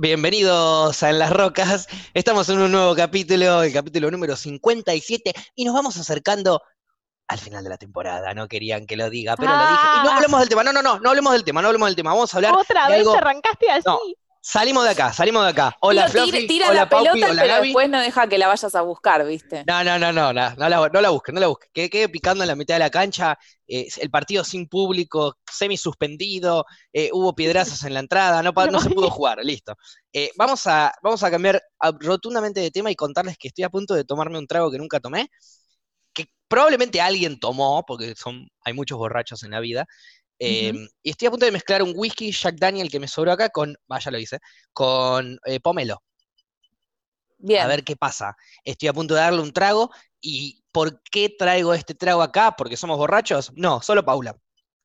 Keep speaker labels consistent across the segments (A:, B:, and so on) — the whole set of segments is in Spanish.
A: Bienvenidos a En las Rocas. Estamos en un nuevo capítulo, el capítulo número 57, y nos vamos acercando al final de la temporada. No querían que lo diga, pero lo dije. Y no
B: Ah.
A: hablemos del tema, no, no, no, no hablemos del tema, no hablemos del tema. Vamos a hablar
B: Otra
A: de
B: vez
A: algo-
B: arrancaste así.
A: No. Salimos de acá, salimos de acá. Hola,
C: Tiro,
A: Fluffy,
C: tira
A: hola,
C: la
A: Paupi,
C: pelota,
A: hola,
C: pero
A: Gaby.
C: después no deja que la vayas a buscar, ¿viste?
A: No, no, no, no, no, no la, no la busques, no la busques. Que quede picando en la mitad de la cancha, eh, el partido sin público, semi suspendido, eh, hubo piedrazos en la entrada, no, se pudo jugar, listo. Eh, vamos, a, vamos a cambiar rotundamente de tema y contarles que estoy a punto de tomarme un trago que nunca tomé, que probablemente alguien tomó, porque son, hay muchos borrachos en la vida. Eh, Y estoy a punto de mezclar un whisky Jack Daniel que me sobró acá con, vaya lo hice, con eh, pomelo.
C: Bien.
A: a ver qué pasa. Estoy a punto de darle un trago. ¿Y por qué traigo este trago acá? ¿Porque somos borrachos? No, solo Paula.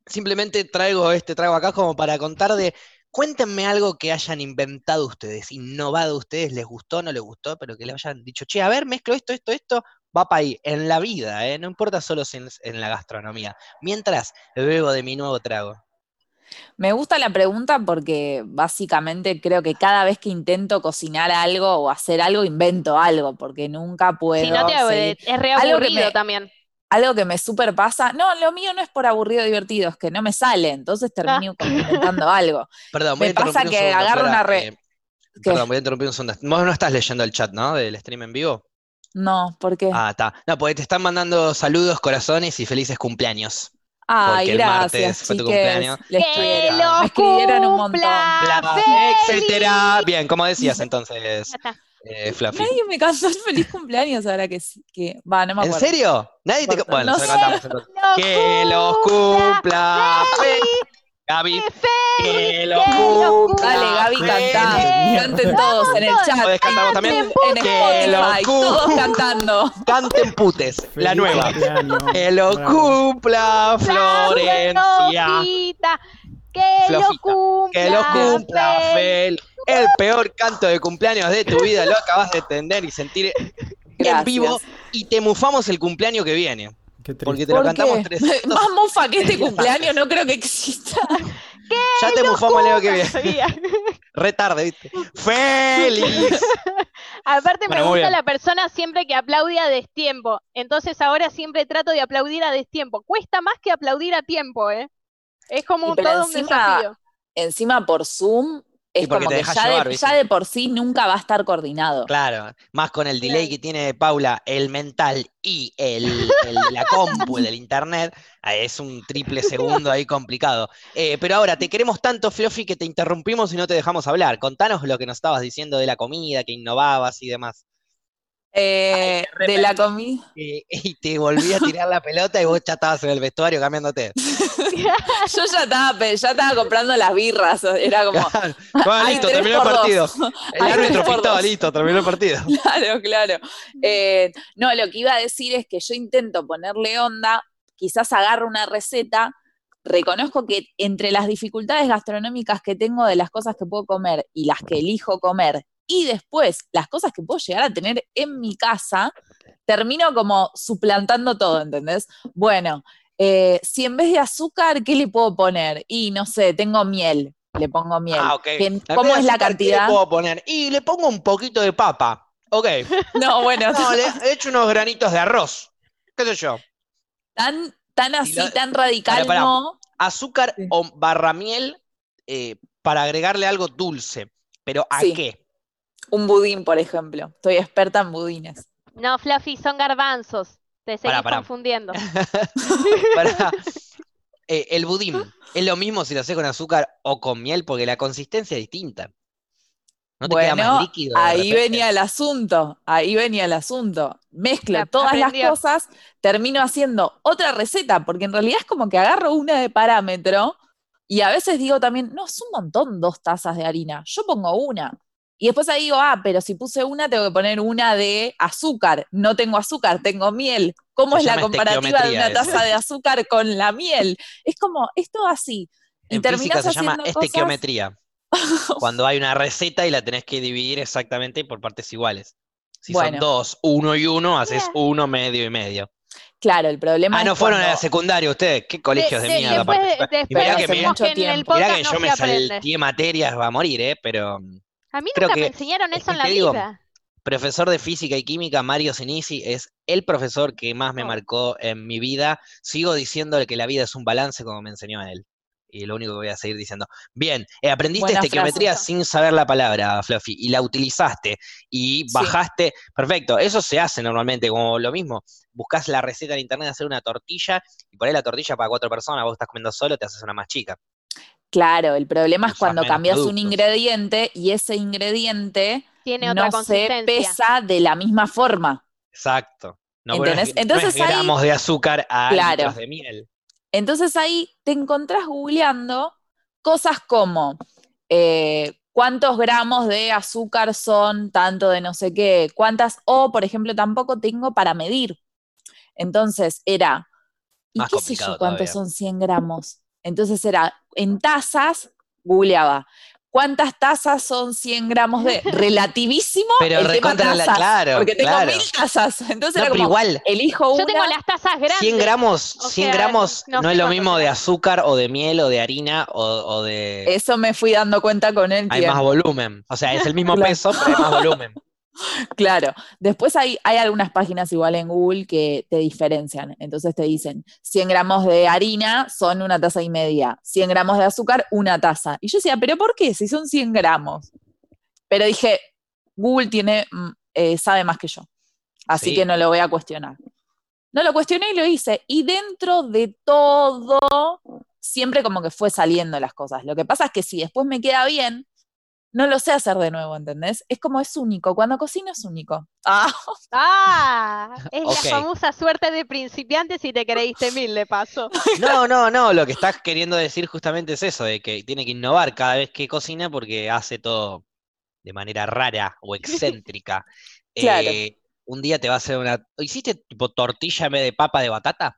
A: Simplemente traigo este trago acá como para contar de, cuéntenme algo que hayan inventado ustedes, innovado ustedes, les gustó, no les gustó, pero que le hayan dicho, che, a ver, mezclo esto, esto, esto, va para ahí, en la vida, ¿eh? no importa solo si en, en la gastronomía. Mientras bebo de mi nuevo trago.
C: Me gusta la pregunta porque básicamente creo que cada vez que intento cocinar algo o hacer algo, invento algo, porque nunca puedo.
B: si no te
C: seguir.
B: es re
C: Algo que
B: aburrido
C: me-
B: también.
C: Algo que me super pasa. No, lo mío no es por aburrido divertido, es que no me sale, entonces termino como inventando algo.
A: Perdón, voy
C: Me
A: a interrumpir
C: pasa
A: un
C: que
A: segundo,
C: agarro una re-
A: eh. Perdón, voy a interrumpir un segundo. Vos no estás leyendo el chat, ¿no? Del stream en vivo.
C: No, ¿por qué?
A: Ah, está. No, porque te están mandando saludos, corazones y felices cumpleaños.
C: Ay,
A: porque el martes
C: gracias,
A: fue tu cumpleaños.
C: Les
B: ¡Que lo
C: Me escribieron un montón.
B: cumpla
A: Bla,
B: feliz!
A: etcétera. Bien, como decías entonces, eh, Fluffy.
C: Nadie me cantó el feliz cumpleaños ahora que sí. Que... Va, no me
A: ¿En
C: acuerdo.
A: serio? Nadie te... Bueno,
C: No
A: se lo cantamos entonces. Que los cumpla feliz. Gaby, los cumpla
C: Dale, Gaby, cantá. Canten todos en el chat.
A: ¿Podés cantar vos también?
C: En Spotify, todos
A: cumpla.
C: cantando.
A: Canten putes, la nueva. Que lo cumpla Florencia.
B: Que lo cumpla
A: Que lo cumpla. Fel. El peor canto de cumpleaños de tu vida lo acabas de entender y sentir en vivo y te mufamos el cumpleaños que viene.
D: Qué triste.
A: Porque te lo
C: ¿Por
A: cantamos
C: qué?
A: 300.
C: Más mufa que este cumpleaños no creo que exista.
A: Ya te mufamos el año que viene.
B: Sabía.
A: Re tarde, ¿viste? ¡Feliz!
B: Aparte
A: Bueno,
B: me gusta la persona siempre que aplaude a destiempo. Entonces ahora siempre trato de aplaudir a destiempo. Cuesta más que aplaudir a tiempo, ¿eh? Es como todo un desafío.
C: Encima por Zoom es como que ya,
A: llevar,
C: de, ya de por sí nunca va a estar coordinado.
A: Claro, más con el delay que tiene Paula, el mental y el, la compu, el del internet, es un triple segundo ahí complicado. Eh, pero ahora, te queremos tanto, Fluffy, que te interrumpimos y no te dejamos hablar. Contanos lo que nos estabas diciendo de la comida, que innovabas y demás.
C: Eh,
A: Ay,
C: de la comida.
A: Y te volví a tirar la pelota y vos ya estabas en el vestuario cambiándote.
C: Yo ya estaba, ya estaba comprando las birras. Era como,
A: Bueno,
C: Hay
A: listo, terminó el
C: dos.
A: partido. El árbitro
C: dos.
A: listo, terminó el partido.
C: Claro, claro. Eh, no, lo que iba a decir es que yo intento ponerle onda, quizás agarro una receta, reconozco que entre las dificultades gastronómicas que tengo de las cosas que puedo comer y las que elijo comer, y después las cosas que puedo llegar a tener en mi casa, termino como suplantando todo, ¿entendés? Bueno, eh, si en vez de azúcar, ¿qué le puedo poner? Y no sé, tengo miel, le pongo miel.
A: Ah, ok.
C: Que-
A: En
C: ¿Cómo es la
A: azúcar, ¿qué le
C: cantidad?
A: puedo poner? Y le pongo un poquito de papa. Ok.
C: No, bueno,
A: No, le he hecho unos granitos de arroz. ¿Qué sé yo?
C: tan, tan así,
A: lo-
C: tan radical
A: pará.
C: no.
A: Azúcar
C: Sí.
A: o barra miel eh, para agregarle algo dulce. ¿Pero a
C: Sí.
A: qué?
C: Un budín, por ejemplo. Estoy experta en budines.
B: No, Fluffy, son garbanzos. Te seguís
A: Pará, pará.
B: confundiendo.
A: Eh, el budín. ¿Es lo mismo si lo haces con azúcar o con miel? Porque la consistencia es distinta. ¿No te queda más
C: Bueno,
A: líquido?
C: ahí venía el asunto, ahí venía el asunto. Mezclo todas
B: aprendió.
C: las cosas, termino haciendo otra receta, porque en realidad es como que agarro una de parámetro y a veces digo también, no, es un montón dos tazas de harina, yo pongo una. Y después ahí digo, ah, pero si puse una, tengo que poner una de azúcar. No tengo azúcar, tengo miel. ¿Cómo
A: Se
C: es la
A: llama
C: comparativa de una
A: eso.
C: taza de azúcar con la miel? Es como, es todo así. Y
A: En física se llama
C: cosas-
A: estequiometría. Cuando hay una receta y la tenés que dividir exactamente por partes iguales. Si son dos, uno y uno, haces uno, medio y medio.
C: Claro, el problema
A: Ah,
C: es
A: no fueron a la
C: cuando-
A: secundaria ustedes. Qué colegios de,
B: De-
A: mierda.
B: después,
A: mirá que, me- mirá que
B: no
A: yo me salteé materias, va a morir, ¿eh? Pero
B: A mí nunca me enseñaron
A: es
B: eso en la
A: digo,
B: vida.
A: profesor de física y química, Mario Sinisi, es el profesor que más me
B: Oh.
A: marcó en mi vida. Sigo diciéndole que la vida es un balance como me enseñó a él. Y lo único que voy a seguir diciendo. Bien, eh, aprendiste estequiometría sin saber la palabra, Fluffy, y la utilizaste y
C: Sí.
A: bajaste. Perfecto, eso se hace normalmente, como lo mismo. Buscas la receta en internet de hacer una tortilla y por ahí la tortilla para cuatro personas, vos estás comiendo solo, te haces una más chica.
C: Claro, el problema es cuando cambias un ingrediente y ese ingrediente
B: Tiene otra
C: no se pesa de la misma forma.
A: Exacto. No,
C: ¿Entendés?
A: no es-
C: Entonces
A: no es
C: ahí-
A: gramos de azúcar a
C: Claro.
A: litros de miel.
C: Entonces ahí te encontrás googleando cosas como eh, cuántos gramos de azúcar son tanto de no sé qué, cuántas, o por ejemplo tampoco tengo para medir. Entonces era, ¿y
A: Más
C: qué sé
A: complicado
C: yo cuántos
A: todavía.
C: son 100 gramos? Entonces era, en tazas, googleaba. ¿Cuántas tazas son 100 gramos de? Relativísimo.
A: Pero
C: el tema tazas,
A: claro,
C: Porque tengo
A: claro.
C: mil tazas. Entonces
A: No,
C: era como,
A: igual,
C: elijo una.
B: Yo tengo las tazas grandes.
A: 100 gramos,
B: o
A: 100
B: sea,
A: gramos
B: no
A: es lo mismo de azúcar o de miel o de harina o, o de...
C: Eso me fui dando cuenta con el
A: hay
C: tiempo.
A: más volumen. O sea, es el mismo peso, pero hay más volumen.
C: Claro. Después hay, hay algunas páginas igual en Google que te diferencian. Entonces te dicen 100 gramos de harina son una taza y media, 100 gramos de azúcar, una taza. Y yo decía, ¿pero por qué? Si son 100 gramos. Pero dije, Google tiene, mm, eh, sabe más que yo. Así
A: Sí.
C: que no lo voy a cuestionar. No lo cuestioné y lo hice. Y dentro de todo, siempre como que fue saliendo las cosas. Lo que pasa es que si después me queda bien, no lo sé hacer de nuevo, ¿entendés? Es como es único. Cuando cocino es único. Ah,
B: Ah, es la famosa suerte de principiante si te creíste mil, de paso.
A: No, no, no, lo que estás queriendo decir justamente es eso, de que tiene que innovar cada vez que cocina porque hace todo de manera rara o excéntrica.
C: Claro.
A: Eh, un día te va a hacer una... ¿Hiciste tipo tortilla en vez de papa de batata?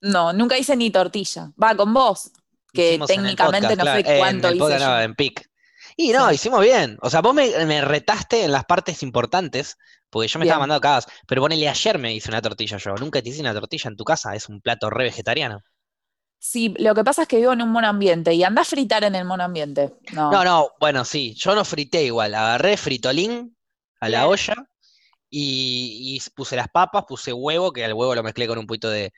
C: no, nunca hice ni tortilla. Va con vos, que
A: Hicimos
C: técnicamente
A: podcast,
C: no
A: claro,
C: sé
A: eh,
C: cuánto
A: en el
C: hice
A: podcast,
C: yo.
A: no, en PIC. Y no,
C: Sí.
A: hicimos bien. O sea, vos me, me retaste en las partes importantes, porque yo me estaba mandando cagadas. Pero ponele, ayer me hice una tortilla yo. Nunca te hice una tortilla en tu casa, es un plato re vegetariano.
C: Sí, lo que pasa es que vivo en un monoambiente y anda a fritar en el monoambiente. No,
A: No, no, bueno, sí, yo no frité igual. Agarré fritolín a la
B: Bien.
A: olla y, y puse las papas, puse huevo, que al huevo lo mezclé con un poquito de,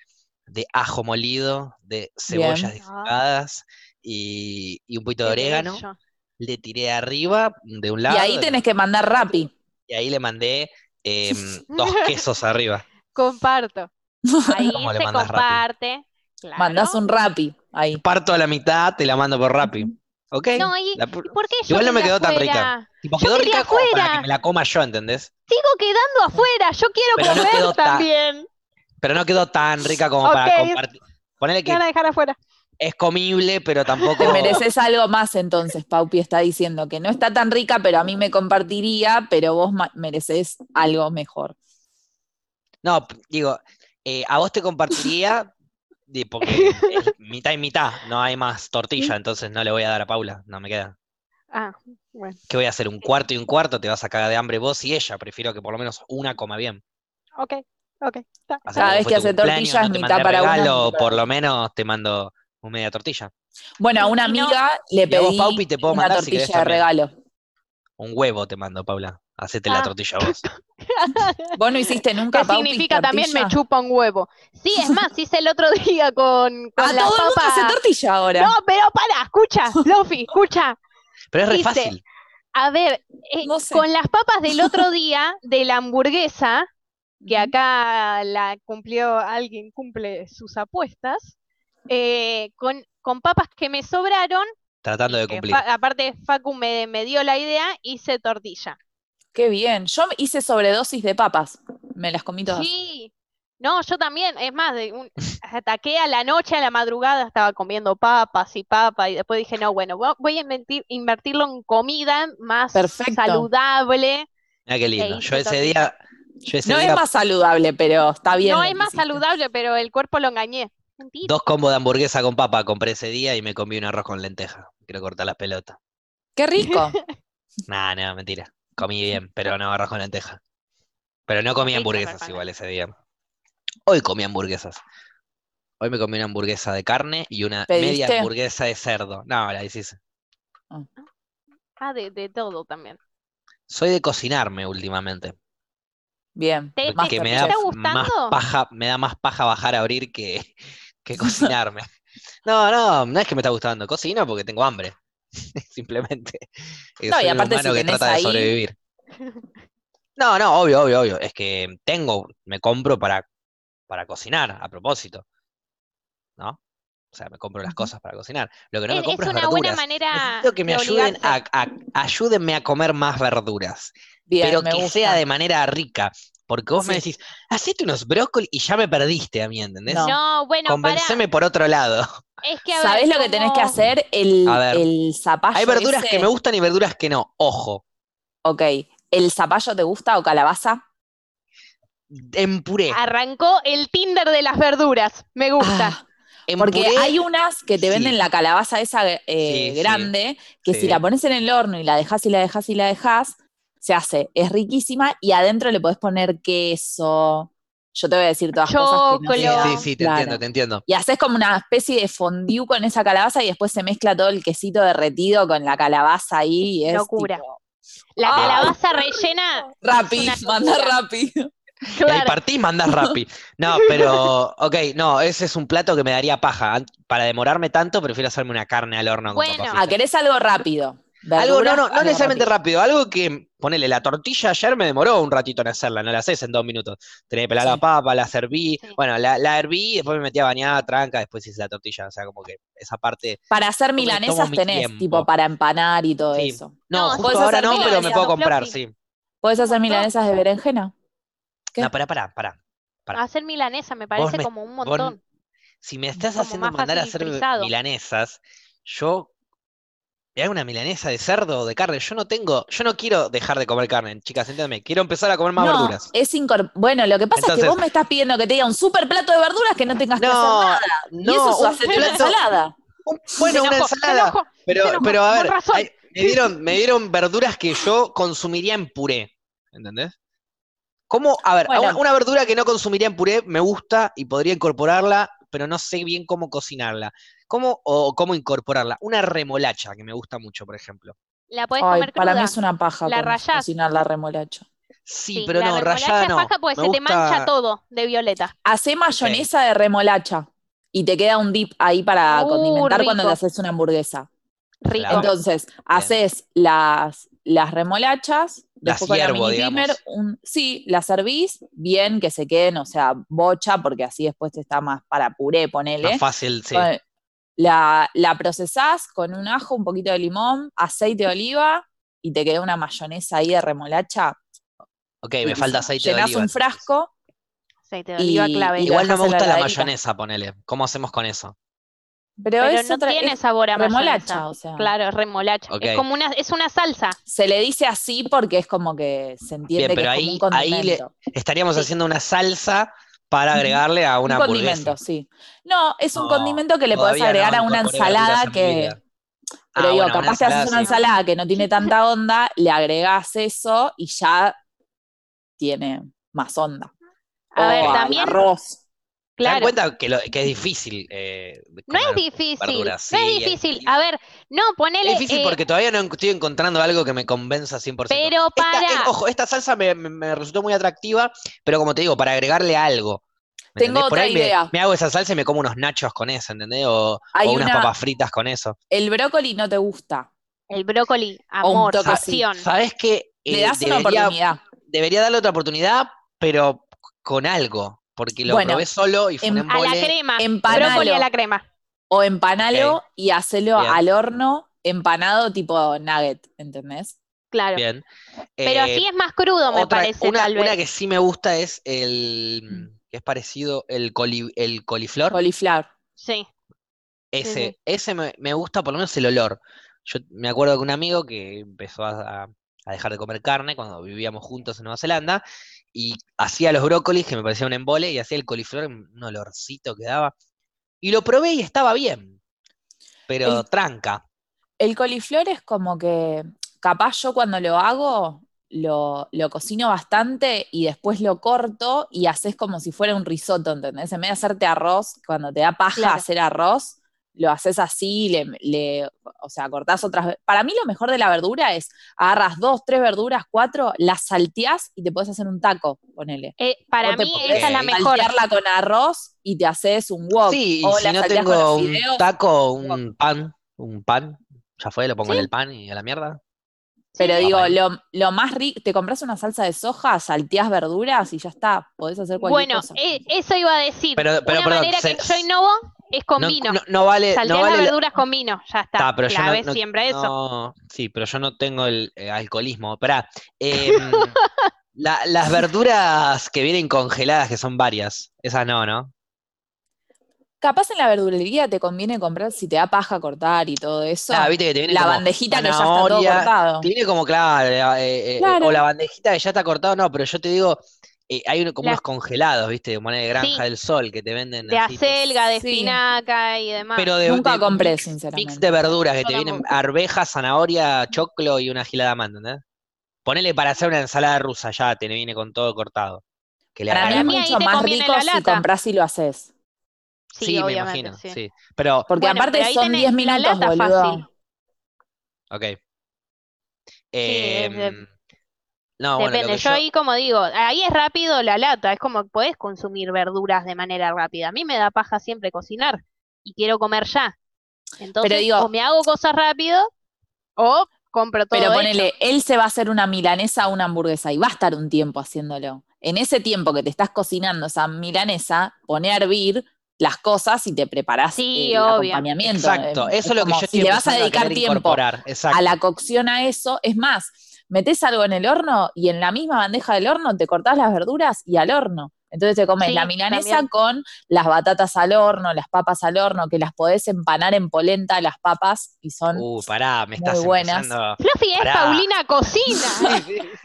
A: de ajo molido, de cebollas
C: Bien.
A: dissecadas y, y un poquito de orégano.
B: bello.
A: Le tiré arriba de un
C: y
A: lado.
C: ahí
A: de-
C: tenés que mandar rapi.
A: Y ahí le mandé em, dos quesos arriba.
B: Comparto. Ahí
A: ¿Cómo le
B: se
A: mandas Rappi?
B: comparte. Claro.
C: Mandás un rapi ahí.
A: Parto a la mitad, te la mando por Rappi. ¿Ok?
B: No, y-
A: La
B: ¿y ¿Por qué yo
A: Igual no me quedó tan
B: afuera?
A: rica. Tipo,
B: Yo
A: quedó rica como para que me la coma yo, ¿entendés?
B: Sigo quedando afuera. Yo quiero
A: Pero no
B: comer
A: ta-
B: también.
A: Pero no quedó tan rica como para compartir. Ponele
B: Me
A: que
B: van a dejar afuera.
A: Es comible, pero tampoco.
C: Te mereces algo más entonces, Paupi está diciendo que no está tan rica, pero a mí me compartiría, pero vos mereces algo mejor.
A: No, digo, eh, a vos te compartiría, porque es mitad y mitad, no hay más tortilla, entonces no le voy a dar a Paula, no me queda.
B: Ah, bueno.
A: ¿Qué voy a hacer? ¿Un cuarto y un cuarto? Te vas a cagar de hambre vos y ella. Prefiero que por lo menos una coma bien.
B: Ok, ok.
C: Cada vez que hace
A: cumpleaños,
C: tortilla es
A: no
C: mitad para una,
A: regalo,
C: para
A: por lo menos te mando un media tortilla.
C: Bueno, a una amiga le
A: Y a vos,
C: pedí
A: Paupi, te puedo
C: una
A: mandar
C: tortilla
A: querés
C: de
A: también.
C: regalo.
A: Un huevo te mando, Paula. Hacete la
B: Ah.
A: tortilla vos.
C: ¿Vos no hiciste nunca,
B: ¿Qué
C: Paupi,
B: significa también me chupa un huevo? Sí, es más, hice el otro día con, con
C: Ah,
B: las
C: todo el mundo
B: papas.
C: hace tortilla ahora.
B: No, pero para, escucha, Lofi, escucha.
A: Pero es re fácil.
B: A ver, eh,
C: No sé.
B: con las papas del otro día de la hamburguesa, que acá la cumplió, alguien cumple sus apuestas, eh, con, con papas que me sobraron,
A: Tratando de cumplir.
B: Fa- aparte Facu me, me dio la idea, hice tortilla.
C: Qué bien. Yo hice sobredosis de papas. Me las comí todas.
B: Sí, no, yo también, es más, de un, ataqué a la noche, a la madrugada, estaba comiendo papas y papas, y después dije, no, bueno, vo- voy a invertir- invertirlo en comida más
C: Perfecto.
B: saludable.
A: Mira qué lindo.
B: e
A: Yo ese
B: tortilla.
A: día. Yo ese
C: No
A: día
C: es más saludable, pero está bien.
B: No es más saludable, pero el cuerpo lo engañé. Mentira.
A: dos combos de hamburguesa con papa compré ese día y me comí un arroz con lenteja. Quiero cortar las pelotas.
C: Qué rico.
A: Nah, no, mentira. Comí bien, pero no arroz con lenteja. Pero no comí hamburguesas igual ese día. Hoy comí hamburguesas. Hoy me comí una hamburguesa de carne y una media hamburguesa de cerdo. No, la hiciste.
B: Ah, de, de todo también.
A: Soy de cocinarme últimamente.
C: Bien.
B: ¿Te-
C: más
A: Que
B: te-
A: me
B: te
A: da
B: está
A: más
B: gustando?
A: paja, me da más paja bajar a abrir que, que cocinarme. No, no, no es que me está gustando. Cocino porque tengo hambre. Simplemente. Eh,
C: No, y aparte
A: humano
C: si
A: que trata de
C: ahí-
A: sobrevivir. No, no, obvio, obvio, obvio. Es que tengo, me compro para, para cocinar, a propósito. ¿No? O sea, me compro las cosas para cocinar. Lo que no me
B: Es, es
A: compro es
B: una buena
A: verduras.
B: manera
A: Necesito que me
B: de
A: ayuden a, a- ayúdenme a comer más verduras,
C: Bien,
A: pero
C: me
A: que
C: gusta.
A: sea de manera rica. Porque vos me decís, hacete unos brócoli y ya me perdiste a mí, ¿entendés?
C: No.
B: No, bueno, para.
A: Convenceme por otro lado.
B: Es que a ver,
C: ¿Sabés lo que tenés que hacer? El,
A: ver.
C: el zapallo
A: Hay verduras
C: ese-
A: que me gustan y verduras que no. Ojo,
C: Ok. ¿El zapallo te gusta o calabaza?
A: en puré.
B: Arrancó el Tinder de las verduras. Me gusta.
C: Ah,
A: En
C: porque
A: puré,
C: hay unas que te
A: sí.
C: venden la calabaza esa eh,
A: Sí, sí,
C: grande, que
A: sí.
C: si la pones en el horno y la dejas y la dejas y la dejas, se hace. Es riquísima y adentro le podés poner queso. Yo te voy a decir todas cosas que no
A: Sí, sí, sí, te
C: Claro.
A: entiendo, te entiendo.
C: Y haces como una especie de fondue con esa calabaza y después se mezcla todo el quesito derretido con la calabaza ahí. y es
B: Locura.
C: tipo,
B: La
C: Ah.
B: calabaza rellena.
C: Rappi,
B: una
C: manda
B: locura.
C: Rappi.
A: Y
B: Claro.
A: partís, mandás Rappi. No, pero, ok, no, ese es un plato que me daría paja. Para demorarme tanto, prefiero hacerme una carne al horno con
B: Bueno.
A: papas
C: Ah, querés algo rápido.
A: Algo, no, no, no
C: algo
A: necesariamente
C: rápido.
A: rápido, algo que, ponele, la tortilla ayer me demoró un ratito en hacerla, no la haces en dos minutos. Tenés que pelar la papa, la serví,
B: Sí.
A: bueno, la, la herví, después me metí a bañar, tranca, después hice la tortilla, o sea, como que esa parte,
C: Para hacer milanesas tenés,
A: tiempo.
C: tipo para empanar y todo
A: Sí.
C: eso.
A: no,
B: No,
A: justo ahora no, pero me puedo comprar, sí.
C: ¿Puedes hacer milanesas de berenjena? ¿Qué?
A: No, pará, pará, pará. Pará.
B: Hacer milanesa me parece
A: me-
B: como un
A: vos-
B: montón.
A: Si me estás
B: Como
A: haciendo mandar a hacer
B: frisado.
A: milanesas, yo me hago una milanesa de cerdo o de carne. Yo no tengo, yo no quiero dejar de comer carne, chicas, entiéndeme. Quiero empezar a comer más
C: no,
A: verduras.
C: es incor- Bueno, lo que pasa es que vos me estás pidiendo que te diga un super plato de verduras que no tengas que hacer nada.
A: no,
C: y eso es
A: un
C: hacerte una
A: plato-
C: ensalada.
A: un- bueno,
B: Se
A: una ensalada. Pero, pero a ver, hay- me dieron, me dieron verduras que yo consumiría en puré. ¿Entendés? ¿Cómo? A ver,
C: Bueno.
A: una, una verdura que no consumiría en puré me gusta y podría incorporarla, pero no sé bien cómo cocinarla. ¿Cómo o cómo incorporarla? Una remolacha que me gusta mucho, por ejemplo.
B: La podés
C: Ay,
B: comer
C: para
B: cruda.
C: mí es una paja
B: La rayás.
C: cocinar la remolacha.
A: Sí,
B: Sí,
A: pero
B: la
A: no,
B: es
A: no.
B: paja porque
A: Me
B: se te mancha todo de violeta.
C: Hacé mayonesa de remolacha y te queda un dip ahí para
B: Uh,
C: condimentar cuando le haces una hamburguesa.
B: Rico.
C: Entonces, haces las, las remolachas, la primer,
A: digamos.
C: un, sí, las servís bien, que se queden, o sea, bocha, porque así después te está más para puré, ponele.
A: Más fácil, sí.
C: La, la procesás con un ajo, un poquito de limón, aceite de oliva y te queda una mayonesa ahí de remolacha.
A: Ok, me falta aceite de oliva.
C: un frasco,
B: Aceite de oliva
C: Y-
B: clave.
A: Igual no me
C: la
A: gusta la mayonesa, ponele. ¿Cómo hacemos con eso?
C: Pero,
B: Pero
C: es
B: no
C: otra,
B: tiene
C: es
B: sabor a
C: remolacha,
B: mayonesa.
C: o sea.
B: Claro, es remolacha. Es como una, es una salsa.
C: Se le dice así porque es como que se entiende
A: Bien, pero
C: que es
A: ahí-
C: como un
A: ahí le-
C: condimento.
A: Estaríamos
B: Sí.
A: haciendo una salsa para agregarle a una
C: un
A: hamburguesa.
C: condimento, sí. No, es un
A: No,
C: condimento que le podés agregar
A: no
C: a una ensalada que. Pero
A: Ah,
C: digo,
A: bueno,
C: capaz te haces una
A: ensalada, sí.
C: ensalada que no tiene tanta onda, le agregás eso y ya tiene más onda.
B: A
C: O
B: ver, también,
C: arroz.
A: ¿Se dan
B: claro.
A: cuenta que, lo- que es difícil? eh,
B: No es difícil,
A: verduras?
B: no
A: Sí,
B: es
A: es
B: difícil. A ver, no, ponele.
A: Es difícil
B: eh,
A: porque todavía no estoy encontrando algo que me convenza 100%.
B: Pero
A: Esta-
B: para-
A: eh, ojo, esta salsa me, me- me resultó muy atractiva, pero como te digo, para agregarle algo. ¿me
C: Tengo?
A: Por
C: otra
A: ahí
C: idea.
A: Me, hago esa salsa y me como unos nachos con eso, ¿entendés? O,
C: Hay
A: o unas
C: una-
A: papas fritas con eso.
C: El brócoli no te gusta.
B: el brócoli, amor, pasión.
A: ¿Sabes qué?
C: Le
A: Eh,
C: das una oportunidad.
A: debería darle otra oportunidad, pero con algo. Porque lo
C: Bueno,
A: probé solo y fue un
B: A la crema.
C: Empanalo.
B: Brócoli a la crema.
C: O empanalo y hacelo
A: Bien.
C: al horno empanado tipo nugget, ¿entendés?
B: Claro.
A: Bien.
B: Pero
A: Eh,
B: así es más crudo, me
A: otra-
B: parece,
A: una,
B: tal vez.
A: una que sí me gusta es el
C: Mm.
A: que es parecido, el, coli- el coliflor.
C: Cauliflower.
B: Sí.
A: Ese,
B: sí.
A: ese me, me gusta por lo menos el olor. Yo me acuerdo de un amigo que empezó a, a- a dejar de comer carne cuando vivíamos juntos en Nueva Zelanda y hacía los brócolis, que me parecía un embole, y hacía el coliflor, un olorcito que daba. Y lo probé y estaba bien, pero
C: El-
A: tranca.
C: El coliflor es como que capaz yo cuando lo hago lo, lo cocino bastante y después lo corto y haces como si fuera un risotto, ¿entendés? En vez de hacerte arroz, cuando te da paja
B: Claro.
C: hacer arroz, lo haces así, le, le, o sea, cortás otras. Para mí lo mejor de la verdura es agarras dos, tres verduras, cuatro, las salteás y te puedes hacer un taco, ponele.
B: Eh, para
C: O
B: mí esa es la mejor.
C: saltearla con arroz y te haces un wok.
A: Sí, y
C: o
A: si
C: la
A: no tengo un
C: fideos.
A: taco, un pan, un pan, ya fue, lo pongo en el pan y a la mierda.
C: Pero
B: Sí.
C: digo, lo, lo más rico, te compras una salsa de soja, salteás verduras y ya está, podés hacer cualquier
B: Bueno,
C: cosa.
B: eh, eso iba a decir.
A: Pero- pero,
B: Una
A: perdón,
B: manera
A: se-
B: que yo innovo es con
A: no,
B: vino.
A: no- no vale, no vale
B: las
A: la-
B: verduras con vino, ya está.
A: Ta, pero yo no-
B: Clave
A: no-
B: siempre eso.
A: sí, pero yo no tengo el eh, alcoholismo. Esperá, em, la- las verduras que vienen congeladas, que son varias, esas no, ¿no?
C: Capaz en la verdulería te conviene comprar si te da paja cortar y todo eso.
A: Ah, viste que te viene
C: la
A: como
C: bandejita que ya está todo cortado.
A: Te viene como, claro, eh, eh,
C: Claro.
A: o la bandejita que ya está cortada, no, pero yo te digo, eh, hay uno- como
B: La-
A: unos congelados, viste, como de granja
B: Sí.
A: del sol que te venden
B: De
A: así,
B: acelga, de
C: Sí.
B: espinaca y demás.
A: pero de,
C: Nunca
A: de
C: compré,
A: mix,
C: sinceramente.
A: mix de verduras que
B: Yo
A: te vienen arveja, zanahoria, choclo y una gilada más, ¿entendés? Ponele para hacer una ensalada rusa, ya te viene con todo cortado. Que le
C: Para mí mucho más rico
B: la
C: si compras y lo haces.
B: sí,
A: Sí, me
B: obviamente,
A: imagino,
B: sí.
A: sí. Pero,
C: Porque
B: Bueno,
C: aparte
B: pero
C: son
B: tenés
C: 10
B: la
C: minutos,
B: lata
C: boludo.
B: fácil.
A: ok.
B: es de-
A: Em, no, bueno,
B: Depende,
A: que
B: yo
A: yo-
B: ahí como digo, ahí es rápido la lata, es como podés consumir verduras de manera rápida. A mí me da paja siempre cocinar y quiero comer ya. Entonces,
C: digo-
B: o me hago cosas rápido o compro todo
C: Pero
B: hecho.
C: ponele, él se va a hacer una milanesa o una hamburguesa y va a estar un tiempo haciéndolo. En ese tiempo que te estás cocinando esa milanesa, pone a hervir las cosas y te preparás
B: Sí,
C: el
B: obvio.
C: acompañamiento.
A: Exacto, eso es lo que yo
C: si le vas a dedicar tiempo a la cocción a eso, es más, metes algo en el horno y en la misma bandeja del horno te cortás las verduras y al horno. Entonces te comes
B: Sí,
C: la milanesa
B: también.
C: con las batatas al horno, las papas al horno, que las podés empanar en polenta las papas y son
A: Uh, pará, me
C: muy
A: estás
C: buenas.
A: empezando.
B: Fluffy es
A: Pará.
B: Paulina Cocina.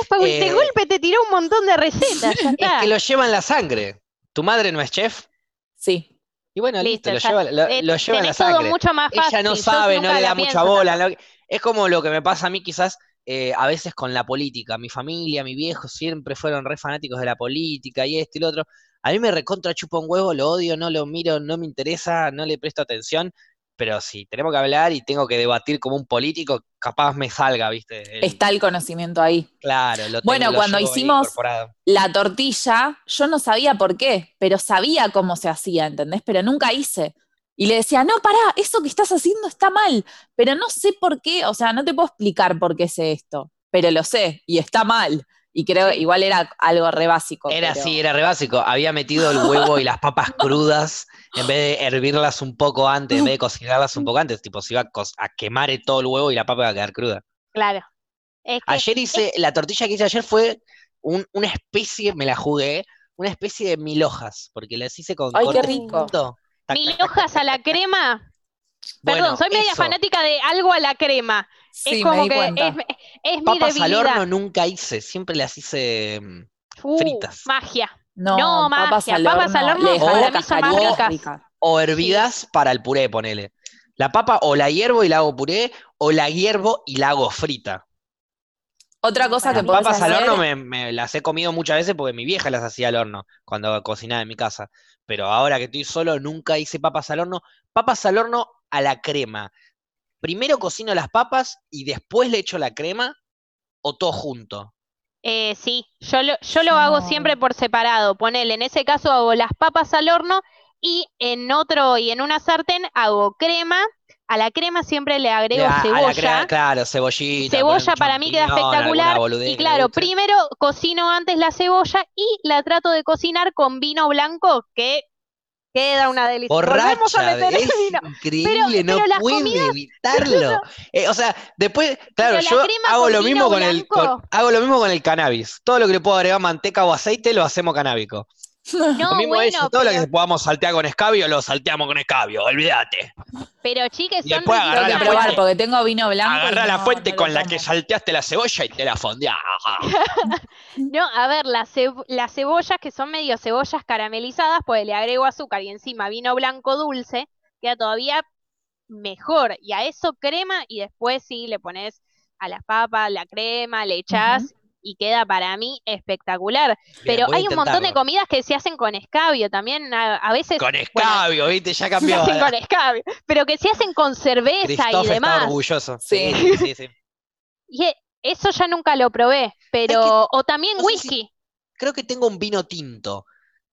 B: Es Paul- de
A: Eh,
B: golpe te tiró un montón de recetas, ya
A: Es que lo lleva en la sangre. ¿Tu madre no es chef?
C: sí.
A: Y bueno, listo,
B: Listo,
A: lo lleva, lo,
B: Eh,
A: lo lleva en la
B: tenés todo
A: sangre.
B: mucho más fácil.
A: Ella no sabe, no le da mucha
B: pienso
A: bola. no- Es como lo que me pasa a mí quizás eh, a veces con la política. Mi familia, mi viejo siempre fueron re fanáticos de la política y esto y lo otro. A mí me recontra chupa un huevo, lo odio, no lo miro, no me interesa, no le presto atención. Pero si tenemos que hablar y tengo que debatir como un político, capaz me salga, ¿viste? El-
C: Está el conocimiento ahí.
A: Claro, lo tengo,
C: Bueno,
A: lo
C: cuando hicimos-. La tortilla, yo no sabía por qué, pero sabía cómo se hacía, ¿entendés? Pero nunca hice. Y le decía, no, pará, eso que estás haciendo está mal, pero no sé por qué, o sea, no te puedo explicar por qué sé esto, pero lo sé y está mal. Y creo que igual era algo re básico.
A: Era
C: pero-
A: así, era re básico. Había metido el huevo y las papas crudas en vez de hervirlas un poco antes, en vez de cocinarlas un poco antes. Tipo, se iba a, quemar todo el huevo y la papa iba a quedar cruda.
B: Claro. Es que
A: Ayer hice, la tortilla que hice ayer fue un- una especie, me la jugué, una especie de mil hojas, porque las hice con
C: Ay, qué rico.
B: Mil hojas
A: tac,
B: a la crema.
A: Bueno,
B: Perdón, soy media
A: eso.
B: fanática de algo a la crema.
C: Sí,
B: es
C: me
B: como
C: di
B: que
C: cuenta.
B: es, es mi
A: Papas al
B: debilidad.
A: horno nunca hice, siempre las hice mm,
B: Uh,
A: fritas.
B: magia.
C: No,
B: No,
C: papas
B: magia,
C: al
B: papas al horno
A: para mí son
C: cascarita
B: más ricas.
C: rica.
A: o hervidas para el puré, ponele. La papa o la hiervo y la hago puré, o la hiervo y la hago frita.
C: Otra cosa que
B: Las
C: podés
A: Papas al horno me, me las he comido muchas veces porque mi vieja las hacía al horno cuando cocinaba en mi casa. Pero ahora que estoy solo, nunca hice papas al horno. Papas al horno a la crema. Primero cocino las papas y después le echo la crema o todo junto.
B: Eh, sí, yo lo, yo lo hago siempre por separado. Ponele, en ese caso hago las papas al horno y en otro y en una sartén hago crema. A la crema siempre le agrego
A: Le- a- a la
B: cebolla.
A: crema, claro, cebollita.
B: Cebolla para mí queda espectacular.
A: boludez
B: Y claro, primero cocino antes la cebolla y la trato de cocinar con vino blanco que queda una delicia. Volvemos a
A: Borracha,
B: meter
A: es
B: vino.
A: increíble, no
B: pero
A: puede
B: comidas-
A: evitarlo. Eh, o sea, después, claro,
B: la
A: yo hago lo mismo con el, con- hago lo mismo con el cannabis. Todo lo que le puedo agregar manteca o aceite lo hacemos canábico.
B: No,
A: lo mismo
B: bueno,
A: eso, todo lo que podamos saltear con escabio, lo salteamos con escabio, olvídate.
B: pero chiques, son
A: después agarrá
C: que
A: la
C: probar
A: fuente.
C: porque tengo vino blanco. y
A: Agarrá la
C: no-
A: fuente
C: no lo
A: con la que salteaste la cebolla y te la fondeás.
B: No, a ver, las, las cebollas que son medio cebollas caramelizadas, pues le agrego azúcar y encima vino blanco dulce, queda todavía mejor. Y a eso crema y después sí le pones a las papas la crema, le echás y queda para mí espectacular.
A: Bien,
B: Pero hay un montón de comidas que se hacen con escabio también, a, a veces
A: Con
B: bueno,
A: escabio, ¿viste? Ya
B: se
A: cambió.
B: hacen
A: eh.
B: con escabio, pero que se hacen con cerveza
A: Christoph
B: y
A: está
B: demás.
A: orgulloso.
C: Sí.
A: Sí, sí, sí.
B: Y e- eso ya nunca lo probé, pero o también
A: no sé si-
B: whisky.
A: Creo que tengo un vino tinto.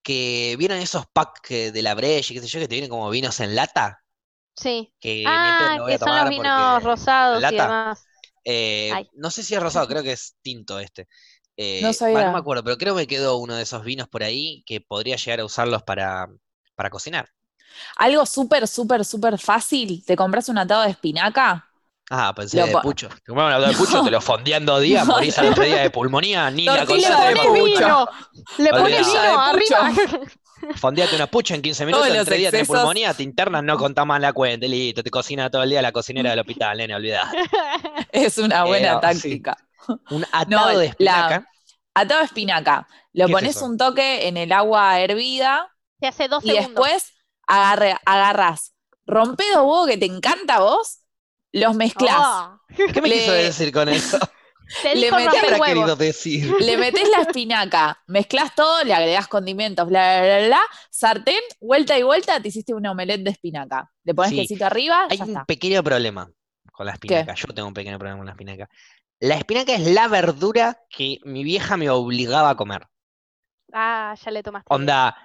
A: Que vieron esos packs de la Breche, qué sé yo, que te vienen como vinos en lata.
B: Sí.
A: Que
B: Ah,
A: me voy a
B: que son los vinos rosados y demás.
A: Eh, no sé si es rosado, creo que es tinto este. Eh,
C: No
A: bah,
C: sabía.
A: no me acuerdo, pero creo que me quedó uno de esos vinos por ahí que podría llegar a usarlos para, para cocinar.
C: Algo súper, súper, súper fácil. Te compras un atado de espinaca.
A: Ah, pensé
C: Lo
A: de pucho. Te un atado de pucho, te lo fondía en dos días,
C: No,
A: morís al otro día de pulmonía, ni la
C: de pucho.
B: vino, le pone
A: Olvidate.
B: vino arriba.
A: Fondeate unos puchos en 15 minutos,
C: Todos
A: en
C: los
A: tres días tenés
C: excesos.
A: pulmonía, te internas, no contás más la cuenta, listo, te cocina todo el día la cocinera del hospital, nene, olvidá.
C: Es una buena
A: Eh, sí.
C: táctica.
A: Un atado
C: No,
A: de
C: la-
A: espinaca.
C: Atado de espinaca. Lo
A: ¿Qué es
C: pones un toque en el agua hervida
B: Se hace dos
C: y
B: segundos.
C: después agarre, agarras rompe dos huevos que te encanta a vos, los mezclás.
B: Oh,
A: ¿Qué me
C: Le-
A: quiso decir con eso?
B: Te
C: Le metes la espinaca, mezclas todo, le agregás condimentos, bla, bla, bla, bla, sartén, vuelta y vuelta, te hiciste un omelette de espinaca. Le pones
A: Sí.
C: quesito arriba,
A: Hay
C: ya
A: un
C: está.
A: pequeño problema con la espinaca. Yo tengo un pequeño problema con la espinaca. La espinaca es la verdura que mi vieja me obligaba a comer.
B: Ah, ya le tomaste.
A: Onda,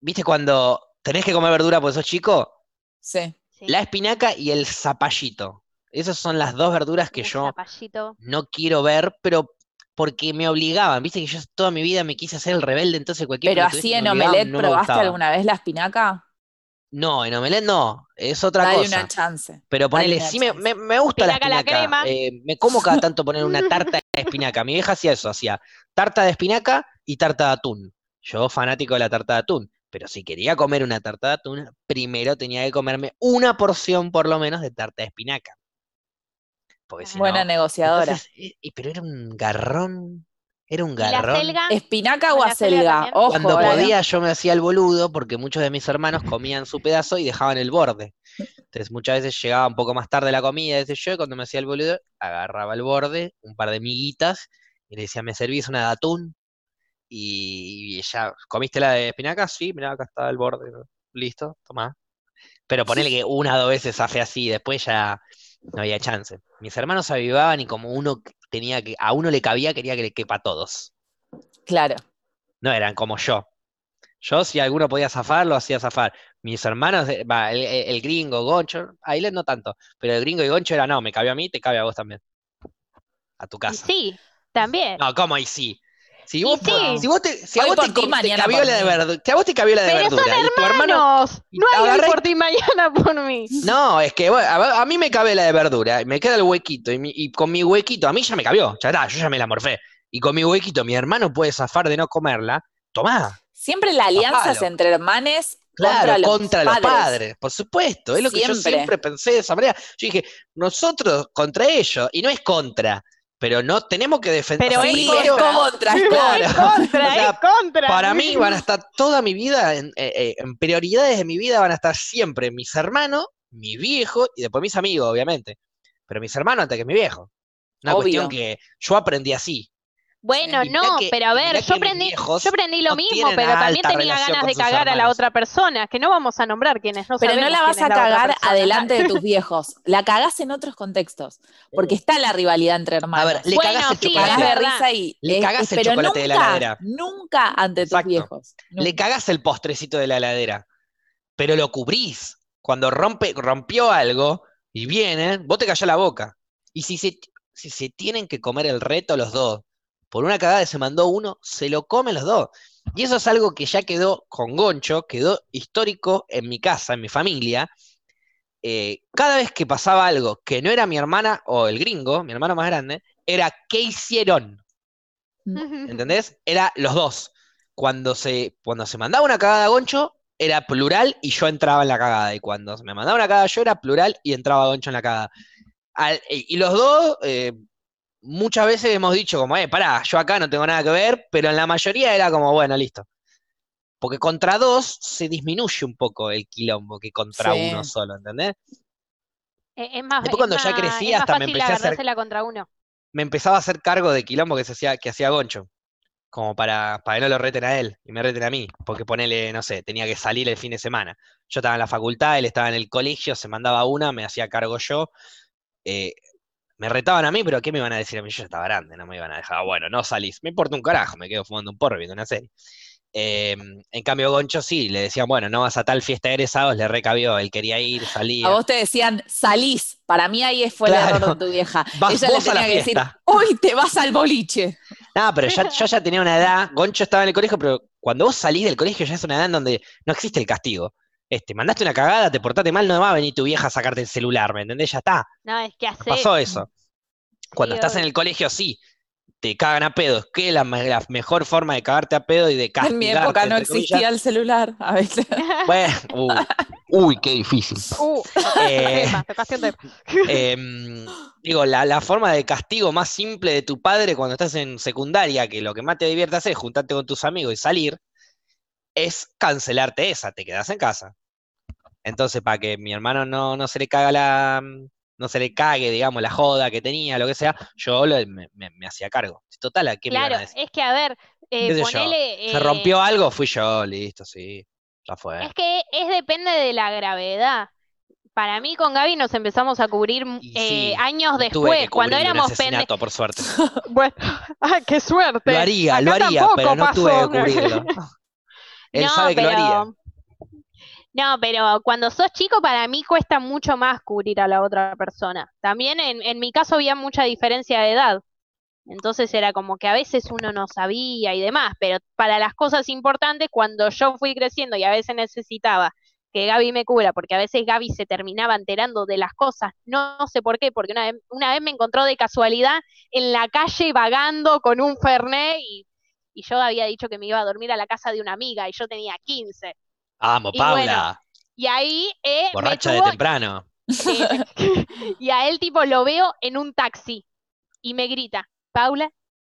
A: ¿viste cuando tenés que comer verdura porque sos chico?
C: Sí.
B: Sí,
A: La espinaca y el zapallito. Esas son las dos verduras que yo
B: zapallito.
A: no quiero ver, pero porque me obligaban. Viste que yo toda mi vida me quise hacer el rebelde, entonces cualquier
C: Pero así en omelette,
A: no
C: ¿probaste alguna vez la espinaca?
A: No, en omelette no, es otra
C: Dale
A: cosa.
C: una chance.
A: Pero ponele, sí me, me- me gusta la
B: Espinaca a la
A: espinaca.
B: crema.
A: eh, me como cada tanto poner una tarta de espinaca. Mi vieja hacía eso, hacía tarta de espinaca y tarta de atún. Yo fanático de la tarta de atún. Pero si quería comer una tarta de atún, primero tenía que comerme una porción por lo menos de tarta de espinaca. Porque si
C: Buena
A: no,
C: negociadora.
A: entonces, eh, eh, pero era un garrón, era un
B: ¿Y la
A: garrón.
B: selga?
C: ¿Espinaca o
B: ¿Con la selga
C: acelga? Ojo,
A: Cuando
C: eh.
A: podía yo me hacía el boludo porque muchos de mis hermanos comían su pedazo y dejaban el borde. Entonces muchas veces llegaba un poco más tarde la comida, ese yo, y cuando me hacía el boludo, agarraba el borde, un par de miguitas, y le decía, ¿me servís una de atún? Y, y ella, ¿comiste la de espinaca? Sí, mirá, acá está el borde, listo, tomá. Pero ponele que una o dos veces hace así, después ya no había chance. Mis hermanos se avivaban y como uno tenía que, a uno le cabía, quería que le quepa a todos
C: Claro.
A: no eran como yo. Yo, si alguno podía zafar, lo hacía zafar. Mis hermanos, eh, va, el, el- gringo, Goncho, Ailet no tanto, pero el gringo y Goncho era no, me cabe a mí, te cabe a vos también. A tu casa.
B: sí, también.
A: No, ¿cómo ahí sí? Si vos,
B: sí.
A: si vos te, si a vos te, te
C: mañana
A: cabió
C: por
A: la de verdura, si a vos te cabió la de
B: Pero son
A: verdura y tu hermano,
B: hermanos.
A: y
B: No hay
A: agarré-
B: por ti mañana por mí.
A: no, es que bueno, a, a mí me cabe la de verdura, me queda el huequito, y, mi- y con mi huequito, a mí ya me cabió, ya está, yo ya me la morfé. Y con mi huequito, mi hermano puede zafar de no comerla, tomá.
C: Siempre la alianza es entre hermanes
A: Claro,
C: contra los
A: contra los
C: padres.
A: por supuesto, es lo que yo
C: Siempre.
A: siempre pensé de esa manera. Yo dije, nosotros contra ellos, y no es contra, pero no tenemos que defender.
B: Pero es
C: contra, es
A: Claro.
B: Es
C: contra.
B: contra,
A: O sea,
B: es contra.
A: para mí van a estar toda mi vida, en, eh, eh, en prioridades de mi vida van a estar siempre mis hermanos, mi viejo y después mis amigos, obviamente. Pero mis hermanos antes que mi viejo. Una
C: Obvio.
A: cuestión que yo aprendí así.
B: Bueno,
A: Y
B: no,
A: que-
B: pero a ver, yo aprendí,
A: viejos
B: yo aprendí lo
A: no
B: mismo, pero también tenía ganas de cagar a la otra persona, que no vamos a nombrar quienes no
C: Pero no la vas a
B: la
C: cagar adelante de tus viejos. La cagás en otros contextos. Porque está la rivalidad entre hermanos.
A: A ver, le
B: Bueno,
A: cagás el
B: sí,
A: chocolate.
C: de
B: verdad.
C: risa y.
A: Le
C: eh,
A: cagás el
C: pero
A: chocolate de la
C: nunca,
A: heladera.
C: Nunca ante tus viejos.
A: Le
C: Nunca.
A: cagás el postrecito de la heladera, pero lo cubrís. Cuando rompe, rompió algo y vienen, vos te callás la boca. Y si se, si se tienen que comer el reto los dos, por una cagada se mandó uno, se lo comen los dos. Y eso es algo que ya quedó con Goncho, quedó histórico en mi casa, en mi familia. Eh, cada vez que pasaba algo que no era mi hermana o el gringo, mi hermano más grande, era ¿qué hicieron? ¿Entendés? Era los dos. Cuando se, cuando se mandaba una cagada a Goncho, era plural y yo entraba en la cagada. Y cuando se me mandaba una cagada yo, era plural y entraba Goncho en la cagada. Al- y los dos, eh, muchas veces hemos dicho como, eh, pará, yo acá no tengo nada que ver, pero en la mayoría era como, bueno, listo. Porque contra dos se disminuye un poco el quilombo que contra
C: Sí.
A: uno solo, ¿entendés?
B: Eh, Es más,
A: Después
B: es
A: cuando ya crecí, hasta me empecé a hacer-
B: contra uno.
A: me empezaba a hacer cargo de quilombo que, se hacía, que hacía Goncho, como para, para que no lo reten a él y me reten a mí, porque ponele, no sé, tenía que salir el fin de semana. Yo estaba en la facultad, él estaba en el colegio, se mandaba una, me hacía cargo yo. Eh, me retaban a mí, pero ¿qué me iban a decir a mí? Yo ya estaba grande, no me iban a dejar, ah, bueno, no salís, me importa un carajo, me quedo fumando un porro viendo una serie. Em, en cambio, Goncho sí, le decían, bueno, no vas a tal fiesta de egresados, le recabió, él quería ir, salir.
C: A vos te decían, salís. Para mí ahí fue el error de tu vieja.
A: Vas
C: Ella
A: vos
C: le
A: a la
C: tenía que decir, uy, te vas al boliche.
A: No, pero ya- yo ya tenía una edad, Goncho estaba en el colegio, pero cuando vos salís del colegio ya es una edad en donde no existe el castigo. Este, mandaste una cagada, te portaste mal, no va a venir tu vieja a sacarte el celular, ¿me entendés? Ya está,
B: No, es que hace.
A: pasó eso. Cuando
B: Sí,
A: estás en el colegio, sí, te cagan a pedos, que es la, la mejor forma de cagarte a pedo y de castigarte.
C: En mi época no existía el celular. A veces.
A: Bueno, uy, uy, qué difícil.
B: Uh,
A: Eh. Em, digo, la, la forma de castigo más simple de tu padre cuando estás en secundaria, que lo que más te divierte hacer es juntarte con tus amigos y salir, es cancelarte esa, te quedas en casa. Entonces, para que mi hermano no, no se le caga la, no se le cague, digamos, la joda que tenía, lo que sea, yo lo- me, me- me hacía cargo. Total, ¿a qué me
B: Claro,
A: decir?
B: es que a ver, eh, ponele.
A: ¿Se
B: eh,
A: rompió algo? Fui yo, listo, sí, ya fue.
B: Es que es depende de la gravedad. Para mí con Gaby nos empezamos a cubrir
A: Y
B: eh, años después, cuando éramos pendejos.
A: por suerte.
B: Bueno, ah, qué suerte.
A: Lo haría, lo haría, pero no tuve que cubrirlo. Él
B: No,
A: sabe que lo haría.
B: No, pero cuando sos chico, para mí cuesta mucho más cubrir a la otra persona. También en, en mi caso había mucha diferencia de edad. Entonces era como que a veces uno no sabía y demás, pero para las cosas importantes, cuando yo fui creciendo y a veces necesitaba que Gaby me cubra, porque a veces Gaby se terminaba enterando de las cosas, no, sé por qué, porque una vez, una vez me encontró de casualidad en la calle vagando con un Fernet y, y yo había dicho que me iba a dormir a la casa de una amiga y yo tenía 15.
A: Vamos,
B: Y
A: Paula,
B: Y ahí eh, me
A: borracha de temprano.
B: eh, y a él tipo lo veo en un taxi y me grita, Paula,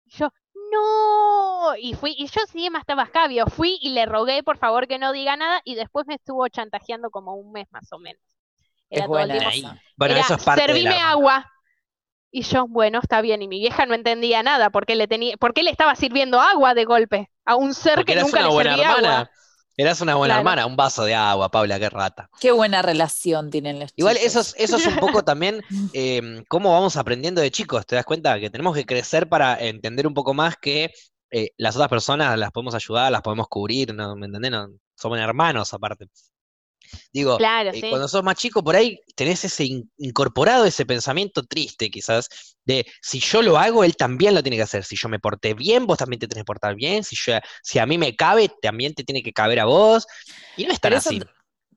B: y yo, no, y fui, y yo sí más estaba escabio, fui y le rogué por favor que no diga nada y después me estuvo chantajeando como un mes más o menos.
C: Es
B: Era todo el
C: buena
B: tiempo.
A: Bueno,
B: era,
A: eso es parte de
B: servime
A: la-
B: agua. Y yo, bueno, está bien, y mi vieja no entendía nada, porque le tenía, porque le estaba sirviendo agua de golpe a un ser
A: Porque
B: que
A: eras
B: nunca
A: una
B: le
A: buena
B: servía
A: hermana.
B: agua.
A: Eras una buena
B: Claro.
A: hermana, un vaso de agua, Paula, qué rata.
C: Qué buena relación tienen los
A: Igual
C: chicos.
A: eso es, eso es un poco también eh, cómo vamos aprendiendo de chicos, ¿te das cuenta? Que tenemos que crecer para entender un poco más que eh, las otras personas las podemos ayudar, las podemos cubrir, ¿no? ¿Me entendés? No, somos hermanos aparte. Digo,
B: Claro,
A: eh, cuando sos más chico, por ahí tenés ese in- incorporado ese pensamiento triste, quizás, de si yo lo hago, él también lo tiene que hacer. Si yo me porté bien, vos también te tenés que portar bien. Si, yo, si a mí me cabe, también te tiene que caber a vos. Y no es tan así.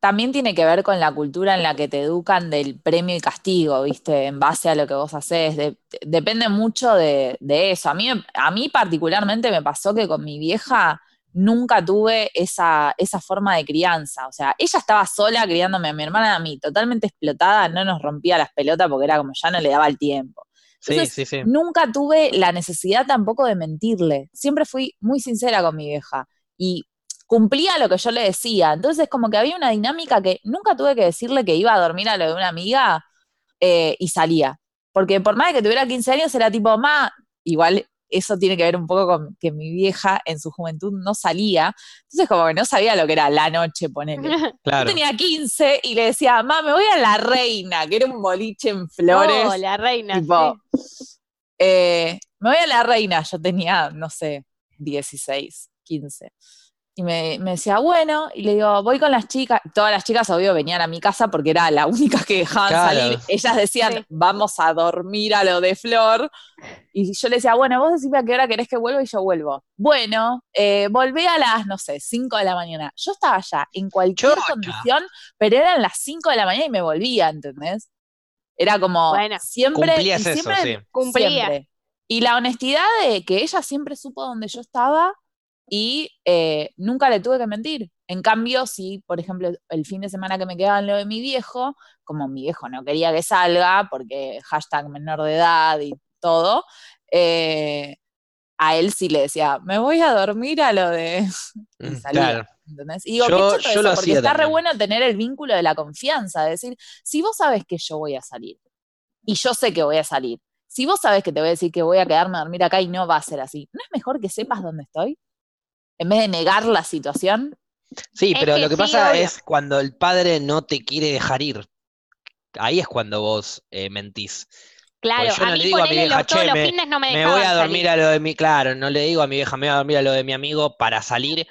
C: también tiene que ver con la cultura en la que te educan del premio y castigo, ¿viste? En base a lo que vos haces. De- depende mucho de, de eso. A mí, a mí particularmente me pasó que con mi vieja nunca tuve esa, esa forma de crianza. O sea, ella estaba sola criándome a mi hermana a mí, totalmente explotada, no nos rompía las pelotas porque era como ya no le daba el tiempo.
A: Sí, sí, sí.
C: Nunca tuve la necesidad tampoco de mentirle. Siempre fui muy sincera con mi vieja y cumplía lo que yo le decía. Entonces, como que había una dinámica que nunca tuve que decirle que iba a dormir a lo de una amiga eh, y salía. Porque por más de que tuviera 15 años, era tipo, ma, igual eso tiene que ver un poco con que mi vieja en su juventud no salía. Entonces, como que no sabía lo que era la noche, ponele. Yo tenía 15 y le decía, ma, me voy a La Reina, que era un boliche en Flores.
B: Oh, la reina,
C: Tipo,
B: sí.
C: eh, me voy a la reina, yo tenía, no sé, 16, 15. Y me, me decía, bueno, y le digo, voy con las chicas. Todas las chicas, obvio, venían a mi casa porque era la única que dejaban
A: Claro.
C: salir. Ellas decían,
B: Sí.
C: vamos a dormir a lo de Flor. Y yo le decía, bueno, vos decime a qué hora querés que vuelva y yo vuelvo. Bueno, eh, volví a las, no sé, 5 de la mañana. Yo estaba ya en cualquier
A: Chocha.
C: condición, pero eran las 5 de la mañana y me volvía, ¿entendés? Era como
B: Bueno.
C: siempre.
A: Cumplías
C: y
A: eso,
C: siempre
A: sí.
B: Cumplía.
C: Siempre. Y la honestidad de que ella siempre supo dónde yo estaba y eh, nunca le tuve que mentir. En cambio, si, por ejemplo, el fin de semana que me quedaba en lo de mi viejo, como mi viejo no quería que salga, porque hashtag menor de edad y todo, eh, a él sí le decía, me voy a dormir a lo de... y
A: Mm,
C: salía.
A: Claro.
C: ¿Entendés? Y digo,
A: Yo-
C: qué
A: yo
C: eso,
A: lo
C: porque está re bueno tener el vínculo de la confianza, de decir, si vos sabes que yo voy a salir, y yo sé que voy a salir, si vos sabes que te voy a decir que voy a quedarme a dormir acá y no va a ser así, ¿no es mejor que sepas dónde estoy? En vez de negar la situación.
A: Sí,
B: Es
A: pero
B: que
A: lo que
B: sí,
A: pasa
B: obvio.
A: es cuando el padre no te quiere dejar ir. Ahí es cuando vos eh, mentís.
B: Claro,
A: yo
B: a
A: no
B: mí
A: le digo a mi vieja,
B: los,
A: "Che, me-
B: fines no me
A: Me
B: dejaban
A: voy a dormir
B: salir.
A: a lo de mi, claro, no le digo a mi vieja, me voy a dormir a lo de mi amigo para salir,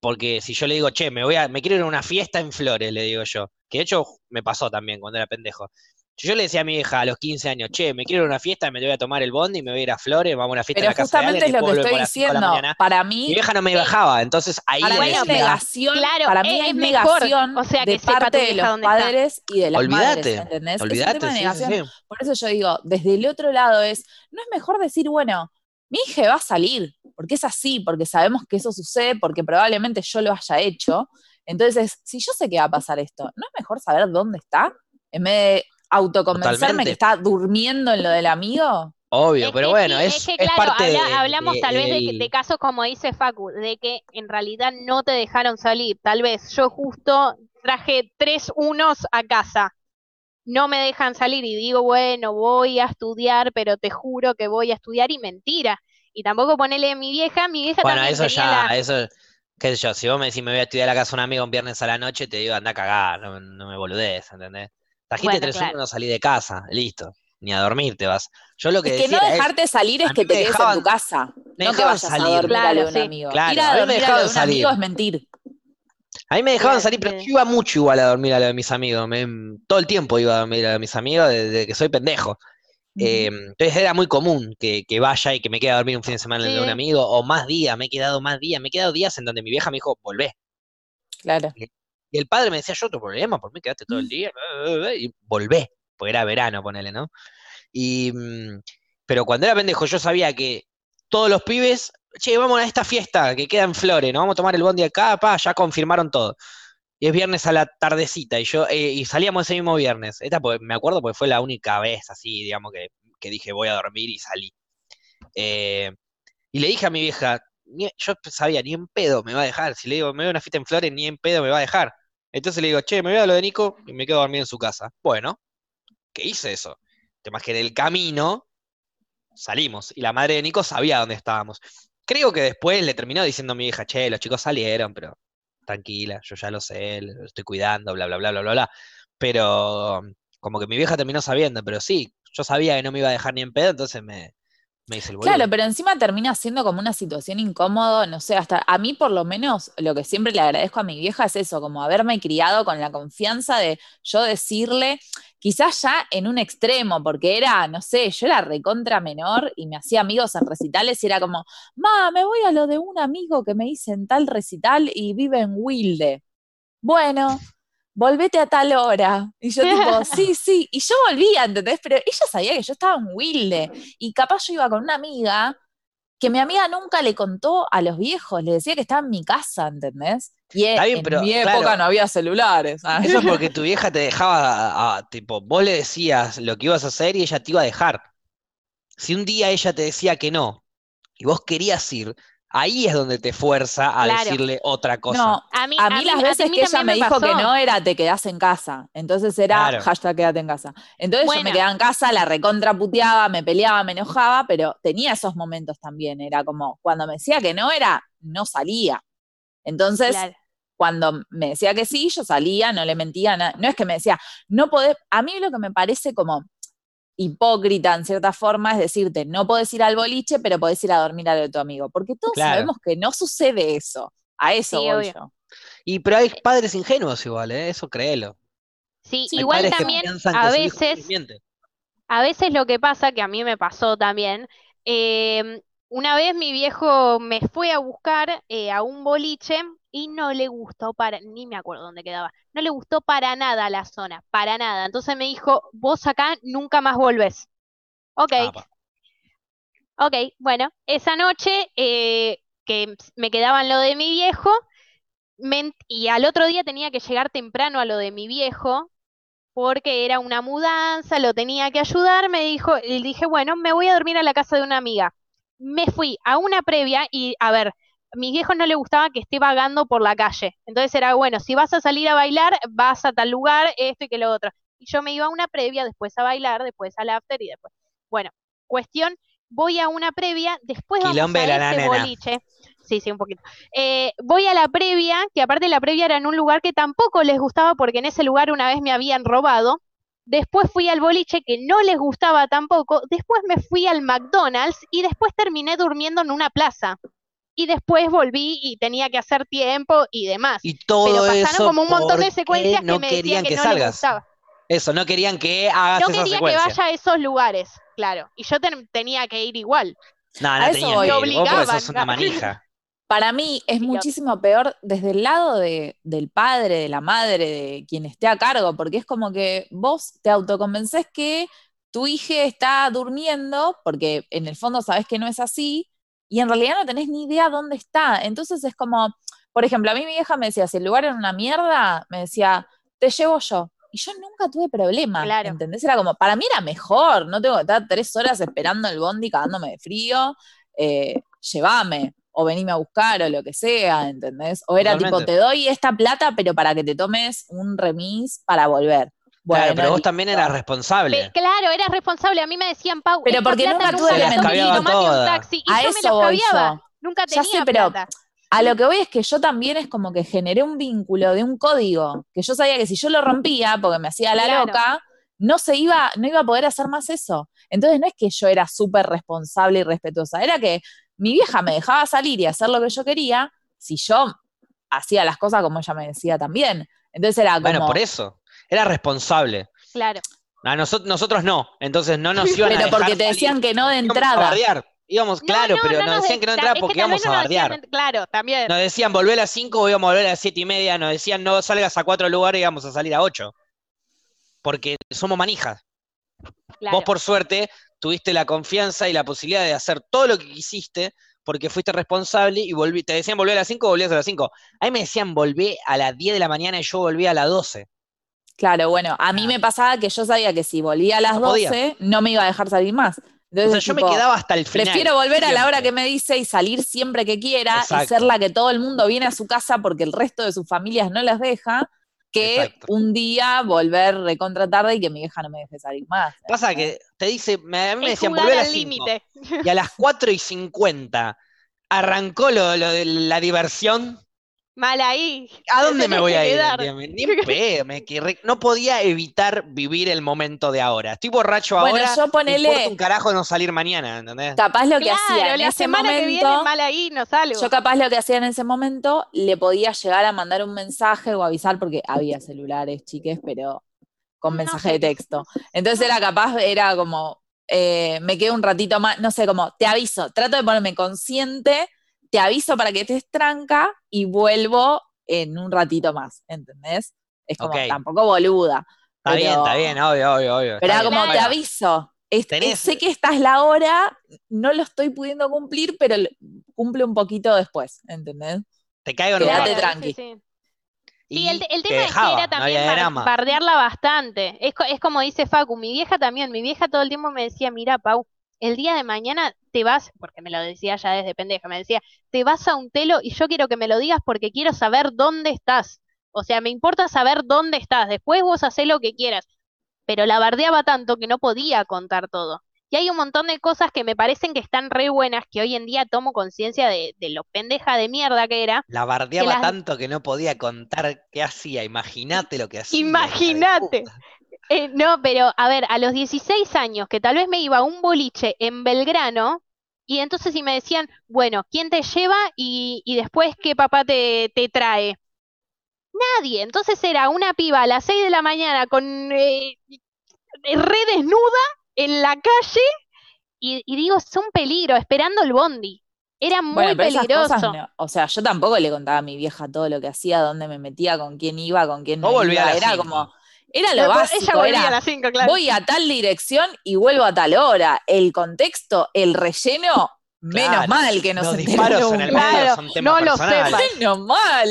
A: porque si yo le digo, che, me voy a, me quiero ir a una fiesta en Flores, le digo yo, que de hecho me pasó también cuando era pendejo. Yo le decía a mi vieja a los 15 años, che, me quiero ir a una fiesta, me voy a tomar el bondi, me voy a ir a Flores, vamos a una fiesta
C: Pero
A: en la casa de
C: justamente
A: alguien,
C: es lo que estoy
A: de
C: diciendo. Para
A: Mi
C: mí,
A: vieja no me bajaba, entonces ahí
C: para mí es negación,
B: Claro,
C: para mí
B: es
C: es
B: mejor,
C: negación
B: o sea, que
C: de
B: sepa tu
C: parte de los
B: está.
C: padres y de las
A: olvídate,
C: madres, ¿entendés? es un
A: olvídate,
C: tema de
A: sí, sí,
C: negación.
A: sí.
C: Por eso yo digo, desde el otro lado es, no es mejor decir, bueno, mi hija va a salir, porque es así, porque sabemos que eso sucede, porque probablemente yo lo haya hecho. Entonces, si yo sé que va a pasar esto, ¿no es mejor saber dónde está? En vez de autoconvencerme
A: Totalmente.
C: que está durmiendo en lo del amigo.
A: Obvio,
B: Es
A: pero
B: que
A: bueno,
B: sí,
A: es,
B: que
A: es
B: claro,
A: parte
B: habla-
A: de-
B: hablamos
A: de-
B: tal vez de,
A: del-
B: de casos como dice Facu, de que en realidad no te dejaron salir. Tal vez yo justo traje tres unos a casa, no me dejan salir y digo, bueno, voy a estudiar, pero te juro que voy a estudiar y mentira. Y tampoco ponerle a mi vieja, mi vieja
A: Bueno,
B: también
A: eso ya,
B: la-
A: eso, qué sé yo, si vos me decís me voy a estudiar a la casa de un amigo un viernes a la noche, te digo anda a cagar, no, no me boludez, ¿entendés? Trajiste
B: Bueno,
A: tres
B: claro.
A: no salí de casa, listo, ni a dormir te vas. Yo lo que
C: Es que
A: decía
C: no
A: es,
C: dejarte salir es
A: a
C: que te quedes en tu casa.
A: me
C: No
A: dejaban
C: vayas a
A: salir.
C: dormir a lo
B: Claro,
C: de un
B: sí.
C: amigo.
A: Claro,
C: Ir
A: a
C: a
A: mí me
C: a lo
A: dejaban
C: de un
A: salir.
C: amigo es mentir.
A: a mí me dejaban salir, pero yo iba mucho igual a dormir a lo de mis amigos, me- todo el tiempo iba a dormir a lo de mis amigos desde que soy pendejo. Eh, entonces era muy común que, que vaya y que me quede a dormir un fin de semana en
B: Sí,
A: de un amigo, o más días, me he quedado más días, me he quedado días en donde mi vieja me dijo, volvé.
C: Claro.
A: Y el padre me decía, yo tu problema, por mí quedaste todo el día, y volvé, porque era verano, ponele, ¿no? Y, mm, pero cuando era pendejo, yo sabía que todos los pibes, che, vamos a esta fiesta que queda en Flores, ¿no? Vamos a tomar el bondi acá, pa, ya confirmaron todo. Y es viernes a la tardecita, y yo, eh, y salíamos ese mismo viernes. Esta, me acuerdo porque fue la única vez así, digamos, que, que dije voy a dormir y salí. Eh, y le dije a mi vieja, yo sabía, ni en pedo me va a dejar. Si le digo, me voy a una fiesta en Flores, ni en pedo me va a dejar. Entonces le digo, che, me voy a lo de Nico y me quedo a dormir en su casa. Bueno, ¿qué hice eso? Temas que en el camino salimos y la madre de Nico sabía dónde estábamos. Creo que después le terminó diciendo a mi vieja, che, los chicos salieron, pero tranquila, yo ya lo sé, lo estoy cuidando, bla, bla, bla, bla, bla, bla. Pero como que mi vieja terminó sabiendo, pero sí, yo sabía que no me iba a dejar ni en pedo, entonces me, el.
C: Claro, pero encima termina siendo como una situación incómoda, no sé, hasta a mí por lo menos lo que siempre le agradezco a mi vieja es eso, como haberme criado con la confianza de yo decirle, quizás ya en un extremo, porque era, no sé, yo era recontra menor y me hacía amigos en recitales y era como, ma, me voy a lo de un amigo que me hice en tal recital y vive en Wilde. Bueno, volvete a tal hora. Y yo tipo, sí, sí. Y yo volvía, ¿entendés? Pero ella sabía que yo estaba en Wilde. Y capaz yo iba con una amiga que mi amiga nunca le contó a los viejos, le decía que estaba en mi casa, ¿entendés? Y
A: Está bien,
C: en
A: pero,
C: mi
A: claro.
C: época no había celulares. Ah.
A: Eso es porque tu vieja te dejaba, a- a- tipo, vos le decías lo que ibas a hacer y ella te iba a dejar. Si un día ella te decía que no y vos querías ir, ahí es donde te fuerza a
B: Claro.
A: decirle otra cosa.
C: No,
B: A mí,
C: a mí las veces
B: mí
C: que ella me dijo que no era te quedás en casa. Entonces era
A: Claro.
C: hashtag quédate en casa. Entonces yo me quedaba en casa, la recontra puteaba, me peleaba, me enojaba, pero tenía esos momentos también. Era como, cuando me decía que no era, no salía. Entonces,
B: Claro.
C: cuando me decía que sí, yo salía, no le mentía, na- no es que me decía, no podés, a mí lo que me parece como hipócrita en cierta forma es decirte, no podés ir al boliche, pero podés ir a dormir a lo de tu amigo, porque todos
A: Claro.
C: sabemos que no sucede eso, a eso
B: Sí,
C: voy
B: obvio.
C: yo.
A: Y pero hay padres ingenuos igual, ¿eh? Eso créelo.
B: Sí,
A: Hay
B: igual también a veces. A veces lo que pasa, que a mí me pasó también, eh, una vez mi viejo me fue a buscar eh, a un boliche y no le gustó para, ni me acuerdo dónde quedaba, no le gustó para nada la zona, para nada. Entonces me dijo, vos acá nunca más volvés. Ok,
A: Ah,
B: ok, bueno, esa noche eh, que me quedaba en lo de mi viejo, y al otro día tenía que llegar temprano a lo de mi viejo, porque era una mudanza, lo tenía que ayudar, me dijo, y dije, bueno, me voy a dormir a la casa de una amiga. Me fui a una previa y, a ver, mis viejos no les gustaba que esté vagando por la calle. Entonces era, bueno, si vas a salir a bailar, vas a tal lugar, esto y que lo otro. Y yo me iba a una previa, después a bailar, después al after y después. Bueno, Cuestión, voy a una previa, después vamos a
A: la
B: ese
A: nena.
B: boliche. Sí, sí, un poquito. Eh, voy a la previa, que aparte la previa era en un lugar que tampoco les gustaba porque en ese lugar una vez me habían robado. Después fui al boliche que no les gustaba tampoco. Después me fui al McDonald's y después terminé durmiendo en una plaza. Y después volví y tenía que hacer tiempo y demás.
A: Y todo
B: Pero pasaron
A: eso
B: como un montón de secuencias
A: no
B: que me decían
A: querían
B: que,
A: que
B: no les
A: salgas.
B: gustaba.
A: Eso, no querían que hagas
B: No
A: esa
B: quería que vaya a esos lugares, claro. Y yo ten- tenía que ir igual.
A: No,
C: A
A: no
C: eso voy.
A: que
B: Me
A: ir. Vos sos una manija.
C: Para mí es muchísimo peor desde el lado de, del padre, de la madre, de quien esté a cargo, porque es como que vos te autoconvencés que tu hija está durmiendo, porque en el fondo sabés que no es así, y en realidad no tenés ni idea dónde está. Entonces es como, por ejemplo, a mí mi vieja me decía, si el lugar era una mierda, me decía, te llevo yo. Y yo nunca tuve problema,
B: Claro.
C: ¿entendés? Era como, para mí era mejor, no tengo que estar tres horas esperando el bondi cagándome de frío, eh, llévame, o venime a buscar, o lo que sea, ¿entendés? O era tipo, te doy esta plata, pero para que te tomes un remis para volver. Bueno,
A: claro, pero vos también eras responsable.
B: Pe- claro, eras responsable. A mí me decían, Pau,
C: Pero porque nunca tuve
B: la
A: mentira.
B: un taxi. Y
C: A
B: yo me
C: eso
B: los cambiaba.
C: yo.
B: Nunca
C: Ya
B: tenía
C: sé, pero
B: plata.
C: A lo que voy es que yo también es como que generé un vínculo de un código, que yo sabía que si yo lo rompía, porque me hacía la
B: Claro.
C: loca, no se iba, no iba a poder hacer más eso. Entonces no es que yo era súper responsable y respetuosa, era que mi vieja me dejaba salir y hacer lo que yo quería, si yo hacía las cosas como ella me decía también. Entonces era como,
A: Bueno, por eso. Era responsable.
B: Claro.
A: A nosotros, nosotros no. Entonces no nos iban a
C: pero porque te
A: salir.
C: decían que no de
A: Íbamos a
C: entrada.
A: bardear. Íbamos,
B: No,
A: claro,
B: no,
A: pero
B: no
A: nos decían
B: de-
A: que no entraba
B: es que
A: porque íbamos a
B: no nos decían
A: bardear.
B: Claro, también.
A: Nos decían volver a las 5, íbamos a volver a las 7 y media. Nos decían no salgas a cuatro lugares y íbamos a salir a 8. Porque somos manijas.
B: claro.
A: Vos, por suerte, tuviste la confianza y la posibilidad de hacer todo lo que quisiste porque fuiste responsable y volví, te decían volver a las 5, volvías a las 5. A mí me decían volvé a las 10 de la mañana y yo volví a las 12.
C: Claro, bueno, a mí me pasaba que yo sabía que si volvía a las
A: No podía.
C: 12 no me iba a dejar salir más.
A: O
C: Entonces,
A: sea, yo me quedaba hasta el final.
C: Prefiero volver a la hora que me dice y salir siempre que quiera y ser la que todo el mundo viene a su casa porque el resto de sus familias no las deja, que
A: Exacto.
C: un día volver recontra tarde y que mi vieja no me deje salir más.
A: Pasa que te dice, me- a mí me
B: Es
A: decían volver a
B: al
A: las 5
B: límite.
A: y a las 4 y 50 arrancó lo, lo de la diversión.
B: Mal ahí.
A: ¿A dónde me voy a ir? Entiéndeme? Ni pedo, me no podía evitar vivir el momento de ahora. Estoy borracho
C: Bueno,
A: ahora.
C: yo
A: me
C: ponele-
A: un carajo no salir mañana, ¿entendés?
C: Capaz lo que
B: Claro,
C: hacía en
B: la
C: ese
B: semana que viene
C: momento,
B: mal ahí no salgo.
C: yo capaz lo que hacía en ese momento, le podía llegar a mandar un mensaje o avisar porque había celulares, chiques, pero con mensaje de texto. Entonces era capaz, era como, eh, me quedo un ratito más, no sé, como, te aviso, trato de ponerme consciente, te aviso para que te tranca y vuelvo en un ratito más, ¿entendés? Es como, tampoco boluda.
A: Está bien, está bien, obvio, obvio, obvio.
C: Pero
A: bien.
C: como, te aviso. es- sé que esta es la hora, no lo estoy pudiendo cumplir, pero cumple un poquito después, ¿entendés?
A: Te caigo en un
C: Quédate tranqui.
B: sí, sí.
A: Y
B: Sí, el, el
A: te
B: tema es
A: dejaba,
B: que era
A: no
B: también
A: drama.
B: bardearla bastante. Es, es como dice Facu, mi vieja también, mi vieja todo el tiempo me decía, mira, Pau, el día de mañana te vas, porque me lo decía ya desde pendeja, me decía, te vas a un telo y yo quiero que me lo digas porque quiero saber dónde estás. O sea, me importa saber dónde estás. Después vos hacés lo que quieras. Pero la bardeaba tanto que no podía contar todo. Y hay un montón de cosas que me parecen que están re buenas, que hoy en día tomo conciencia de, de lo pendeja de mierda que era.
A: La bardeaba
B: las-
A: tanto que no podía contar qué hacía. Imagínate lo que hacía.
B: Imagínate. Eh, no, pero a ver, a los 16 años, que tal vez me iba a un boliche en Belgrano, y entonces si me decían, bueno, ¿quién te lleva y, y después qué papá te, te trae? Nadie. Entonces era una piba a las 6 de la mañana con eh, re desnuda en la calle, y, y digo, es un peligro, esperando el bondi. Era muy
C: Bueno, pero esas
B: peligroso.
C: cosas no- o sea, yo tampoco le contaba a mi vieja todo lo que hacía, dónde me metía, con quién iba, con quién no
A: Vos volvías a
C: iba.
A: las
C: Era
A: cinco.
C: como, era lo
B: Después-
C: básico, era,
B: a las 5, claro.
C: voy a tal dirección y vuelvo a tal hora. El contexto, el relleno, menos
A: Claro,
C: mal que no se
A: disparos en el medio
B: Claro,
A: son tema
B: no lo sepas.
C: Menos mal.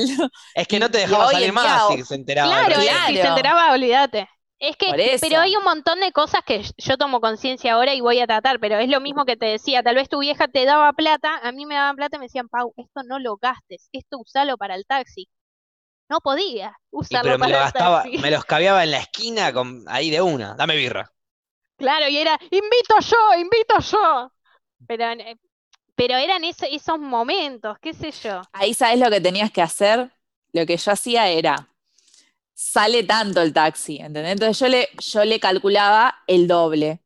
A: Es que no te
C: Y- y
A: dejaba salir más
C: día-
A: si se enteraba.
B: Claro, si se enteraba, olvídate. Es que, pero hay un montón de cosas que yo tomo conciencia ahora y voy a tratar, pero es lo mismo que te decía, tal vez tu vieja te daba plata, a mí me daban plata y me decían, Pau, esto no lo gastes, esto usalo para el taxi. No podía
A: Y
B: usarlo
A: pero me
B: para
A: lo
B: el
A: gastaba,
B: taxi.
A: me los caviaba en la esquina con, ahí de una. Dame birra.
B: Claro, y era, invito yo, invito yo. Pero, eh, pero eran esos momentos, qué sé yo.
C: Ahí sabes lo que tenías que hacer. Lo que yo hacía era, sale tanto el taxi, ¿entendés? Entonces yo le, yo le calculaba el doble.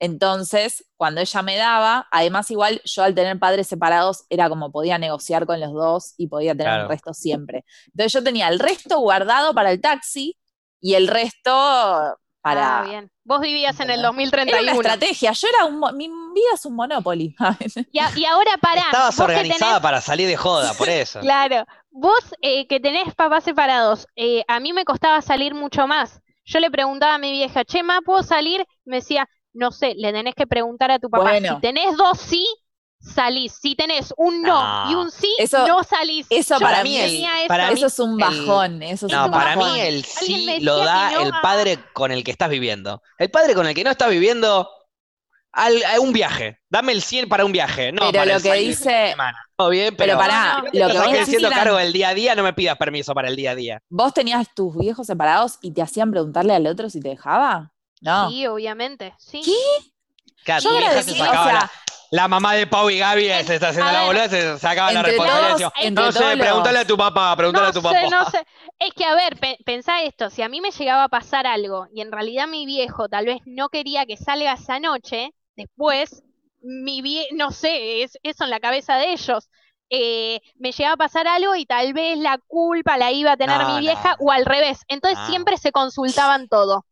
C: Entonces, cuando ella me daba, además igual yo al tener padres separados era como podía negociar con los dos y podía tener el resto siempre. Entonces yo tenía el resto guardado para el taxi y el resto para...
B: Ah, bien. Vos vivías en el 2031.
C: Era una estrategia, yo era un... Mi vida es un Monopoly.
B: y, ahora para...
A: Estabas organizada para salir de joda, por eso.
B: claro. Vos eh, que tenés papás separados, eh, a mí me costaba salir mucho más. Yo le preguntaba a mi vieja, che, ¿ma puedo salir? Me decía, no sé, le tenés que preguntar a tu papá. Si tenés dos sí, salís. Si tenés un no, y un sí, no salís.
C: Eso para mí, eso es un bajón. eso
A: no, para mí el sí lo da el padre con el que estás viviendo. El padre con el que no estás viviendo, al, un viaje. Dame el 100 para un viaje. No,
C: pero lo que dice.
A: Todo bien, pero,
C: para lo que
A: vos haciendo cargo del día a día, no me pidas permiso para el día a día.
C: ¿Vos tenías tus viejos separados y te hacían preguntarle al otro si te dejaba? No.
B: Sí, obviamente. Sí.
C: ¿Qué?
A: Yo la, mamá de Pau y Gaby se está haciendo la boluda, se sacaba la responsabilidad. no sé, pregúntale a tu papá, pregúntale a tu papá.
B: No sé. Es que, a ver, pensá esto, si a mí me llegaba a pasar algo y en realidad mi viejo tal vez no quería que salga esa noche, después, mi vie no sé, es eso en la cabeza de ellos. Eh, me llegaba a pasar algo y tal vez la culpa la iba a tener mi vieja o al revés. Entonces siempre se consultaban todo.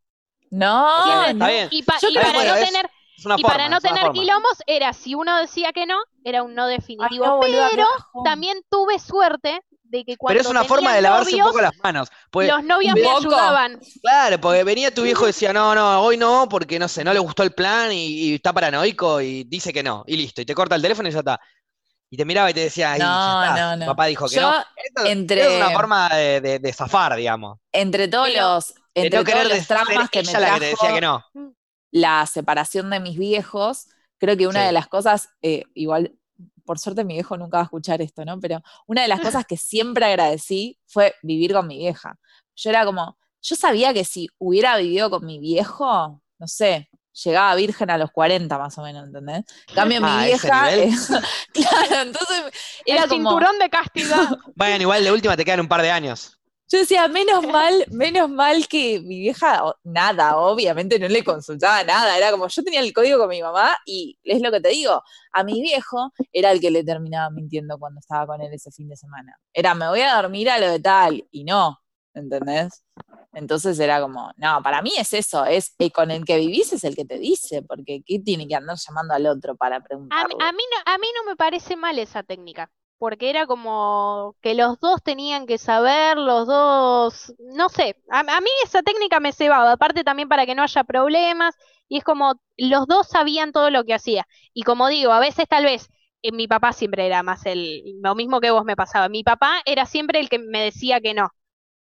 C: No,
B: Y, para no tener, y para no tener quilombos era si uno decía que no, era un no definitivo. pero también tuve suerte de que cuando
A: Pero es una forma de lavarse un poco las manos.
B: Pues, los novios me ayudaban.
A: Claro, porque venía tu viejo y decía, no, no, hoy no, porque no sé, no le gustó el plan y, está paranoico y dice que no, y listo, y te corta el teléfono y ya está. Y te miraba y te decía, Ay, no, no, no. papá dijo que no. entre... es una forma de, zafar, digamos.
C: Entre todos los, entre todos los traumas que me trajo
A: decía que no.
C: la separación de mis viejos, creo que una de las cosas, eh, igual por suerte mi viejo nunca va a escuchar esto, ¿no? Pero una de las cosas que siempre agradecí fue vivir con mi vieja. Yo era como, yo sabía que si hubiera vivido con mi viejo, no sé, llegaba virgen a los 40 más o menos, ¿entendés? cambio mi ah, vieja, claro, entonces
B: era El cinturón de castidad.
A: Bueno, igual de última te quedan un par de años.
C: Yo decía, menos mal, menos mal que mi vieja, nada, obviamente no le consultaba nada, era como yo tenía el código con mi mamá y es lo que te digo, a mi viejo era el que le terminaba mintiendo cuando estaba con él ese fin de semana. Era, me voy a dormir a lo de tal y no, ¿entendés? Entonces era como, no, para mí es eso, es el con el que vivís es el que te dice, porque ¿qué tiene que andar llamando al otro para preguntar?
B: A, a, mí no, a mí no me parece mal esa técnica porque era como que los dos tenían que saber, los dos, no sé, a, mí esa técnica me cebaba, aparte también para que no haya problemas, y es como los dos sabían todo lo que hacía, y como digo, a veces tal vez eh, mi papá siempre era más el, lo mismo que vos me pasaba, mi papá era siempre el que me decía que no.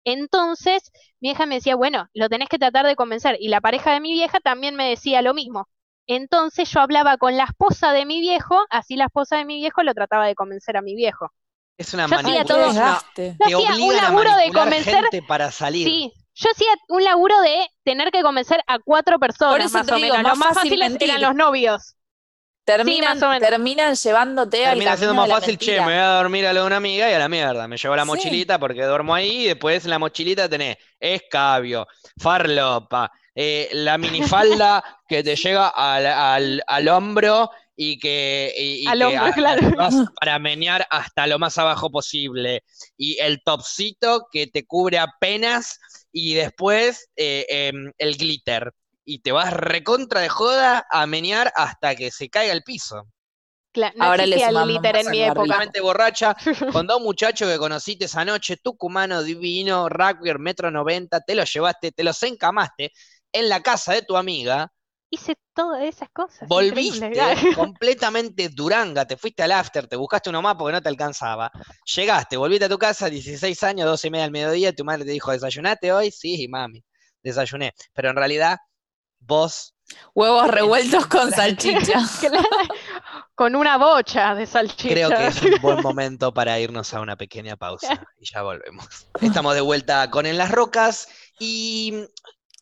B: Entonces, mi vieja me decía, bueno, lo tenés que tratar de convencer, y la pareja de mi vieja también me decía lo mismo. Entonces yo hablaba con la esposa de mi viejo, así la esposa de mi viejo lo trataba de convencer a mi viejo.
A: Es una
B: yo hacía todo,
A: te un laburo de convencer para salir.
B: Sí, yo hacía un laburo de tener que convencer a cuatro personas más o menos. Lo más fácil eran los novios.
C: Terminan, terminan llevándote
A: a Termina siendo más fácil, che, me voy a dormir a lo de una amiga y a la mierda. Me llevo la mochilita porque duermo ahí y después en la mochilita tenés escabio, farlopa, eh, la minifalda que te llega al, al, hombro y que, vas para menear hasta lo más abajo posible. Y el topcito que te cubre apenas y después eh, em, el glitter y te vas recontra de joda a menear hasta que se caiga el piso.
B: Ahora le glitter en mi época.
A: borracha, con dos muchachos que conociste esa noche, tucumano divino, rugby, metro 90, te los llevaste, te los encamaste en la casa de tu amiga.
B: Hice todas esas cosas.
A: Volviste completamente duranga, te fuiste al after, te buscaste uno más porque no te alcanzaba. Llegaste, volviste a tu casa, 16 años, 12 y media al mediodía, tu madre te dijo, ¿desayunaste hoy? Sí, mami, desayuné. Pero en realidad vos...
C: Huevos revueltos con salchicha.
B: con una bocha de salchicha.
A: Creo que es un buen momento para irnos a una pequeña pausa y ya volvemos. Estamos de vuelta con En las Rocas y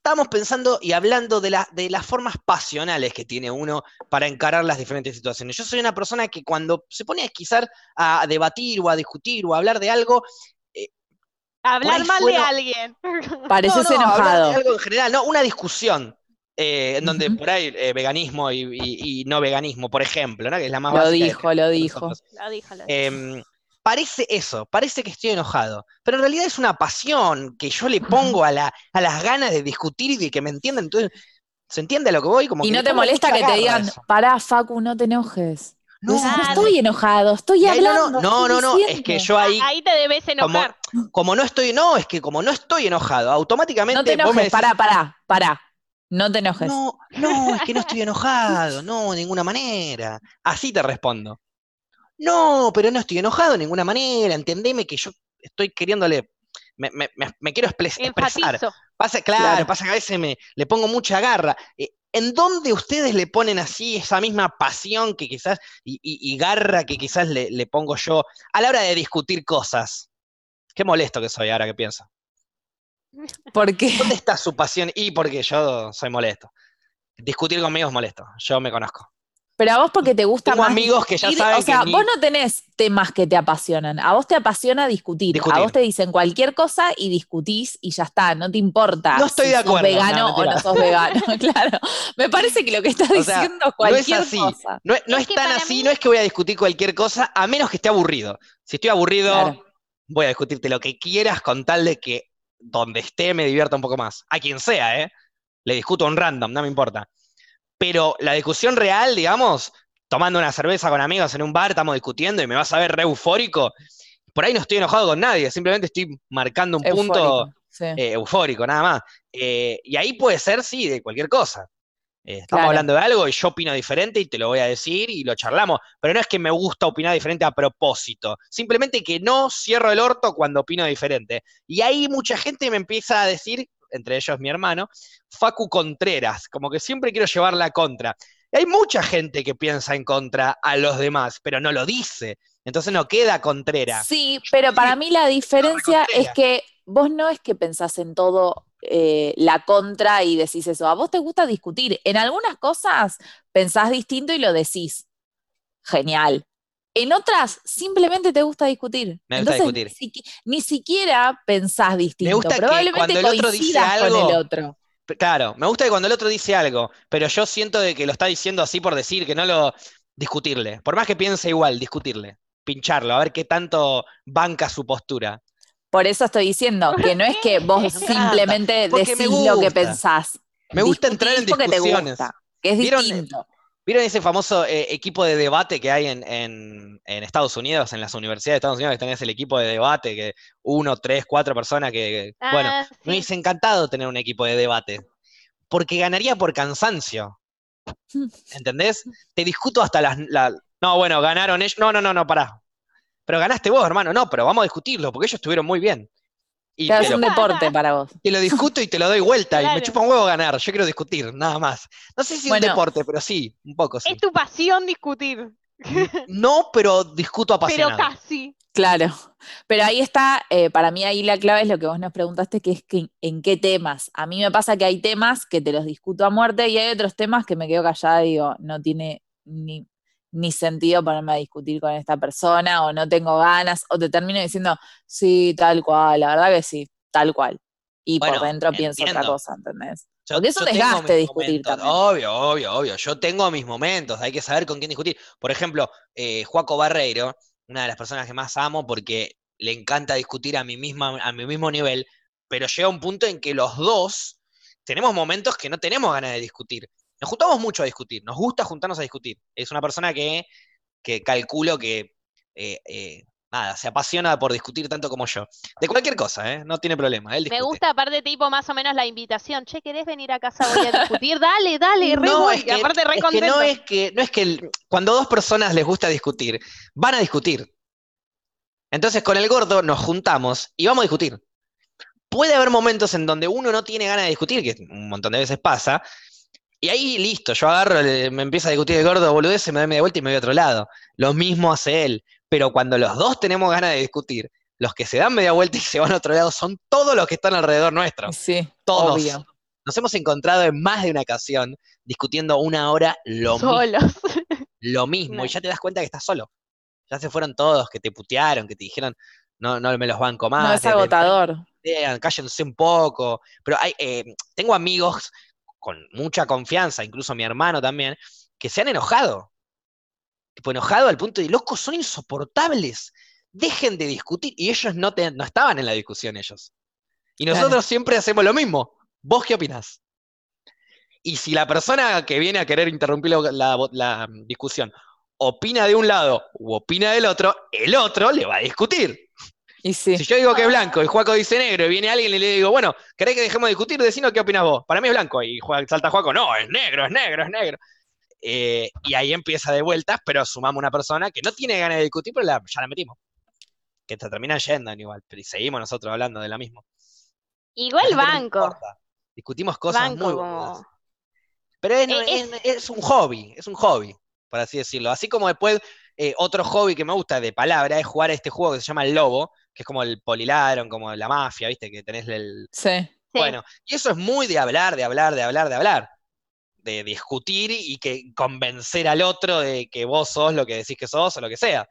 A: Estamos pensando y hablando de, la, de las formas pasionales que tiene uno para encarar las diferentes situaciones. Yo soy una persona que cuando se pone a esquizar, a debatir o a discutir o a hablar de algo,
B: Hablar mal de alguien.
C: Pareces enojado.
A: De algo en general, no, una discusión. Eh, en donde por ahí eh, veganismo y, no veganismo, por ejemplo, ¿no? que es la más
C: lo dijo, lo dijo,
B: lo dijo. Lo
A: em, dijo. Parece eso, parece que estoy enojado, pero en realidad es una pasión que yo le pongo a, la, a las ganas de discutir y de que me entiendan. Entonces, ¿se entiende a lo que voy? Como
C: y no te molesta que te digan, pará, Facu, no te enojes. No, estoy enojado, estoy hablando.
A: No, no, no, es que yo ahí.
B: Ahí te debes enojar.
A: Como, no estoy, no, es que como no estoy enojado, automáticamente.
C: No te enojes, pará, pará, pará. No te enojes.
A: No, no, es que no estoy enojado, no, de ninguna manera. Así te respondo. No, pero no estoy enojado de ninguna manera, entendeme que yo estoy queriéndole. Me, me, quiero expresar. Pasa, claro, pasa que a veces me, le pongo mucha garra. Eh, ¿En dónde ustedes le ponen así esa misma pasión que quizás y, garra que quizás le, pongo yo a la hora de discutir cosas? Qué molesto que soy ahora que pienso.
C: ¿Por qué?
A: ¿Dónde está su pasión? Y porque yo soy molesto. Discutir conmigo es molesto, yo me conozco.
C: Pero a vos porque te gusta
A: Tengo amigos que ya saben
C: O sea, vos no tenés temas que te apasionan. A vos te apasiona discutir. A vos te dicen cualquier cosa y discutís y ya está. No te importa.
A: No estoy de acuerdo.
C: Sos vegano o no sos vegano. claro. Me parece que lo que estás diciendo es cualquier
A: no es así.
C: cosa.
A: No, es, tan así. No es que voy a discutir cualquier cosa a menos que esté aburrido. Si estoy aburrido, voy a discutirte lo que quieras con tal de que donde esté me divierta un poco más. A quien sea, ¿eh? Le discuto a un random, no me importa. Pero la discusión real, digamos, tomando una cerveza con amigos en un bar, estamos discutiendo y me vas a ver re eufórico. Por ahí no estoy enojado con nadie, simplemente estoy marcando un punto eh, eufórico, nada más. Eh, y ahí puede ser, sí, de cualquier cosa. Eh, estamos hablando de algo y yo opino diferente y te lo voy a decir y lo charlamos. Pero no es que me gusta opinar diferente a propósito. Simplemente que no cierro el orto cuando opino diferente. Y ahí mucha gente me empieza a decir, entre ellos mi hermano, Facu Contreras, como que siempre quiero llevar la contra. Y hay mucha gente que piensa en contra a los demás, pero no lo dice. Entonces no queda Contreras.
C: Sí, pero para mí la diferencia es que vos no es que pensás en todo eh, la contra y decís eso. A vos te gusta discutir. En algunas cosas pensás distinto y lo decís. Genial. En otras, simplemente te gusta discutir.
A: Me gusta discutir.
C: Ni, siquiera pensás distinto. Me gusta
A: Probablemente que cuando el otro dice algo,
C: con el otro.
A: Claro, me gusta que cuando el otro dice algo, pero yo siento de que lo está diciendo así por decir, que no lo discutirle. Por más que piense igual, discutirle, pincharlo, a ver qué tanto banca su postura.
C: Por eso estoy diciendo que no es que vos simplemente decís lo que pensás.
A: Me gusta entrar en discusiones.
C: que es distinto.
A: ¿Vieron ese famoso eh, equipo de debate que hay en, Estados Unidos, en las universidades de Estados Unidos, que tenés el equipo de debate, que uno, tres, cuatro personas que, bueno, ah, me hubiese encantado tener un equipo de debate, porque ganaría por cansancio. ¿Entendés? Te discuto hasta las... no, bueno, ganaron ellos. No, no, no, no, pará. Pero ganaste vos, hermano. No, pero vamos a discutirlo, porque ellos estuvieron muy bien.
C: Y es un deporte para vos.
A: Te lo discuto y te lo doy vuelta y me chupa un huevo ganar. Yo quiero discutir, nada más. No sé si es un deporte, pero sí, un poco sí.
B: Es tu pasión discutir.
A: No, pero discuto apasionado.
B: Pero casi.
C: Claro, pero ahí está, eh, para mí ahí la clave es lo que vos nos preguntaste, que es que, en qué temas. A mí me pasa que hay temas que te los discuto a muerte y hay otros temas que me quedo callada y digo, no tiene ni ni sentido ponerme a discutir con esta persona o no tengo ganas o te termino diciendo, sí, tal cual, la verdad que sí, tal cual. Y por dentro pienso otra cosa, ¿entendés? Porque eso desgaste discutir también.
A: Obvio, obvio, obvio. Yo tengo mis momentos, hay que saber con quién discutir. Por ejemplo, eh, Juaco Barreiro, una de las personas que más amo porque le encanta discutir a mi, misma, a mi mismo nivel, pero llega un punto en que los dos tenemos momentos que no tenemos ganas de discutir. Nos juntamos mucho a discutir, nos gusta juntarnos a discutir. Es una persona que, calculo que eh, eh, nada, se apasiona por discutir tanto como yo. De cualquier cosa, ¿eh? No tiene problema. Él
B: Me gusta, aparte, tipo, más o menos la invitación. Che, ¿querés venir a casa hoy a discutir? dale, dale, re no, es que, aparte re
A: no es que, no es que cuando dos personas les gusta discutir, van a discutir. Entonces, con el gordo nos juntamos y vamos a discutir. Puede haber momentos en donde uno no tiene ganas de discutir, que un montón de veces pasa, y ahí listo, yo agarro, me empieza a discutir el gordo boludez, se me da media vuelta y me voy a otro lado. Lo mismo hace él. Pero cuando los dos tenemos ganas de discutir, los que se dan media vuelta y se van a otro lado son todos los que están alrededor nuestro.
C: Sí,
A: todos.
C: Obvio.
A: Nos hemos encontrado en más de una ocasión discutiendo una hora lo mismo.
B: Solos.
A: Lo mismo,
B: No.
A: y ya te das cuenta que estás solo. Ya se fueron todos, que te putearon, que te dijeron, no, no me los banco más.
C: No, es agotador.
A: cállense un poco. Pero hay, eh, tengo amigos con mucha confianza, incluso mi hermano también, que se han enojado. Tipo, enojado al punto de, locos, son insoportables. Dejen de discutir. Y ellos no, te- no estaban en la discusión, ellos. Y
C: Claro.
A: nosotros siempre hacemos lo mismo. ¿Vos qué opinás? Y si la persona que viene a querer interrumpir la, la- la discusión opina de un lado u opina del otro, el otro le va a discutir.
C: Y sí.
A: Si yo digo que es blanco y Juaco dice negro y viene alguien y le digo, bueno, ¿querés que dejemos de discutir? Decinos qué opinas vos. Para mí es blanco. Y salta Juaco, no, es negro, es negro, es negro. Eh, y ahí empieza de vueltas, pero sumamos una persona que no tiene ganas de discutir, pero la- ya la metimos. Que te termina yendo igual, pero seguimos nosotros hablando de la misma.
B: Igual
A: La no
B: banco.
A: Discutimos cosas
B: Banco
A: muy
B: como-
A: boludas. Pero es,
B: Eh,
A: es- es un hobby, es un hobby, por así decirlo. Así como después, eh, otro hobby que me gusta de palabra es jugar a este juego que se llama El Lobo, que es como el poliladron, como la mafia, ¿viste? Que tenés el,
C: Sí.
A: Bueno, y eso es muy de hablar, de hablar, de hablar, de hablar. De discutir y que convencer al otro de que vos sos lo que decís que sos o lo que sea.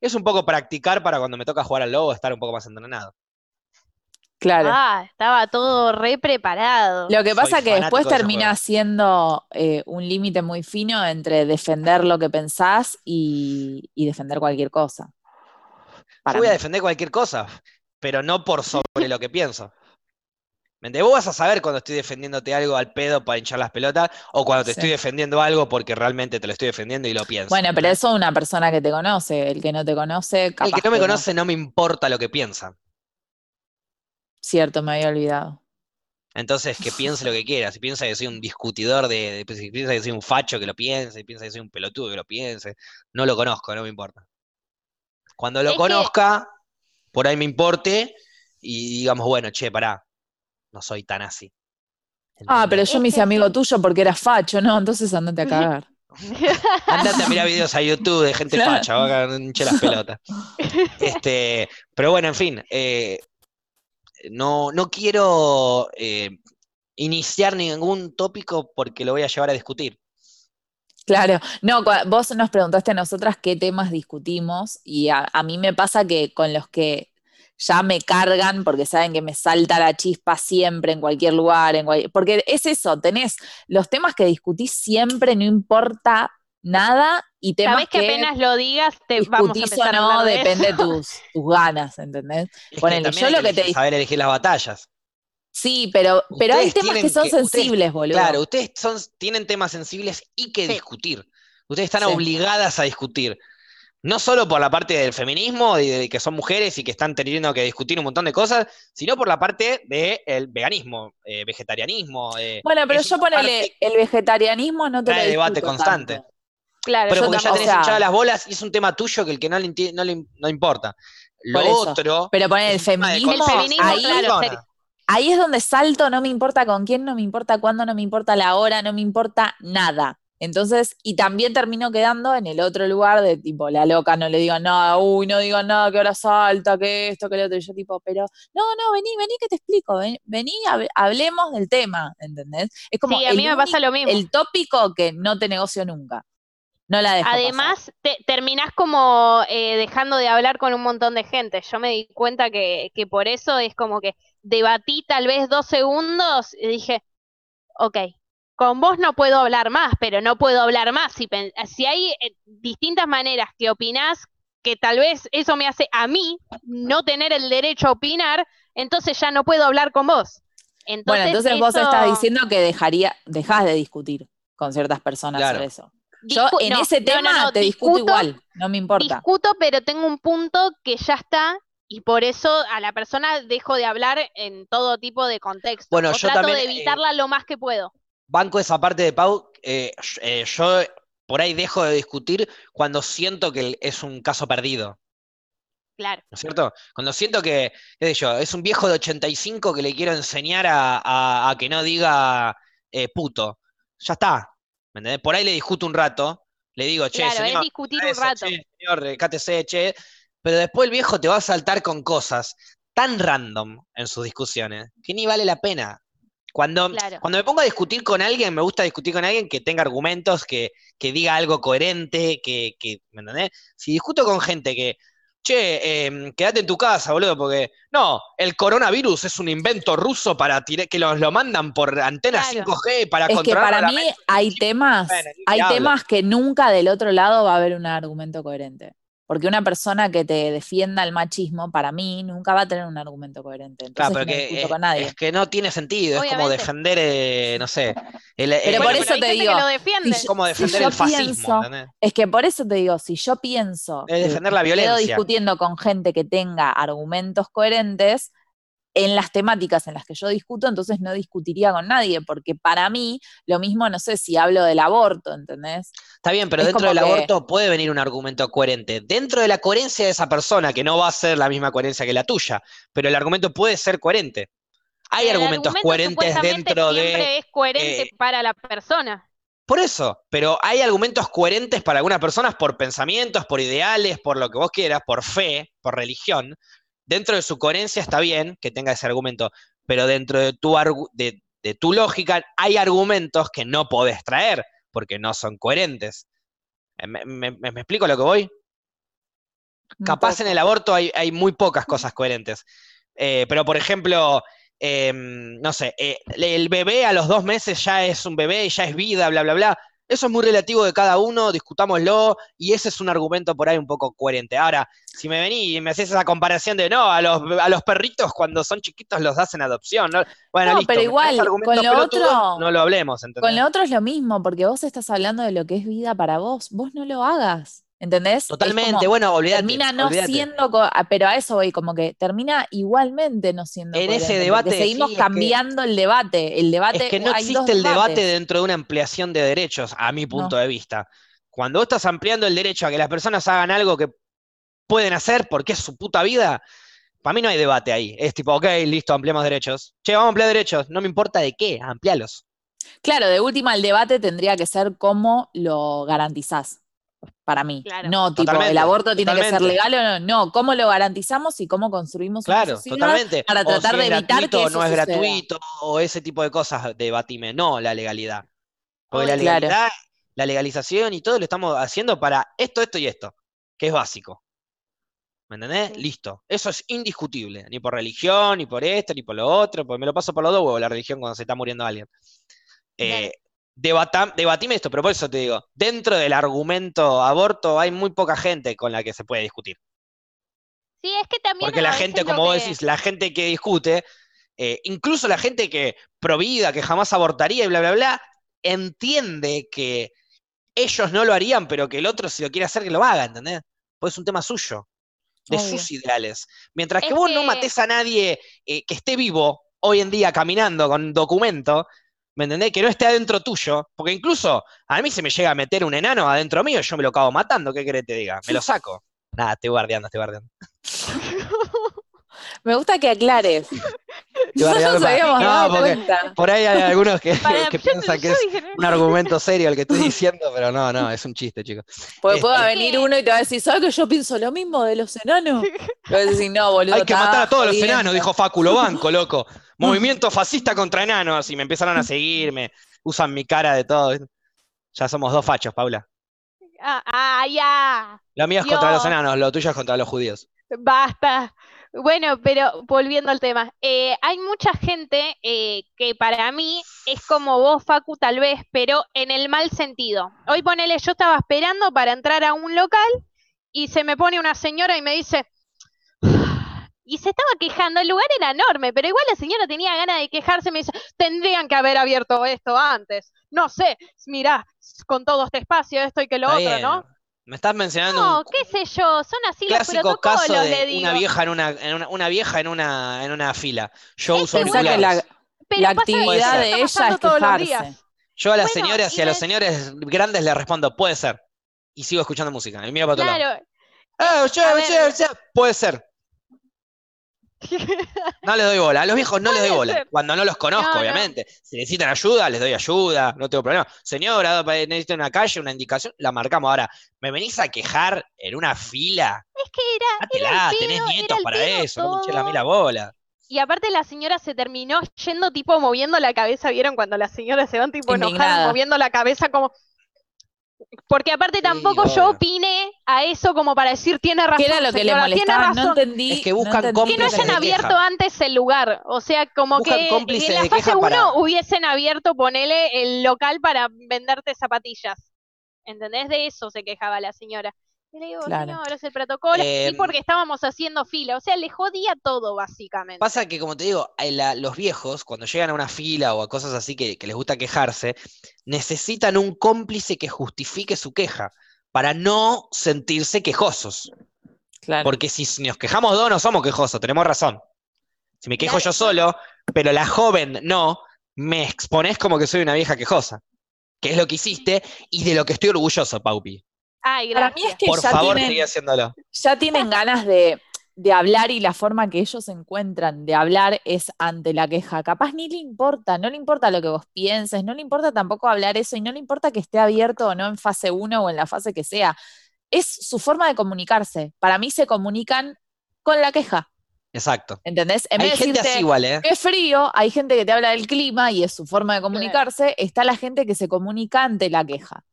A: Es un poco practicar para cuando me toca jugar al lobo estar un poco más entrenado.
C: Claro.
B: Ah, estaba todo re preparado.
C: Lo que
A: Soy
C: pasa que después
A: de
C: termina
A: juego.
C: siendo eh, un límite muy fino entre defender lo que pensás y, y defender cualquier cosa. Para
A: Yo voy a defender cualquier cosa, pero no por sobre lo que pienso. Vos vas a saber cuando estoy defendiéndote algo al pedo para hinchar las pelotas o cuando te
C: Sí.
A: estoy defendiendo algo porque realmente te lo estoy defendiendo y lo pienso.
C: Bueno, pero eso es una persona que te conoce. El que no te conoce,
A: El
C: capaz
A: que no me
C: que
A: conoce no me importa lo que piensa.
C: Cierto, me había olvidado.
A: Entonces, que piense lo que quiera. Si piensa que soy un discutidor de, de- si piensa que soy un facho, que lo piense. Si piensa que soy un pelotudo, que lo piense. No lo conozco, no me importa. Cuando lo
B: Es que-
A: conozca, por ahí me importe y digamos, bueno, che, pará, no soy tan así.
C: Ah, pero yo me hice
B: que
C: amigo tuyo porque eras facho, ¿no? Entonces andate a cagar.
A: Andate a mirar videos a YouTube de gente
C: Claro.
A: facha, va a hinche las pelotas. Este, pero bueno, en fin, eh, no, no quiero eh, iniciar ningún tópico porque lo voy a llevar a discutir.
C: Claro, no, vos nos preguntaste a nosotras qué temas discutimos y a, a mí me pasa que con los que ya me cargan porque saben que me salta la chispa siempre en cualquier lugar, en cual- porque es eso, tenés los temas que discutís siempre, no importa nada, y temas
B: Sabés que
C: que
B: apenas lo digas, te vamos a
C: o
B: empezar a
C: no,
B: hablar de
C: depende
B: eso.
C: tus, tus ganas, ¿entendés?
A: Es
C: Ponele,
A: también
C: yo lo que te
A: elegir- saber elegir las batallas.
C: Sí, pero, pero hay temas que son
A: que- ustedes-
C: sensibles, boludo.
A: Claro, ustedes son, tienen temas sensibles y que
B: Sí.
A: discutir. Ustedes están
C: Sí.
A: obligadas a discutir. No solo por la parte del feminismo y de que son mujeres y que están teniendo que discutir un montón de cosas, sino por la parte del veganismo, eh, vegetarianismo. eh,
C: Bueno, pero yo ponele,
A: parte
C: el vegetarianismo no te lo
A: trae debate
C: discuto
A: constante.
C: tanto.
B: Claro,
A: Pero
B: yo
A: porque ya tenés
C: o sea-
A: hinchadas las bolas y es un tema tuyo que el que no le, no le no importa. Lo otro.
C: Pero poner el
A: de
C: feminismo,
B: El feminismo,
C: ahí,
B: claro.
C: Ahí es donde salto, no me importa con quién, no me importa cuándo, no me importa la hora, no me importa nada. Entonces, y también termino quedando en el otro lugar de tipo, la loca, no le digo nada, uy, no digo nada, que ahora salta, que esto, que lo otro. Y yo tipo, pero, no, no, vení, vení que te explico, ven- vení, hab- hablemos del tema, ¿entendés? Es como
B: Sí, a mí me pasa lo mismo.
C: el tópico que no te negocio nunca. No la dejo.
B: Además, te- terminás como eh, dejando de hablar con un montón de gente. Yo me di cuenta que, que por eso es como que debatí tal vez dos segundos y dije, ok, con vos no puedo hablar más, pero no puedo hablar más. Si, hay eh, distintas maneras que opinás, que tal vez eso me hace a mí no tener el derecho a opinar, entonces ya no puedo hablar con vos. Entonces,
C: Bueno, entonces vos estás diciendo que dejaría, dejás de discutir con ciertas personas
A: Claro.
C: sobre eso. Yo
B: discu-
C: en
B: no,
C: ese
B: no,
C: tema
B: no, no,
C: te discuto,
B: discuto-
C: igual, no me importa.
B: Discuto, pero tengo un punto que ya está y por eso a la persona dejo de hablar en todo tipo de contexto.
A: Bueno,
B: o
A: yo
B: trato
A: también,
B: de
A: eh,
B: evitarla lo más que puedo.
A: banco esa parte de Pau. eh, eh, yo por ahí dejo de discutir cuando siento que es un caso perdido.
B: Claro.
A: ¿No es cierto? Cuando siento que, qué sé yo, es un viejo de 85 que le quiero enseñar a, a- a que no diga puto. Ya está. ¿Me entendés? Por ahí le discuto un rato. Le digo, che,
B: Claro, es
A: señor,
B: discutir un rato.
A: che, señor, recátese, che. Pero después el viejo te va a saltar con cosas tan random en sus discusiones que ni vale la pena. Cuando,
B: Claro.
A: cuando me pongo a discutir con alguien, me gusta discutir con alguien que tenga argumentos, que, que diga algo coherente, que, que, ¿me entendés? Si discuto con gente que, che, em, quédate en tu casa, boludo, porque no, el coronavirus es un invento ruso para tirar, que los, lo mandan por antena
B: Claro.
A: 5G para
C: Es que
A: controlar
C: para
A: la
C: mí hay temas,
A: Bueno,
C: hay
A: hablo.
C: temas que nunca del otro lado va a haber un argumento coherente. Porque una persona que te defienda el machismo, para mí, nunca va a tener un argumento coherente.
A: Claro, pero
C: no
A: que,
C: discuto
A: eh,
C: con nadie.
A: es que no tiene sentido, es como defender, eh, no sé, el,
C: Pero
A: el-
C: por
B: Bueno,
C: eso te digo, si
A: como defender el fascismo.
C: Es que por eso te digo, si yo pienso
A: Es
C: que
A: defender la
C: me quedo
A: violencia.
C: discutiendo con gente que tenga argumentos coherentes en las temáticas en las que yo discuto, entonces no discutiría con nadie, porque para mí, lo mismo, no sé si hablo del aborto, ¿entendés?
A: Está bien, pero
C: Es
A: dentro del
C: que-
A: aborto puede venir un argumento coherente. Dentro de la coherencia de esa persona, que no va a ser la misma coherencia que la tuya, pero el argumento puede ser coherente. Hay
B: El
A: argumentos
B: argumento
A: coherentes dentro
B: siempre
A: de...
B: es coherente
A: eh,
B: para la persona.
A: Por eso, pero hay argumentos coherentes para algunas personas por pensamientos, por ideales, por lo que vos quieras, por fe, por religión. Dentro de su coherencia está bien que tenga ese argumento, pero dentro de tu, de, de tu lógica hay argumentos que no podés traer porque no son coherentes. Eh, ¿Me, me- me- me explico lo que voy? Capaz en el aborto hay, hay muy pocas cosas coherentes. Eh, pero, por ejemplo, em, no sé, eh, el bebé a los dos meses ya es un bebé, ya es vida, bla, bla, bla. Eso es muy relativo de cada uno, discutámoslo, y ese es un argumento por ahí un poco coherente. Ahora, si me venís y me haces esa comparación de no, a los, a los perritos cuando son chiquitos los das en adopción, ¿no? Bueno,
C: No,
A: listo,
C: pero igual, con lo otro-
A: no lo hablemos, ¿entendés?
C: Con lo otro es lo mismo, porque vos estás hablando de lo que es vida para vos, vos no lo hagas, ¿entendés?
A: Totalmente,
C: como-
A: bueno, olvídate.
C: termina no siendo, ah, pero a eso voy, como que termina igualmente no siendo
A: En ese debate,
C: seguimos
A: sí, es que-
C: cambiando el debate, el debate,
A: Es que no existe el debate dentro de una ampliación de derechos, a mi punto
C: No.
A: de vista. Cuando vos estás ampliando el derecho a que las personas hagan algo que pueden hacer porque es su puta vida, para mí no hay debate ahí. Es tipo, ok, listo, ampliamos derechos. Che, vamos a ampliar derechos. No me importa de qué, amplialos.
C: Claro, de última el debate tendría que ser cómo lo garantizás, para mí.
B: Claro.
C: No, tipo,
A: Totalmente,
C: el aborto tiene que ser legal o no, no, cómo lo garantizamos y cómo construimos una
A: Claro,
C: sociedad
A: totalmente.
C: para
A: O
C: tratar
A: si
C: de
A: es
C: evitar
A: gratuito
C: que eso
A: no es
C: suceda.
A: gratuito, o ese tipo de cosas, debatime. No la legalidad. Porque la.
C: Claro.
A: legalidad, la legalización y todo lo estamos haciendo para esto, esto y esto, que es básico. ¿Me entendés?
B: Sí.
A: Listo. Eso es indiscutible. Ni por religión, ni por esto, ni por lo otro, porque me lo paso por los dos huevos la religión cuando se está muriendo alguien. Eh, debata- debatime esto, pero por eso te digo, dentro del argumento aborto hay muy poca gente con la que se puede discutir.
B: Sí, es que también
A: Porque la gente, como vos
B: que-
A: decís, la gente que discute, eh, incluso la gente que provida, que jamás abortaría y bla, bla, bla, entiende que ellos no lo harían, pero que el otro, si lo quiere hacer, que lo haga, ¿entendés? Pues es un tema suyo, de
C: Obvio.
A: sus ideales. Mientras que
B: Es
A: vos no matés a nadie eh, que esté vivo hoy en día caminando con documento, ¿me entendés? Que no esté adentro tuyo, porque incluso a mí se me llega a meter un enano adentro mío, yo me lo acabo matando, ¿qué querés que te diga? Me lo saco. Nada, estoy guardiando, estoy guardiando.
C: Me gusta que aclares.
A: Estoy
C: No
A: guardiando
C: nos
A: para-
C: habíamos
A: No,
C: dado
A: porque
C: cuenta.
A: Por ahí hay algunos que,
B: Para-
A: que
B: yo-
A: piensan que
B: yo
A: es un argumento serio el que estoy diciendo, pero no, no, es un chiste, chicos.
C: Porque puede
A: Este-
C: venir uno y te va a decir, ¿sabes que yo pienso lo mismo de los enanos? Y vas a decir, no, boludo.
A: Hay que matar a todos los
C: jodiendo".
A: enanos, dijo Fáculo Banco, loco. Movimiento fascista contra enanos, y me empezaron a seguir, me usan mi cara de todo. Ya somos dos fachos, Paula.
B: Ah, ah, ya.
A: Lo mío es contra los enanos, lo tuyo es contra los judíos.
B: Basta. Bueno, pero volviendo al tema, eh, hay mucha gente eh, que para mí es como vos, Facu, tal vez, pero en el mal sentido. Hoy ponele, yo estaba esperando para entrar a un local y se me pone una señora y me dice, y se estaba quejando, el lugar era enorme, pero igual la señora tenía ganas de quejarse, me dice, tendrían que haber abierto esto antes. No sé, mirá, con todo este espacio, esto y que lo
A: Está
B: otro,
A: bien.
B: ¿no?
A: Me estás mencionando
B: No,
A: un
B: qué sé yo, son así los protocolos,
A: caso
B: le
A: de
B: digo.
A: una vieja en una, en una, una vieja en una, en una fila. Yo
B: Es
A: uso auriculares.
C: la,
B: Pero
C: la actividad de ella es quejarse.
A: Yo a las
B: Bueno,
A: señoras y
B: y
A: a los
B: de-
A: señores grandes les respondo, puede ser. Y sigo escuchando música. Y miro para otro lado.
B: Claro,
A: ya. Puede ser. No les doy bola. A los viejos no les doy bola.
B: ser.
A: Cuando no los conozco,
B: No, no.
A: obviamente. Si necesitan ayuda, les doy ayuda. No tengo problema. Señora, necesito una calle, una indicación, la marcamos. Ahora, ¿me venís a quejar en una fila?
B: es que era, era
A: Dátela,
B: el
A: tenés nietos
B: era el
A: para eso. No me la bola.
B: Y aparte la señora se terminó yendo tipo moviendo la cabeza, ¿vieron? Cuando las señoras se van tipo enojadas, moviendo la cabeza como... Porque aparte
A: Sí,
B: tampoco yo opiné a eso como para decir, tiene razón,
C: ¿Qué era lo que le
B: señora,
C: molestaba? No
B: razón".
C: entendí.
A: Es que buscan
C: no entendí.
B: que no hayan abierto
A: queja.
B: antes el lugar. O sea, como
A: Buscan
B: que en la fase
A: queja
B: 1
A: para-
B: hubiesen abierto, ponele, el local para venderte zapatillas. ¿Entendés? De eso se quejaba la señora. Y le digo,
C: Claro.
B: señor, es el protocolo. y
A: Em,
B: porque estábamos haciendo fila. O sea, le jodía todo, básicamente.
A: Pasa que, como te digo, eh, la- los viejos, cuando llegan a una fila o a cosas así que, que les gusta quejarse, necesitan un cómplice que justifique su queja para no sentirse quejosos.
C: Claro.
A: Porque si nos quejamos dos, no somos quejosos, tenemos razón. Si me quejo
B: Claro.
A: yo solo, pero la joven no, me expones como que soy una vieja quejosa. Que es lo que hiciste y de lo que estoy orgulloso, Paupi.
B: Ay,
C: Para mí es que
A: Por
C: ya
A: favor,
C: tienen,
A: sigue haciéndolo.
C: ya tienen ganas de, de hablar y la forma que ellos encuentran de hablar es ante la queja. Capaz ni le importa, no le importa lo que vos pienses, no le importa tampoco hablar eso y no le importa que esté abierto o no en fase 1 o en la fase que sea. Es su forma de comunicarse. Para mí se comunican con la queja,
A: Exacto.
C: ¿entendés? En
A: Hay
C: vez de
A: gente
C: decirte,
A: así igual, ¿eh?
C: qué frío, hay gente que te habla del clima y es su forma de comunicarse, está la gente que se comunica ante la queja.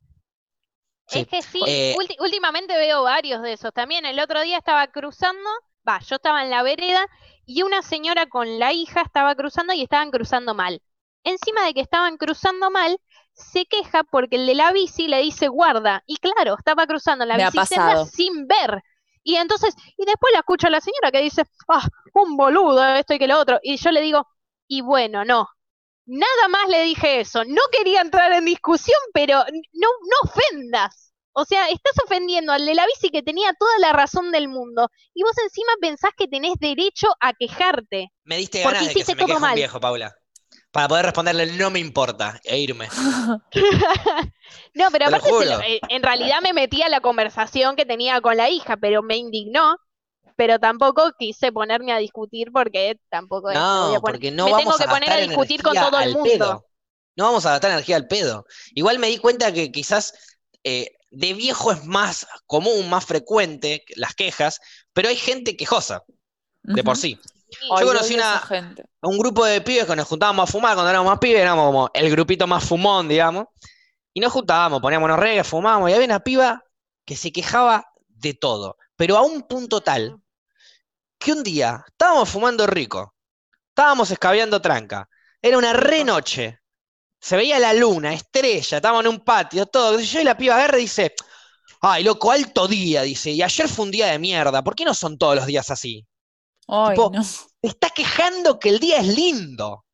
A: Sí.
B: Es que sí,
A: Eh,
B: últimamente veo varios de esos. También el otro día estaba cruzando, va, yo estaba en la vereda y una señora con la hija estaba cruzando y estaban cruzando mal. Encima de que estaban cruzando mal, se queja porque el de la bici le dice guarda. Y claro, estaba cruzando la bicicleta sin ver. Y entonces, y después la escucho a la señora que dice, ah, un boludo, esto y que lo otro. Y yo le digo, y bueno, no. Nada más le dije eso. No quería entrar en discusión, pero no, no ofendas. O sea, estás ofendiendo al de la bici que tenía toda la razón del mundo. Y vos encima pensás que tenés derecho a quejarte.
A: Me diste
B: Porque
A: ganas de que se me
B: todo
A: un viejo, Paula. Para poder responderle no me importa e irme.
B: No, pero aparte, se lo-
A: juro.
B: eh, en realidad me metí a la conversación que tenía con la hija, pero me indignó. Pero tampoco quise ponerme a discutir porque tampoco es voy
A: No,
B: a poner-
A: porque no
B: me
A: vamos
B: tengo que
A: a
B: poner a discutir con todo el mundo.
A: pedo. No vamos a gastar energía al pedo. Igual me di cuenta que quizás eh, de viejo es más común, más frecuente las quejas, pero hay gente quejosa, de por sí. Yo conocí una-
C: gente.
A: Un grupo de pibes que nos juntábamos a fumar cuando éramos más pibes, éramos como el grupito más fumón, digamos, y nos juntábamos, poníamos unos reggae, fumábamos, y había una piba que se quejaba de todo, pero a un punto tal que un día estábamos fumando rico, estábamos escabeando tranca, era una re noche, se veía la luna, estrella, estábamos en un patio, todo, yo, y la piba agarra y dice, ay, loco, alto día, dice, y ayer fue un día de mierda, ¿por qué no son todos los días así?
C: Ay,
A: Tipo,
C: no.
A: Está quejando que el día es lindo.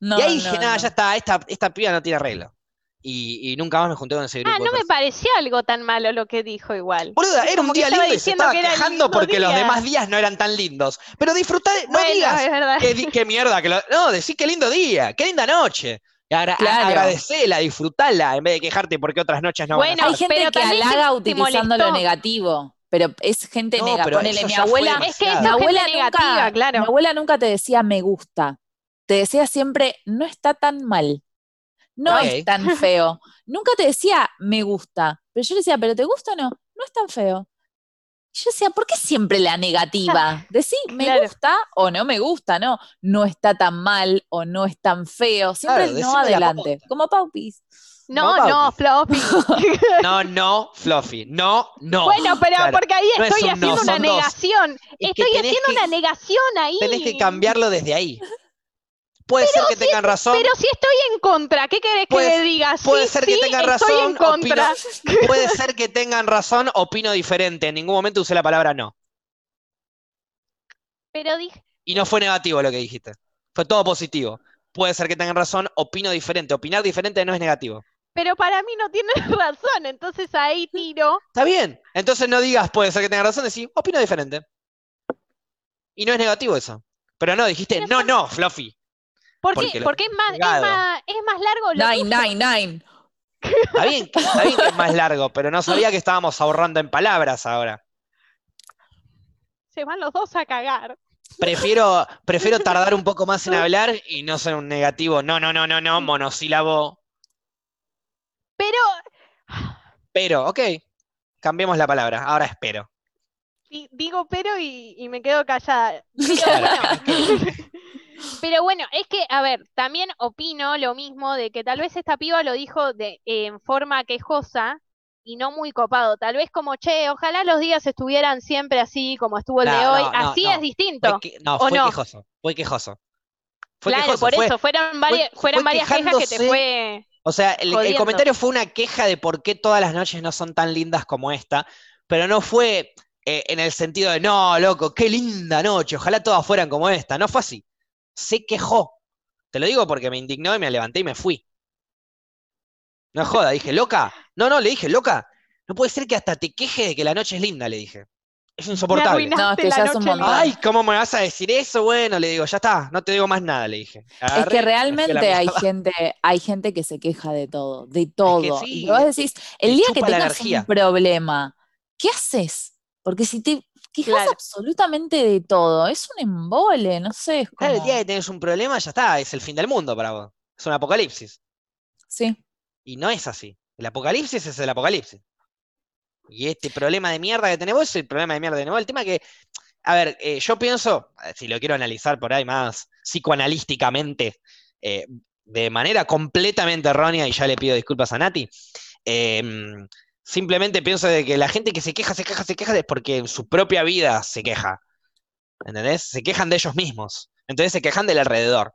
C: No,
A: y ahí
C: no,
A: dije, nada,
C: no.
A: ya está, esta, esta piba no tiene arreglo. Y, y nunca más me junté con ese grupo.
B: Ah, no me pareció algo tan malo lo que dijo igual.
A: Boluda, era un día lindo y se estaba
B: que era
A: quejando porque los demás días no eran tan lindos. Pero disfrutá, no
B: Bueno,
A: digas qué mierda, que lo- no, decí qué lindo día, qué linda noche. Y agra-
C: Claro.
A: agradecela, disfrutala, en vez de quejarte porque otras noches no van a
B: Bueno,
C: Hay gente
B: pero
C: que halaga utilizando lo negativo, pero es gente
A: No,
C: negativa. Ponele, mi abuela,
B: Es que
C: mi
B: es
C: abuela nunca,
B: negativa, claro.
C: mi abuela nunca te decía me gusta. Te decía siempre, no está tan mal. No es tan feo. Nunca te decía me gusta. Pero yo le decía, ¿pero te gusta o no? No es tan feo. Y yo decía, ¿por qué siempre la negativa? Decí, me
B: Claro.
C: gusta o no me gusta, no. No está tan mal o no es tan feo. Siempre
A: Claro,
C: el no adelante. Como Paupis.
B: No,
A: No,
B: no, Floppy.
A: No, no, Fluffy, no, no.
B: Bueno, pero
A: Claro,
B: porque ahí
A: no es
B: estoy
A: no,
B: haciendo una negación.
A: Es
B: Estoy haciendo
A: que-
B: una negación ahí.
A: Tenés que cambiarlo desde ahí. Puede ser que tengan razón,
B: Pero si estoy en contra, ¿qué querés que le diga?
A: puede
B: Sí,
A: ser que
B: sí,
A: tengan
B: estoy
A: razón,
B: en contra.
A: puede ser que tengan razón, opino diferente. En ningún momento usé la palabra no.
B: Pero dije,
A: Y no fue negativo lo que dijiste. Fue todo positivo. Puede ser que tengan razón, opino diferente. Opinar diferente no es negativo.
B: pero para mí no tiene razón, entonces ahí tiro.
A: Está bien. Entonces no digas puede ser que tengan razón, decís opino diferente. Y no es negativo eso. Pero no, dijiste no, no, Fluffy.
B: ¿Por
A: Porque
B: qué? Porque es más, es más, es más largo lo
C: Nine,
B: tuyo.
C: nine, nine.
A: Está bien, que- está bien que es más largo, pero no sabía que estábamos ahorrando en palabras ahora.
B: Se van los dos a cagar.
A: Prefiero, prefiero tardar un poco más en hablar y no ser un negativo. No, no, no, no, no, monosílabo.
B: Pero
A: Pero, ok. Cambiemos la palabra. Ahora espero.
B: di- digo pero y, y me quedo callada. Pero
A: Claro.
B: bueno, pero bueno, es que, a ver, también opino lo mismo de que tal vez esta piba lo dijo de, en forma quejosa y no muy copado. Tal vez como, che, ojalá los días estuvieran siempre así como estuvo el de hoy.
A: no,
B: así
A: no.
B: es distinto.
A: Fue no,
B: ¿O
A: fue
B: no?
A: quejoso. Fue quejoso. Fue
B: Claro,
A: quejoso,
B: por
A: fue-
B: eso, fueron varias,
A: fue
B: fueron varias quejas que te fue.
A: O sea, el, comentario fue una queja de por qué todas las noches no son tan lindas como esta, pero no fue eh, en el sentido de, no, loco, qué linda noche, ojalá todas fueran como esta. No fue así. Se quejó. Te lo digo porque me indignó y me levanté y me fui. No joda, dije, loca. No, no, le dije, loca. No puede ser que hasta te queje de que la noche es linda, le dije. Es insoportable.
C: No, es que ya es un montón.
A: Ay, ¿cómo me vas a decir eso? Bueno, le digo, ya está, no te digo más nada, le dije.
C: Es que realmente hay gente, hay gente que se queja de todo, de todo.
A: sí,
C: y vos decís, el día que tengas
A: energía.
C: un problema, ¿qué haces? Porque si te quejas
B: Claro.
C: absolutamente de todo, es un embole, no sé, es
A: Claro, el día que tenés un problema, ya está, es el fin del mundo para vos. Es un apocalipsis.
C: Sí.
A: Y no es así. El apocalipsis es el apocalipsis. Y este problema de mierda que tenés vos es el problema de mierda tenés vos. El tema que, a ver, eh, yo pienso, eh, si lo quiero analizar por ahí más psicoanalísticamente, eh, de manera completamente errónea, y ya le pido disculpas a Nati, em, simplemente pienso de que la gente que se queja, se queja, se queja es porque en su propia vida se queja. ¿Entendés? Se quejan de ellos mismos. Entonces se quejan del alrededor.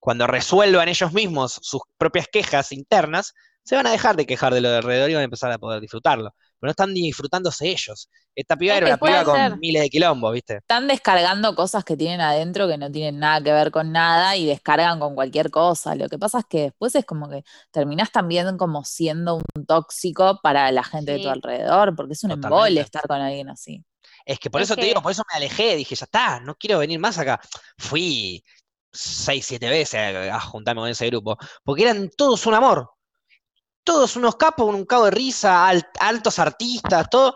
A: Cuando resuelvan ellos mismos sus propias quejas internas, se van a dejar de quejar de lo de alrededor y van a empezar a poder disfrutarlo. Pero no están ni disfrutándose ellos. Esta piba
B: Es
A: era una piba con
B: ser.
A: miles de quilombos, ¿viste?
C: Están descargando cosas que tienen adentro que no tienen nada que ver con nada y descargan con cualquier cosa. Lo que pasa es que después es como que terminás también como siendo un tóxico para la gente de tu alrededor, porque es un embole
A: Totalmente.
C: estar con alguien así.
A: Es que por
B: Es
A: eso te digo, por eso me alejé, dije, ya está, no quiero venir más acá. Fui seis, siete veces a, a juntarme con ese grupo, porque eran todos un amor. Todos unos capos, un cabo de risa, al- altos artistas, todo.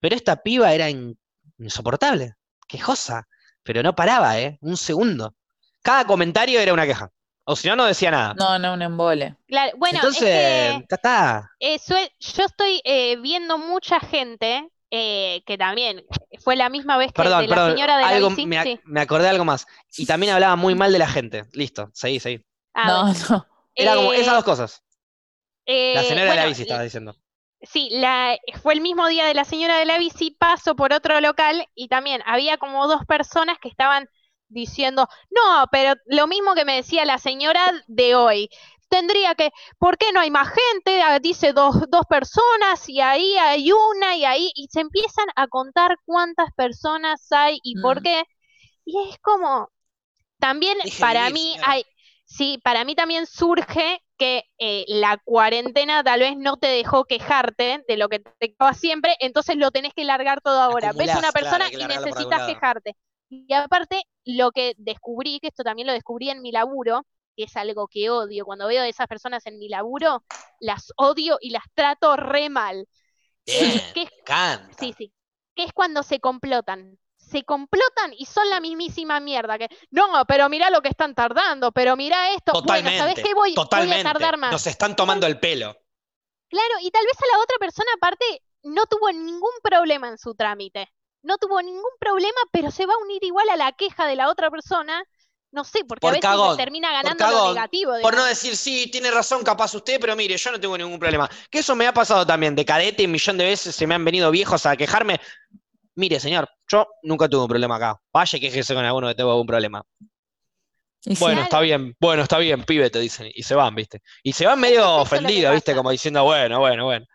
A: Pero esta piba era in- insoportable, quejosa, pero no paraba, ¿eh? Un segundo. Cada comentario era una queja. O si no, no decía nada.
C: No, no, un embole.
B: Claro, bueno,
A: Entonces,
B: es que
A: ya está.
B: eh, yo estoy eh, viendo mucha gente eh, que también fue la misma vez que
A: Perdón,
B: de la señora de la
A: algo,
B: bici.
A: me, ac-
B: sí.
A: me acordé de algo más. Y también hablaba muy mal de la gente. Listo, seguí, seguí.
B: Ah,
C: No, no.
A: Era como esas dos cosas. La
B: eh,
A: señora de la bici estaba diciendo.
B: Sí, la, fue el mismo día de la señora de la bici, paso por otro local y también había como dos personas que estaban diciendo, no, pero lo mismo que me decía la señora de hoy. Tendría que, ¿por qué no hay más gente? Ah, Dice dos, dos personas y ahí hay una y ahí, y se empiezan a contar cuántas personas hay y por
C: Mm.
B: qué. Y es como, también para mí
A: señora.
B: hay, sí, para mí también surge que eh, la cuarentena tal vez no te dejó quejarte de lo que te quejaba siempre, entonces lo tenés que largar todo ahora. Ves una persona y necesitas quejarte. Y aparte, lo que descubrí, que esto también lo descubrí en mi laburo, que es algo que odio, cuando veo a esas personas en mi laburo, las odio y las trato re mal.
A: Bien,
B: ¿Qué-
A: me encanta.
B: Sí, sí. Que es cuando se complotan. Se complotan y son la mismísima mierda. Que, no, pero mirá lo que están tardando, pero mirá esto.
A: Totalmente,
B: bueno, ¿sabés qué? Voy, voy
A: totalmente.
B: a tardar más.
A: Nos están tomando el pelo.
B: Claro, y tal vez a la otra persona aparte no tuvo ningún problema en su trámite. No tuvo ningún problema, pero se va a unir igual a la queja de la otra persona. No sé, porque
A: Por
B: a veces
A: cagón,
B: termina ganando lo negativo.
A: Por no decir, sí, tiene razón, capaz usted, pero mire, yo no tengo ningún problema. Que eso me ha pasado también, de cadete, un millón de veces se me han venido viejos a quejarme. Mire, señor, yo nunca tuve un problema acá. Vaya quejese con alguno que tenga algún problema.
C: Y
A: Bueno, está bien, bueno, está bien, pibe, te dicen. Y se van, ¿viste? Y se van medio ofendidos, ¿viste? Como diciendo, bueno, bueno, bueno.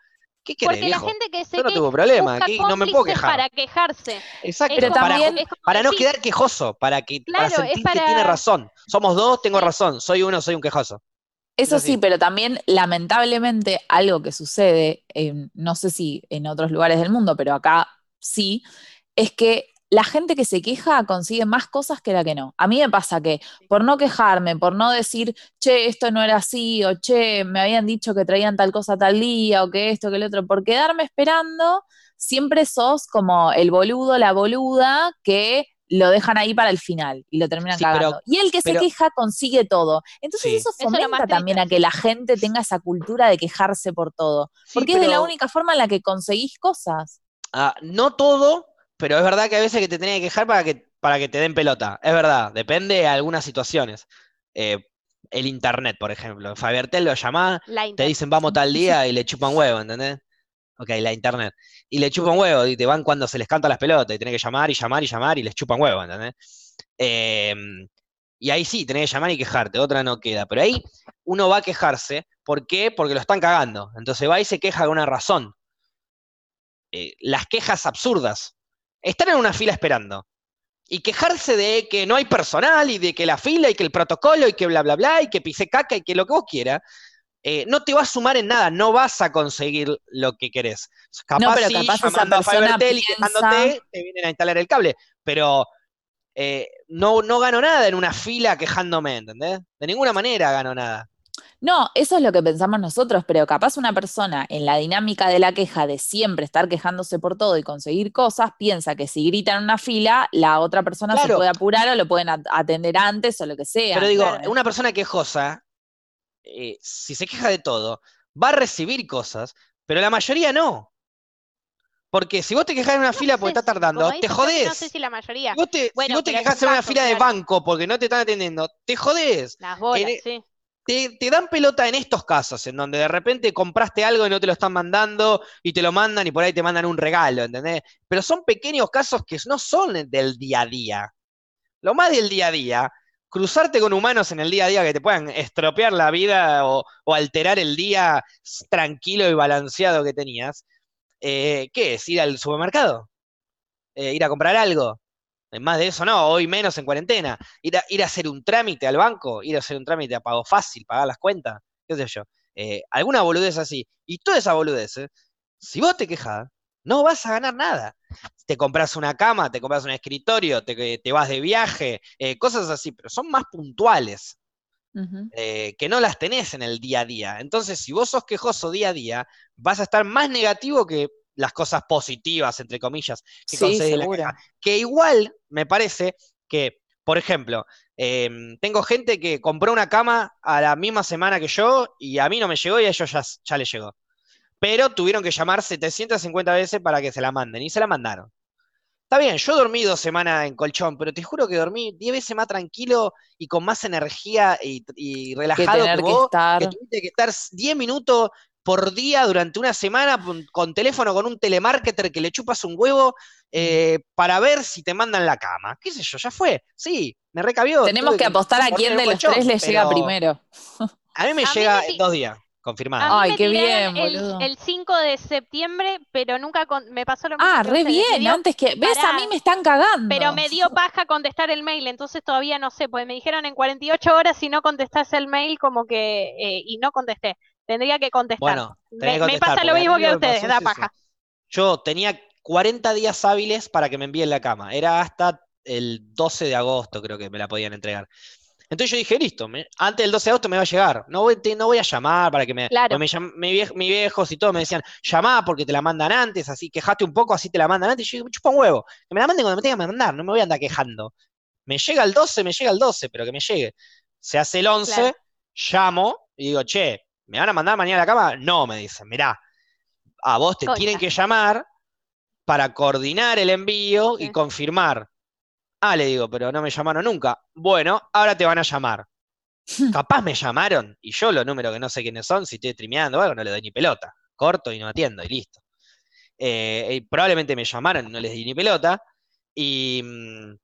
A: ¿Qué querés,
B: Porque la gente que se
A: Yo no
B: queja
A: tuve problema, aquí no me puedo quejar.
B: para quejarse.
A: Exacto,
C: Pero
B: como-
A: para,
C: también-
A: para no quedar quejoso, para que para
B: Claro,
A: sentir que tiene razón. Somos dos, tengo razón. Soy uno, soy un quejoso.
C: Eso sí, pero también lamentablemente algo que sucede, en- no sé si en otros lugares del mundo, pero acá sí, es que la gente que se queja consigue más cosas que la que no. A mí me pasa que por no quejarme, por no decir, che, esto no era así, o che, me habían dicho que traían tal cosa tal día, o que esto, que el otro, por quedarme esperando, siempre sos como el boludo, la boluda que lo dejan ahí para el final y lo terminan
A: Sí, pero-
C: cagando. y el que
A: pero-
C: se queja consigue todo. Entonces
A: Sí.
C: eso
B: Eso
C: fomenta
B: más
C: también a que la gente tenga esa cultura de quejarse por todo.
A: Sí,
C: Porque es de la única forma en la que conseguís cosas.
A: Ah, no todo, pero es verdad que a veces que te tenés que quejar para que, para que te den pelota. Es verdad, depende de algunas situaciones. Eh, el internet, por ejemplo. Fabertel lo llamás, te dicen vamos tal día y le chupan huevo, ¿entendés? Ok, la internet. Y le chupan huevo y te van cuando se les canta las pelotas y tenés que llamar y llamar y llamar y les chupan huevo, ¿entendés? Em, y ahí sí, tenés que llamar y quejarte, otra no queda. Pero ahí uno va a quejarse, ¿por qué? Porque lo están cagando. Entonces va y se queja de una razón. Eh, las quejas absurdas. Están en una fila esperando. Y quejarse de que no hay personal y de que la fila y que el protocolo y que bla, bla, bla y que pise caca y que lo que vos quieras, eh, no te va a sumar en nada, no vas a conseguir lo que querés.
C: Capaz no, pero capaz
A: llamando
C: a Fibertel
A: y quejándote, te vienen a instalar el cable. Pero eh, no, no gano nada en una fila quejándome, ¿entendés? De ninguna manera gano nada.
C: No, eso es lo que pensamos nosotros, pero capaz una persona en la dinámica de la queja de siempre estar quejándose por todo y conseguir cosas, piensa que si grita en una fila, la otra persona se puede apurar o lo pueden atender antes o lo que sea.
A: Pero digo, una persona quejosa, eh, si se queja de todo, va a recibir cosas, pero la mayoría no. Porque si vos te quejas en una fila porque está tardando, te jodés.
B: No sé si la mayoría.
A: Si vos te, quejas en una fila de banco porque no te están atendiendo, te jodés.
B: Las bolas,
A: e
B: sí
A: te, dan pelota en estos casos, en donde de repente compraste algo y no te lo están mandando y te lo mandan y por ahí te mandan un regalo, ¿entendés? Pero son pequeños casos que no son del día a día. Lo más del día a día, cruzarte con humanos en el día a día que te puedan estropear la vida o, alterar el día tranquilo y balanceado que tenías, eh, ¿qué es? ¿Ir al supermercado? Eh, ¿Ir a comprar algo? Más de eso no, hoy menos en cuarentena. Ir a, ir a hacer un trámite al banco, ir a hacer un trámite a pago fácil, pagar las cuentas, qué sé yo. Eh, alguna boludez así. Y toda esa boludez, si vos te quejas, no vas a ganar nada. Te compras una cama, te compras un escritorio, te, te vas de viaje, eh, cosas así, pero son más puntuales. Eh, que no las tenés en el día a día. Entonces, si vos sos quejoso día a día, vas a estar más negativo que las cosas positivas, entre comillas, que
C: sí,
A: Que igual me parece que, por ejemplo, em, tengo gente que compró una cama a la misma semana que yo y a mí no me llegó y a ellos ya, ya les llegó. Pero tuvieron que llamar 750 veces para que se la manden y se la mandaron. Está bien, yo dormí dos semanas en colchón, pero te juro que dormí 10 veces más tranquilo y con más energía y, relajado que, vos, que, tuviste que estar 10 minutos por día durante una semana con teléfono con un telemarketer que le chupas un huevo eh, para ver si te mandan la cama. ¿Qué sé yo? Ya fue. Sí, me recabió.
C: Tenemos que apostar a quién de los tres le llega primero.
A: A mí me llega en dos días. Confirmado.
B: Ay, qué bien, boludo. El, 5 de septiembre, pero nunca me pasó lo mismo.
C: Ah, re bien, antes que. ¿Ves? A mí me están cagando.
B: Pero me dio paja contestar el mail, entonces todavía no sé, pues me dijeron en 48 horas si no contestás el mail, como que. Eh, y no contesté. Tendría que contestar.
A: Bueno,
B: me, pasa lo mismo que a ustedes, da paja.
A: Yo tenía 40 días hábiles para que me envíen la cama. Era hasta el 12 de agosto, creo que me la podían entregar. Entonces yo dije, listo, antes del 12 de agosto me va a llegar. No voy, no voy a llamar para que me.
B: Claro.
A: Me, mi, viejos y todo me decían, llamá porque te la mandan antes, así quejaste un poco, así te la mandan antes. Y yo digo, chupa un huevo. Que me la manden cuando me tengan que mandar, no me voy a andar quejando. Me llega el 12, me llega el 12, pero que me llegue. Se hace el 11, llamo y digo, che, ¿me van a mandar mañana a la cama? No, me dicen, mirá, a vos te tienen que llamar para coordinar el envío y confirmar. Ah, le digo, pero no me llamaron nunca. Bueno, ahora te van a llamar. Capaz me llamaron y yo los números que no sé quiénes son, si estoy streameando o algo, no le doy ni pelota. Corto y no atiendo y listo. Eh, probablemente me llamaron y no les di ni pelota. Y, mm,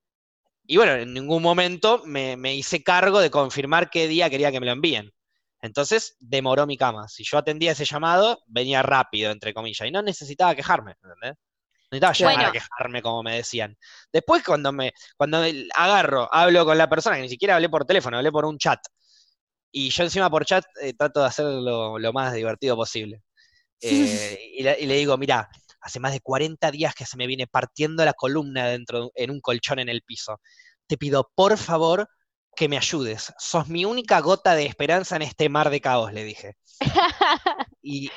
A: y bueno, en ningún momento me, me, hice cargo de confirmar qué día quería que me lo envíen. Entonces demoró mi cama. Si yo atendía ese llamado, venía rápido, entre comillas, y no necesitaba quejarme, ¿entendés? Necesitaba llegar a quejarme, como me decían. Después, cuando me, cuando agarro, hablo con la persona, que ni siquiera hablé por teléfono, hablé por un chat. Y yo encima por chat eh, trato de hacerlo lo más divertido posible. Eh, y, le digo, mira, hace más de 40 días que se me viene partiendo la columna dentro en un colchón en el piso. Te pido, por favor, que me ayudes. Sos mi única gota de esperanza en este mar de caos, le dije. y,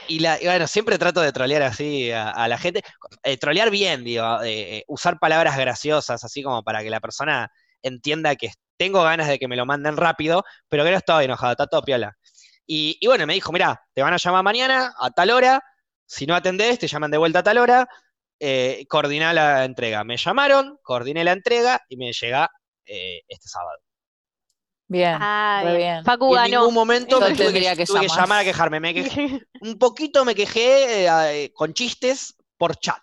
A: bueno, siempre trato de trolear así a, la gente. Eh, trolear bien, digo, eh, usar palabras graciosas, así como para que la persona entienda que tengo ganas de que me lo manden rápido, pero que no estoy enojado, está todo piola. Y, y bueno, me dijo, mira, te van a llamar mañana a tal hora, si no atendés, te llaman de vuelta a tal hora, eh, coordiná la entrega. Me llamaron, coordiné la entrega y me llega eh, este sábado.
C: Bien,
B: Ah,
C: re
B: bien. Facu
A: en ningún momento me tuve, que,
C: que
A: tuve que
C: llamar.
A: a quejarme. Me quejé, un poquito me quejé eh, con chistes por chat.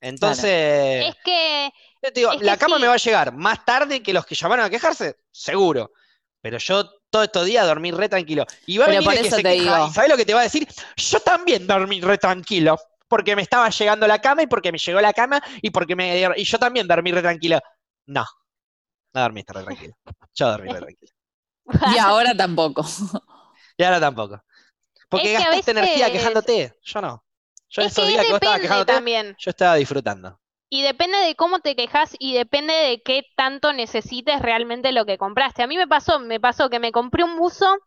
A: Entonces,
B: Es que
A: yo te digo,
B: es que
A: la cama
B: sí.
A: me va a llegar más tarde que los que llamaron a quejarse, seguro. Pero yo todos estos días dormí re tranquilo. Y va a venir el que se queja,
C: digo.
A: ¿y sabes lo que te va a decir? Yo también dormí re tranquilo. Porque me estaba llegando la cama y porque me llegó la cama y porque me. Y yo también dormí re tranquilo. No. No dormiste re tranquilo. Yo dormí re tranquilo.
C: Y ahora tampoco.
A: Y ahora tampoco. Porque
B: Es que
A: gastaste energía quejándote. Yo no. Yo
B: es
A: esos
B: que
A: días que vos estabas quejándote,
B: también.
A: yo estaba disfrutando.
B: Y depende de cómo te quejas y depende de qué tanto necesites realmente lo que compraste. A mí me pasó, me pasó que me compré un buzo,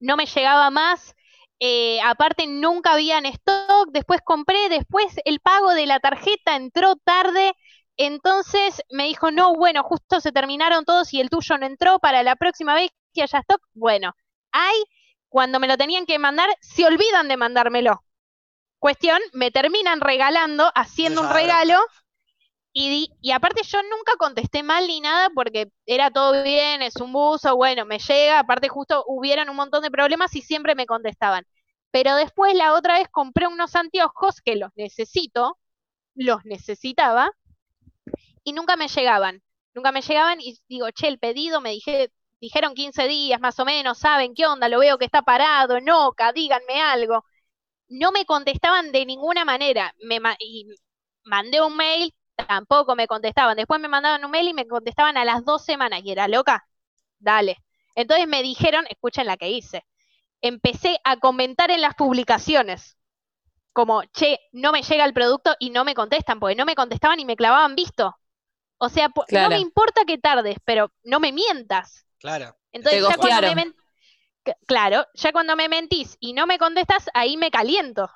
B: no me llegaba más, eh, aparte nunca había en stock, después compré, después el pago de la tarjeta entró tarde, entonces me dijo, no, bueno, justo se terminaron todos y el tuyo no entró, para la próxima vez que haya stock, bueno, hay, cuando me lo tenían que mandar, se olvidan de mandármelo. Cuestión, me terminan regalando, haciendo un regalo, y aparte yo nunca contesté mal ni nada porque era todo bien, es un buzo, bueno, me llega, aparte justo hubieron un montón de problemas y siempre me contestaban. Pero después la otra vez compré unos anteojos que los necesito, los necesitaba, y nunca me llegaban. Nunca me llegaban y digo, che, el pedido me dije, dijeron 15 días más o menos, ¿saben qué onda? Lo veo que está parado, no, ca- díganme algo. No me contestaban de ninguna manera. Me y mandé un mail, tampoco me contestaban. Después me mandaban un mail y me contestaban a las dos semanas. Y era loca, dale. Entonces me dijeron, escuchen la que hice. Empecé a comentar en las publicaciones. Como, che, no me llega el producto y no me contestan, porque no me contestaban y me clavaban visto. O sea, no me importa que tardes, pero no me mientas.
A: Claro.
B: Entonces, ya cuando me Claro, ya cuando me mentís y no me contestas, ahí me caliento.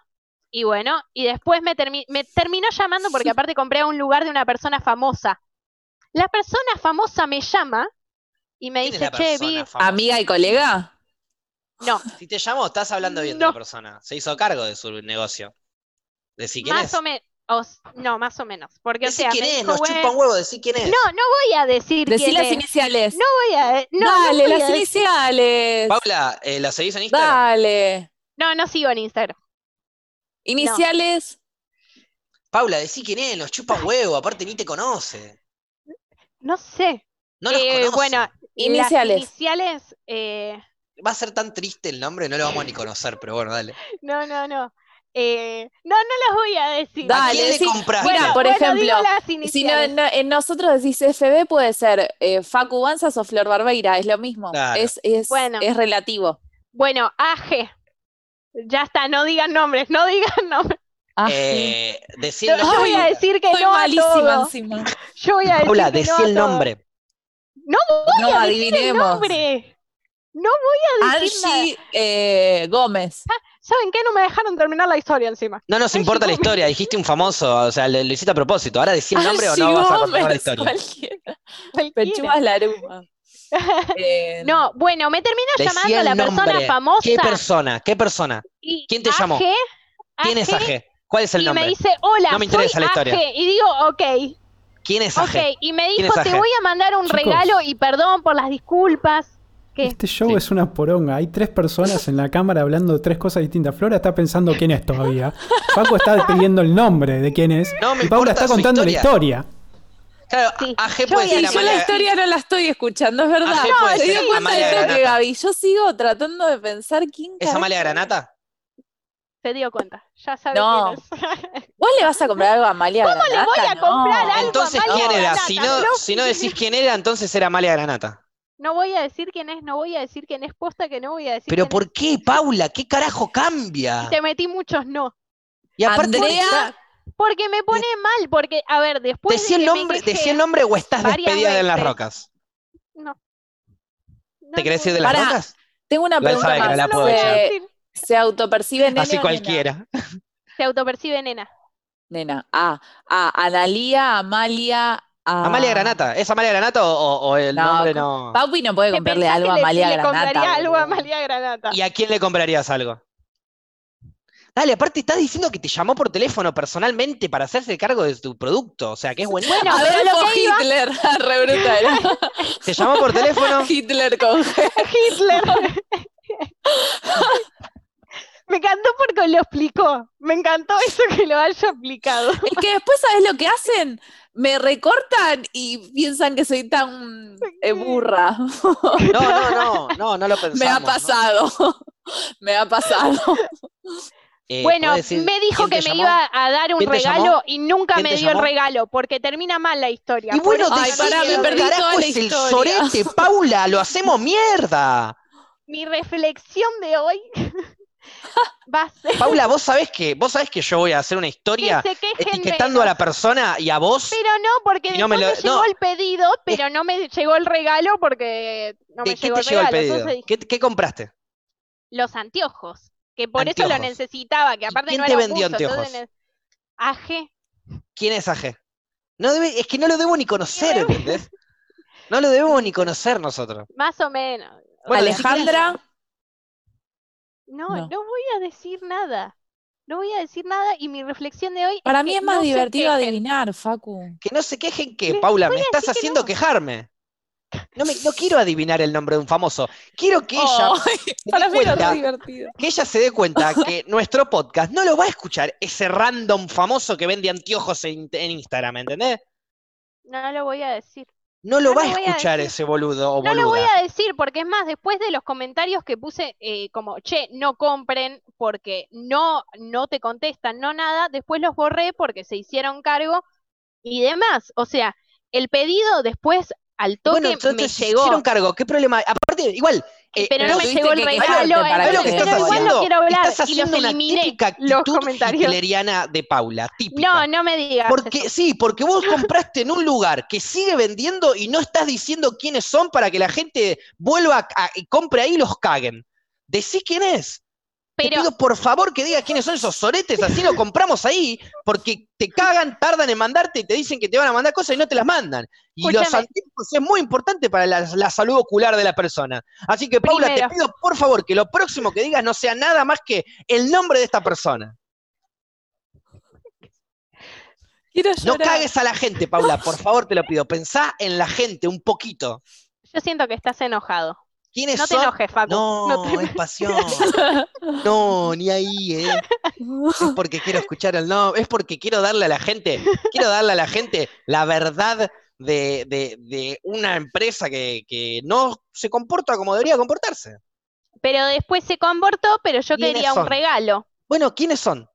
B: Y bueno, y después me, termi- me terminó llamando porque aparte compré a un lugar de una persona famosa. La persona famosa me llama y me
A: ¿Quién es
B: dice, che, vi?
C: Amiga y colega.
B: no,
A: Si te llamó, estás hablando bien de la persona. Se hizo cargo de su negocio. Decí quién
B: más o menos, no, más o menos, porque o
A: Decí
B: sea,
A: quién es,
B: dijo,
A: nos chupa
B: "Bueno,
A: un huevo, decí quién es.
B: no, no voy a decir
C: Decí
B: quién
C: las
B: es.
C: iniciales.
B: No voy a, no, no
C: Dale,
B: voy a
C: las
B: decir-
C: iniciales.
A: Paula, eh, ¿la seguís en Instagram?
C: Dale.
B: no, no sigo en Instagram.
C: Iniciales.
A: Paula, decí quién es, nos chupa un huevo, aparte ni te conoce.
B: No sé.
A: No nos
B: Eh,
A: conoce.
B: bueno,
C: Iniciales.
B: Las iniciales, eh,
A: Va a ser tan triste el nombre, no lo vamos a ni conocer, pero bueno, dale.
B: No, no, no. Eh, no, no las voy a decir.
C: Dale,
A: ¿A quién le
C: decí-
A: compraste?
C: Mira,
B: Bueno,
C: por
B: bueno,
C: ejemplo, Si no, no- en nosotros decís FB puede ser eh, Facu Banzas o Flor Barbeira, es lo mismo.
A: Claro.
C: Es, es,
B: Bueno.
C: es relativo.
B: Bueno, AG. Ya está, no digan nombres, no digan nombres.
C: Ah,
A: Eh, decí
B: Yo
A: el nombre.
B: voy a decir que
C: Soy
B: no a
C: malísima
B: todo.
C: encima.
B: Yo voy a decir
A: Paula,
B: que
A: decí
B: no a
A: el
B: todo.
A: nombre.
B: No
C: No,
B: voy a decir el
C: adivinemos.
B: nombre. No voy a decir nada.
C: Angie eh, Gómez.
B: ¿Saben qué? No me dejaron terminar la historia encima.
A: No nos
B: Ay,
A: importa la
B: Gómez.
A: historia, dijiste un famoso, o sea, lo, lo hiciste a propósito. Ahora decí el nombre o
C: Angie
A: no vas a contar la
C: Gómez,
A: historia.
C: cualquiera.
B: Cualquiera.
C: Pechugas Laruma. Eh,
B: No, bueno, me terminó llamando la persona famosa.
A: ¿Qué persona? ¿Qué persona?
B: y
A: ¿Quién te llamó?
B: AG,
A: ¿Quién es AG? ¿Cuál es el
B: y
A: nombre?
B: me dice, hola,
A: No me interesa
B: soy
A: la historia.
B: AG. Y digo, ok.
A: ¿Quién es AG?
B: Ok, y me
A: ¿Quién
B: dijo, te voy a mandar un
D: Chicos.
B: regalo y perdón por las disculpas. ¿Qué?
D: Este show
A: Sí.
D: es una poronga. Hay tres personas en la cámara hablando de tres cosas distintas. Flora está pensando quién es todavía. Paco está pidiendo el nombre de quién es.
A: No me
D: y Paula está contando
A: historia.
D: la historia.
A: Claro,
B: Sí,
A: AG
B: yo
A: puede
B: a
A: ser
C: Sí,
A: la
C: yo la historia no la estoy escuchando, es verdad.
A: AG
C: No,
A: ser
C: dio cuenta de toque. Gaby. Yo sigo tratando de pensar quién
A: ¿Es Amalia Granata?
B: Se dio cuenta, ya sabe
C: No.
B: quién es.
C: ¿Vos le vas a comprar algo a Amalia
B: ¿Cómo le
C: Granata?
B: voy a
C: No.
B: comprar algo?
A: Entonces,
B: Amalia
A: ¿quién era?
B: Granata,
A: Si no,
B: no.
A: si no decís quién era, entonces era Amalia Granata.
B: No voy a decir quién es, no voy a decir quién es, posta que no voy a decir
A: Pero
B: quién
A: ¿por
B: es.
A: qué, Paula? ¿Qué carajo cambia?
B: Te metí muchos no.
A: Y aparte,
C: Andrea,
B: Porque me pone mal, porque, a ver, después
A: ¿decí
B: de
A: el nombre, decí el nombre o estás despedida de las rocas?
B: No. No,
A: ¿Te querés
B: no
A: ir de las rocas?
C: tengo una pregunta
A: sabe que no
C: más.
A: la puedo.
C: ¿Se, se autopercibe nene
A: Así cualquiera.
B: Se autopercibe nena.
C: Nena. Nena. Ah, ah, Analía, Amalia. A-
A: ¿Amalia Granata? ¿Es Amalia Granata o, o- o el
C: No,
A: nombre no?
C: Paupi no puede
B: ¿Te
C: comprarle algo a
B: le-
C: Amalia
B: le
C: Granata.
B: compraría algo a. Amalia Granata?
A: ¿Y a quién le comprarías algo? Dale, aparte estás diciendo que te llamó por teléfono personalmente para hacerse cargo de tu producto. O sea, que es buenísimo.
B: Bueno, pero
C: Adolfo
B: lo que iba-
C: Hitler, re bruta era.
A: Te llamó por teléfono.
C: Hitler con G.
B: Hitler. Me encantó porque lo explicó. Me encantó eso que lo haya explicado.
C: Es que después, ¿sabes lo que hacen? Me recortan y piensan que soy tan eh, burra.
A: No, no, no, no, no lo pensamos.
C: Me ha
A: ¿no?
C: pasado. Me ha pasado.
A: Eh,
B: Bueno,
A: ¿puedo decir
B: me dijo que me
A: llamó?
B: iba a dar un
A: ¿Quién te
B: regalo
A: llamó?
B: y nunca
A: ¿Quién
B: me dio el regalo porque termina mal la historia.
A: Y bueno,
C: Ay, pará, me perdí
A: carajo
C: toda la
A: es el
C: historia.
A: sorete, Paula, lo hacemos mierda.
B: Mi reflexión de hoy va a ser
A: Paula, vos sabés que, vos sabés que yo voy a hacer una
B: que
A: historia
B: quejen
A: etiquetando a la persona y a vos.
B: Pero no, porque
A: no me
B: llegó
A: no.
B: el pedido, pero no me llegó el regalo porque no
A: ¿De
B: me
A: qué
B: llegó
A: te
B: el
A: llegó el pedido? ¿Qué, qué compraste?
B: los anteojos, que por eso lo necesitaba, que aparte
A: quién
B: no
A: te
B: era un
A: vendió anteojos?
B: AG.
A: ¿Quién es AG? No debe, es que no lo debo ni conocer, ¿entendés? No lo debemos ni conocer nosotros.
B: Más o menos.
A: Bueno,
C: Alejandra,
B: No,
C: No.
B: no, voy a decir nada. No voy a decir nada y mi reflexión de hoy
C: para
B: es
C: mí
B: que
C: es más
B: no
C: divertido adivinar, Facu.
A: Que no se quejen que,
B: Les
A: Paula, me estás
B: que
A: haciendo
B: no.
A: quejarme. No, me, no quiero adivinar el nombre de un famoso. Quiero que ella,
C: Ay,
A: se dé
C: para mí
A: cuenta-
C: divertido.
A: que ella se dé cuenta que nuestro podcast no lo va a escuchar ese random famoso que vende anteojos en, en Instagram, ¿entendés?
B: No lo voy a decir.
A: No lo
B: No
A: va a
B: lo voy a
A: escuchar ese boludo o
B: No lo voy a decir porque es más, después de los comentarios que puse eh, como, che, no compren porque no, no te contestan, no nada, después los borré porque se hicieron cargo y demás. O sea, el pedido después al toque
A: Bueno,
B: me
A: entonces se
B: llegó,
A: hicieron cargo. ¿Qué problema? Aparte, igual. Eh,
B: pero no me llegó el regalo,
C: quejarte para
A: ¿Sabes lo que
C: que
B: pero igual
A: haciendo?
B: no quiero hablar
A: Estás
B: y los
A: haciendo una
B: eliminé
A: típica
B: los
A: actitud
B: comentarios.
A: hitleriana de Paula, típica.
B: No, no me digas
A: Porque
B: eso.
A: sí, porque vos compraste en un lugar que sigue vendiendo y no estás diciendo quiénes son para que la gente vuelva a- y compre ahí y los caguen. Decís quién es. Te pido por favor que digas quiénes son esos soretes, así lo compramos ahí, porque te cagan, tardan en mandarte y te dicen que te van a mandar cosas y no te las mandan. Y los anteojos es muy importante para la, la salud ocular de la persona. Así que, Paula,
B: Primero.
A: te pido por favor que lo próximo que digas no sea nada más que el nombre de esta persona. No cagues a la gente, Paula, por favor te lo pido. Pensá en la gente un poquito.
B: yo siento que estás enojado.
A: ¿Quiénes
B: No te
A: son?
B: enojes, Facu.
A: No,
B: No te-
A: es pasión. No, ni ahí, ¿eh? Es porque quiero escuchar el no, es porque quiero darle a la gente, quiero darle a la gente la verdad de, de- de una empresa que, que no se comporta como debería comportarse.
B: Pero después se comportó, pero yo
A: ¿Quiénes
B: quería un regalo.
A: Bueno, ¿quiénes son?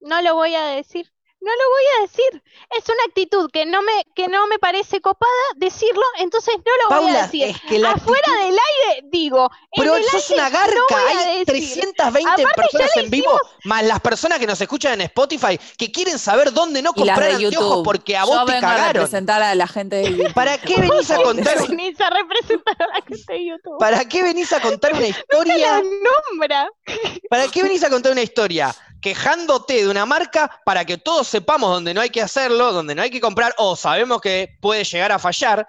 B: No lo voy a decir. No lo voy a decir. Es una actitud que no me, que no me parece copada decirlo, entonces no lo voy a decir.
A: es que la
B: Afuera
A: actitud-
B: del aire, digo.
A: Pero sos
B: aire
A: una garca,
B: no a
A: hay
B: decir.
A: 320
B: Aparte,
A: personas en vivo, más las personas que nos escuchan en Spotify, que quieren saber dónde no comprar anteojos
C: YouTube.
A: porque a
C: Yo
A: vos te
C: vengo a
A: cagaron.
C: representar a la gente de YouTube.
A: ¿Para qué venís a contar,
B: Venís a representar a la gente de YouTube.
A: ¿Para qué venís a contar una
B: La
A: historia?
B: nombra.
A: ¿Para qué venís a contar una historia quejándote de una marca para que todos sepamos dónde no hay que hacerlo, dónde no hay que comprar, o sabemos que puede llegar a fallar,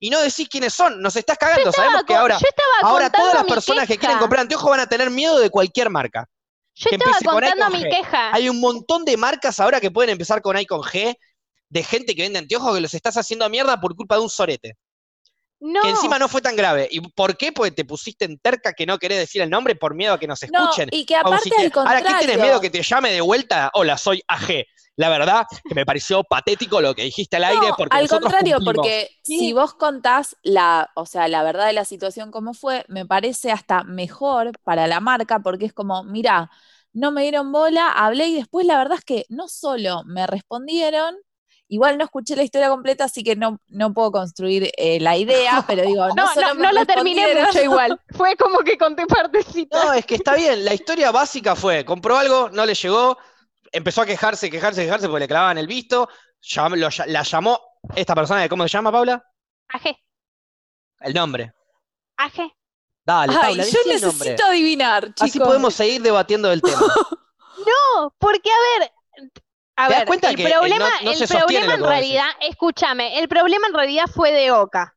A: y no decís quiénes son? Nos estás cagando. Sabemos que ahora, ahora todas las personas que quieren comprar anteojos van a tener miedo de cualquier marca.
B: Yo
A: que
B: estaba contando
A: con
B: mi
A: G.
B: queja.
A: Hay un montón de marcas ahora que pueden empezar con I con G, de gente que vende anteojos que los estás haciendo mierda por culpa de un sorete.
B: No,
A: Que encima no fue tan grave. ¿Y por qué? Porque te pusiste en terca que no querés decir el nombre por miedo a que nos
C: No,
A: escuchen.
C: y que aparte al contrario.
A: Ahora, ¿qué tenés miedo que te llame de vuelta? Hola, soy AG. La verdad que me pareció patético lo que dijiste al aire porque
C: al contrario,
A: cumplimos.
C: porque si vos contás la, o sea, la verdad de la situación como fue, me parece hasta mejor para la marca, porque es como, mirá, no me dieron bola, hablé y después la verdad es que no solo me respondieron, igual no escuché la historia completa, así que no, no puedo construir eh, la idea, pero digo, no,
B: no,
C: solo
B: no,
C: me
B: no lo terminé
C: respondieron-
B: mucho igual. Fue como que conté partecitas.
A: No, es que está bien. La historia básica fue, compró algo, no le llegó, empezó a quejarse, quejarse, quejarse porque le clavaban el visto, llam- lo la llamó esta persona, de ¿cómo se llama, Paula?
B: AG,
A: El nombre.
B: AG.
A: Dale,
C: Ay,
A: Paula,
C: yo
A: nombre.
C: necesito adivinar, chicos.
A: Así podemos seguir debatiendo del tema.
B: No, porque a ver, a
A: ¿Te das
B: ver, el
A: que, eh,
B: problema,
A: no- no
B: el problema en
A: decís?
B: realidad, escúchame, el problema en realidad fue de Oca.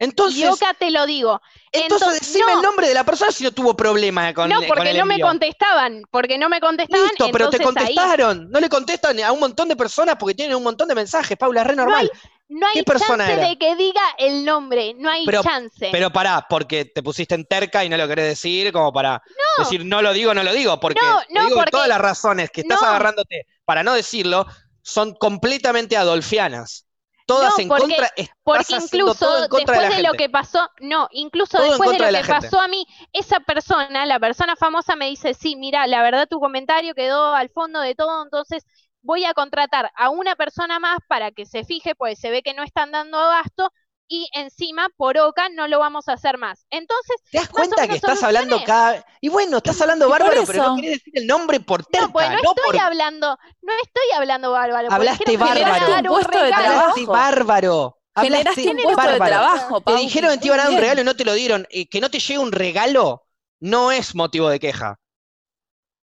A: Entonces,
B: y Oka te lo digo.
A: entonces
B: Entonces,
A: decime
B: no.
A: el nombre de la persona si no tuvo problema con,
B: no,
A: con
B: porque
A: el
B: no me contestaban, porque no me contestaban.
A: Listo, pero te
B: ahí
A: contestaron. No le contestan a un montón de personas porque tienen un montón de mensajes, Paula, es re normal.
B: no hay
A: ¿Qué persona
B: chance
A: era?
B: de que diga el nombre, no hay
A: Pero-
B: chance.
A: Pero pará, porque te pusiste en terca y no lo querés decir, como para
B: No.
A: decir no lo digo, no lo digo, porque
B: No,
A: te
B: no,
A: digo que
B: porque-
A: todas las razones que estás
B: no.
A: agarrándote para no decirlo son completamente adolfianas. Todas
B: No,
A: en
B: porque-
A: contra,
B: Porque incluso
A: contra
B: después de, lo que pasó, no, incluso
A: Todo
B: después de lo
A: de
B: que
A: gente.
B: pasó a mí, esa persona, la persona famosa me dice, sí, mira, la verdad tu comentario quedó al fondo de todo, entonces voy a contratar a una persona más para que se fije, pues se ve que no están dando abasto y encima por Oca no lo vamos a hacer más. Entonces,
A: ¿Te das cuenta que estás hablando cada Y bueno, estás hablando bárbaro, pero no querés decir el nombre por terca,
B: no, pues no
A: no
B: estoy
A: por
B: hablando, no estoy hablando bárbaro,
A: Hablaste bárbaro.
B: un
C: Puesto de
B: regalo.
C: trabajo.
A: Hablaste bárbaro.
C: Un
A: Hablaste
C: puesto de
A: bárbaro. Te dijeron que te iban a dar un regalo y no te lo dieron. Eh, que no te llegue un regalo no es motivo de queja.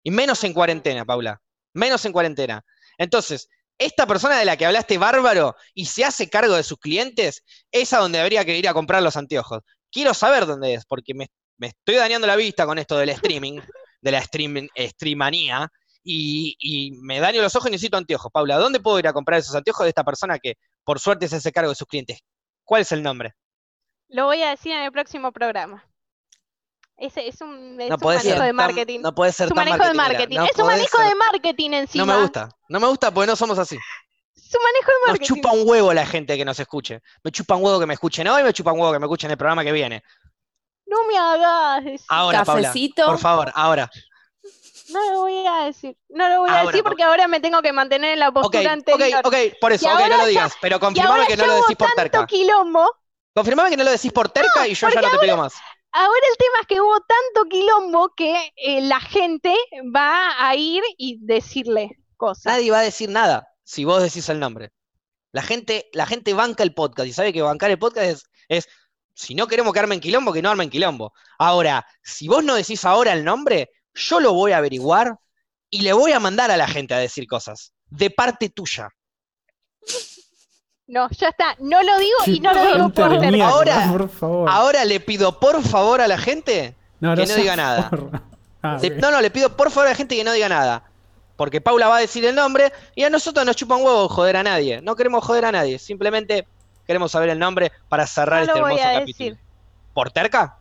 A: Y menos en cuarentena, Paula. Menos en cuarentena. Entonces, esta persona de la que hablaste bárbaro y se hace cargo de sus clientes, es a donde habría que ir a comprar los anteojos. Quiero saber dónde es, porque me, estoy dañando la vista con esto del streaming, de la streaming, streamanía, y, y me daño los ojos y necesito anteojos. Paula, ¿dónde puedo ir a comprar esos anteojos de esta persona que por suerte se hace cargo de sus clientes? ¿Cuál es el nombre?
B: Lo voy a decir en el próximo programa. Ese es un, es
A: No
B: un
A: podés ser
B: manejo de
A: tan-
B: marketing.
A: no podés ser
B: es un
A: tan
B: manejo de marketing.
A: no
B: es un manejo
A: ser-
B: de marketing encima.
A: No me gusta. No me gusta porque no somos así.
B: Es un manejo de
A: Nos
B: marketing.
A: chupa un huevo la gente que nos escuche. Me chupa un huevo que me escuchen hoy, me chupa un huevo que me escuchen en el programa que viene.
B: No me hagas decir.
A: Ahora, Paula,
C: Cafecito.
A: por favor, ahora.
B: No lo voy a decir. No lo voy a decir porque ahora me tengo que mantener en la
A: Ok,
B: postura
A: ok,
B: anterior.
A: ok, por eso, ok, no lo
B: ya-
A: digas, pero confirmame que no lo decís por terca.
B: quilombo.
A: Confirmame que no lo decís por terca y yo ya no te pido más.
B: Ahora el tema es que hubo tanto quilombo que eh, la gente va a ir y decirle cosas.
A: Nadie va a decir nada si vos decís el nombre. La gente, la gente banca el podcast y sabe que bancar el podcast es, es, si no queremos que armen quilombo, que no armen quilombo. Ahora, si vos no decís ahora el nombre, yo lo voy a averiguar y le voy a mandar a la gente a decir cosas. De parte tuya.
B: No, ya está. No lo digo y no lo digo por
D: mierda,
A: Ahora-
D: por favor.
A: Ahora le pido por favor a la gente
D: no,
A: que no diga nada.
D: Ah,
A: Le- no, no, le pido por favor a la gente que no diga nada. Porque Paula va a decir el nombre y a nosotros nos chupa un huevo joder a nadie. No queremos joder a nadie. Simplemente queremos saber el nombre para cerrar
B: No
A: este
B: lo voy
A: hermoso
B: a
A: capítulo.
B: decir.
A: ¿Por terca?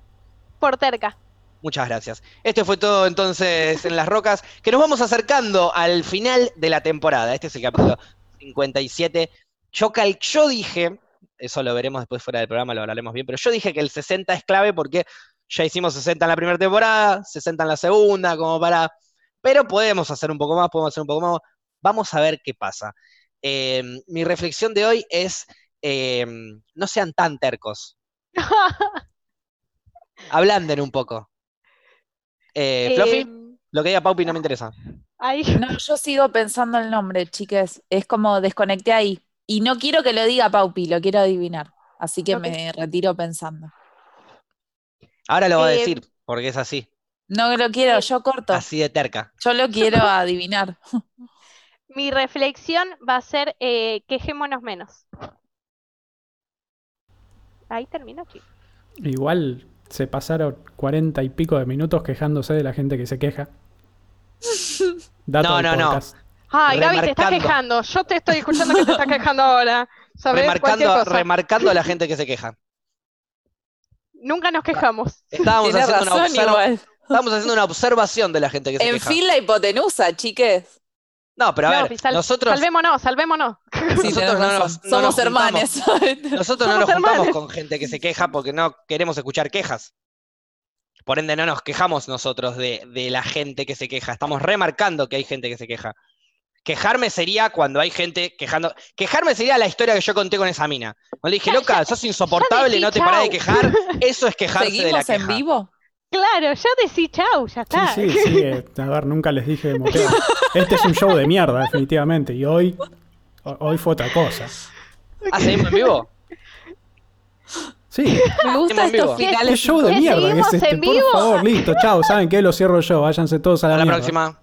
B: Por terca.
A: Muchas gracias. Este fue todo entonces en Las Rocas, que nos vamos acercando al final de la temporada. Este es el capítulo 57. Yo, cal- yo dije, eso lo veremos después fuera del programa, lo hablaremos bien, pero yo dije que el 60 es clave porque ya hicimos 60 en la primera temporada, 60 en la segunda, como para... Pero podemos hacer un poco más, podemos hacer un poco más. Vamos a ver qué pasa. Eh, mi reflexión de hoy es, eh, no sean tan tercos, ablanden un poco. Eh, Fluffy,
B: Em,
A: lo que diga Paupi no me interesa.
B: ay,
C: No, yo sigo pensando el nombre, chiques. Es como desconecté ahí. Y no quiero que lo diga Paupi, lo quiero adivinar. Así que me retiro pensando.
A: Ahora lo va a
B: Eh,
A: decir, porque es así,
C: No lo quiero,
B: Sí.
C: yo corto.
A: así de terca.
C: Yo lo quiero adivinar.
B: mi reflexión va a ser eh, quejémonos menos. Ahí termino, chicos.
D: Igual se pasaron cuarenta y pico de minutos quejándose de la gente que se queja. Dato
A: No, no, no.
D: podcast.
B: Ay, Gaby, te estás quejando. Yo te estoy escuchando que te estás quejando ahora. ¿Sabes? Cualquier
A: Remarcando,
B: cosa.
A: remarcando a la gente que se queja.
B: Nunca nos quejamos.
A: Estábamos haciendo, una estábamos haciendo una observación de la gente que se
C: En
A: queja.
C: fin, la hipotenusa, chiques.
A: No, pero a
B: No,
A: ver,
B: sal-
A: nosotros,
B: Salvémonos, salvémonos.
C: Sí,
A: Nosotros no nos- no
C: Somos
A: nos
C: hermanes.
A: nosotros no nos juntamos
B: hermanos.
A: con gente que se queja porque no queremos escuchar quejas. Por ende, no nos quejamos nosotros de, de la gente que se queja. Estamos remarcando que hay gente que se queja. Quejarme sería cuando hay gente quejando. Quejarme sería la historia que yo conté con esa mina. Cuando le dije,
B: Ya,
A: loca,
B: ya-
A: sos insoportable,
B: decí
A: no te parás de
B: chau".
A: quejar. Eso es quejarse de la
C: ¿Seguimos
A: queja.
C: en vivo?
B: Claro, ya decí chau, ya
D: Sí,
B: está.
D: sí, sí. eh, a ver, nunca les dije de moteo. Este es un show de mierda, definitivamente. Y hoy, ho- hoy fue otra cosa.
A: ¿Ah, seguimos en vivo?
D: Sí,
C: Me
A: vivo.
C: estos
D: qué
C: finales.
D: show de
B: ¿Que
D: mierda es este.
B: en
D: Por
B: vivo?
D: favor, listo, chao. ¿Saben qué? Lo cierro yo. Váyanse todos a la
A: Hasta la
D: mierda.
A: próxima.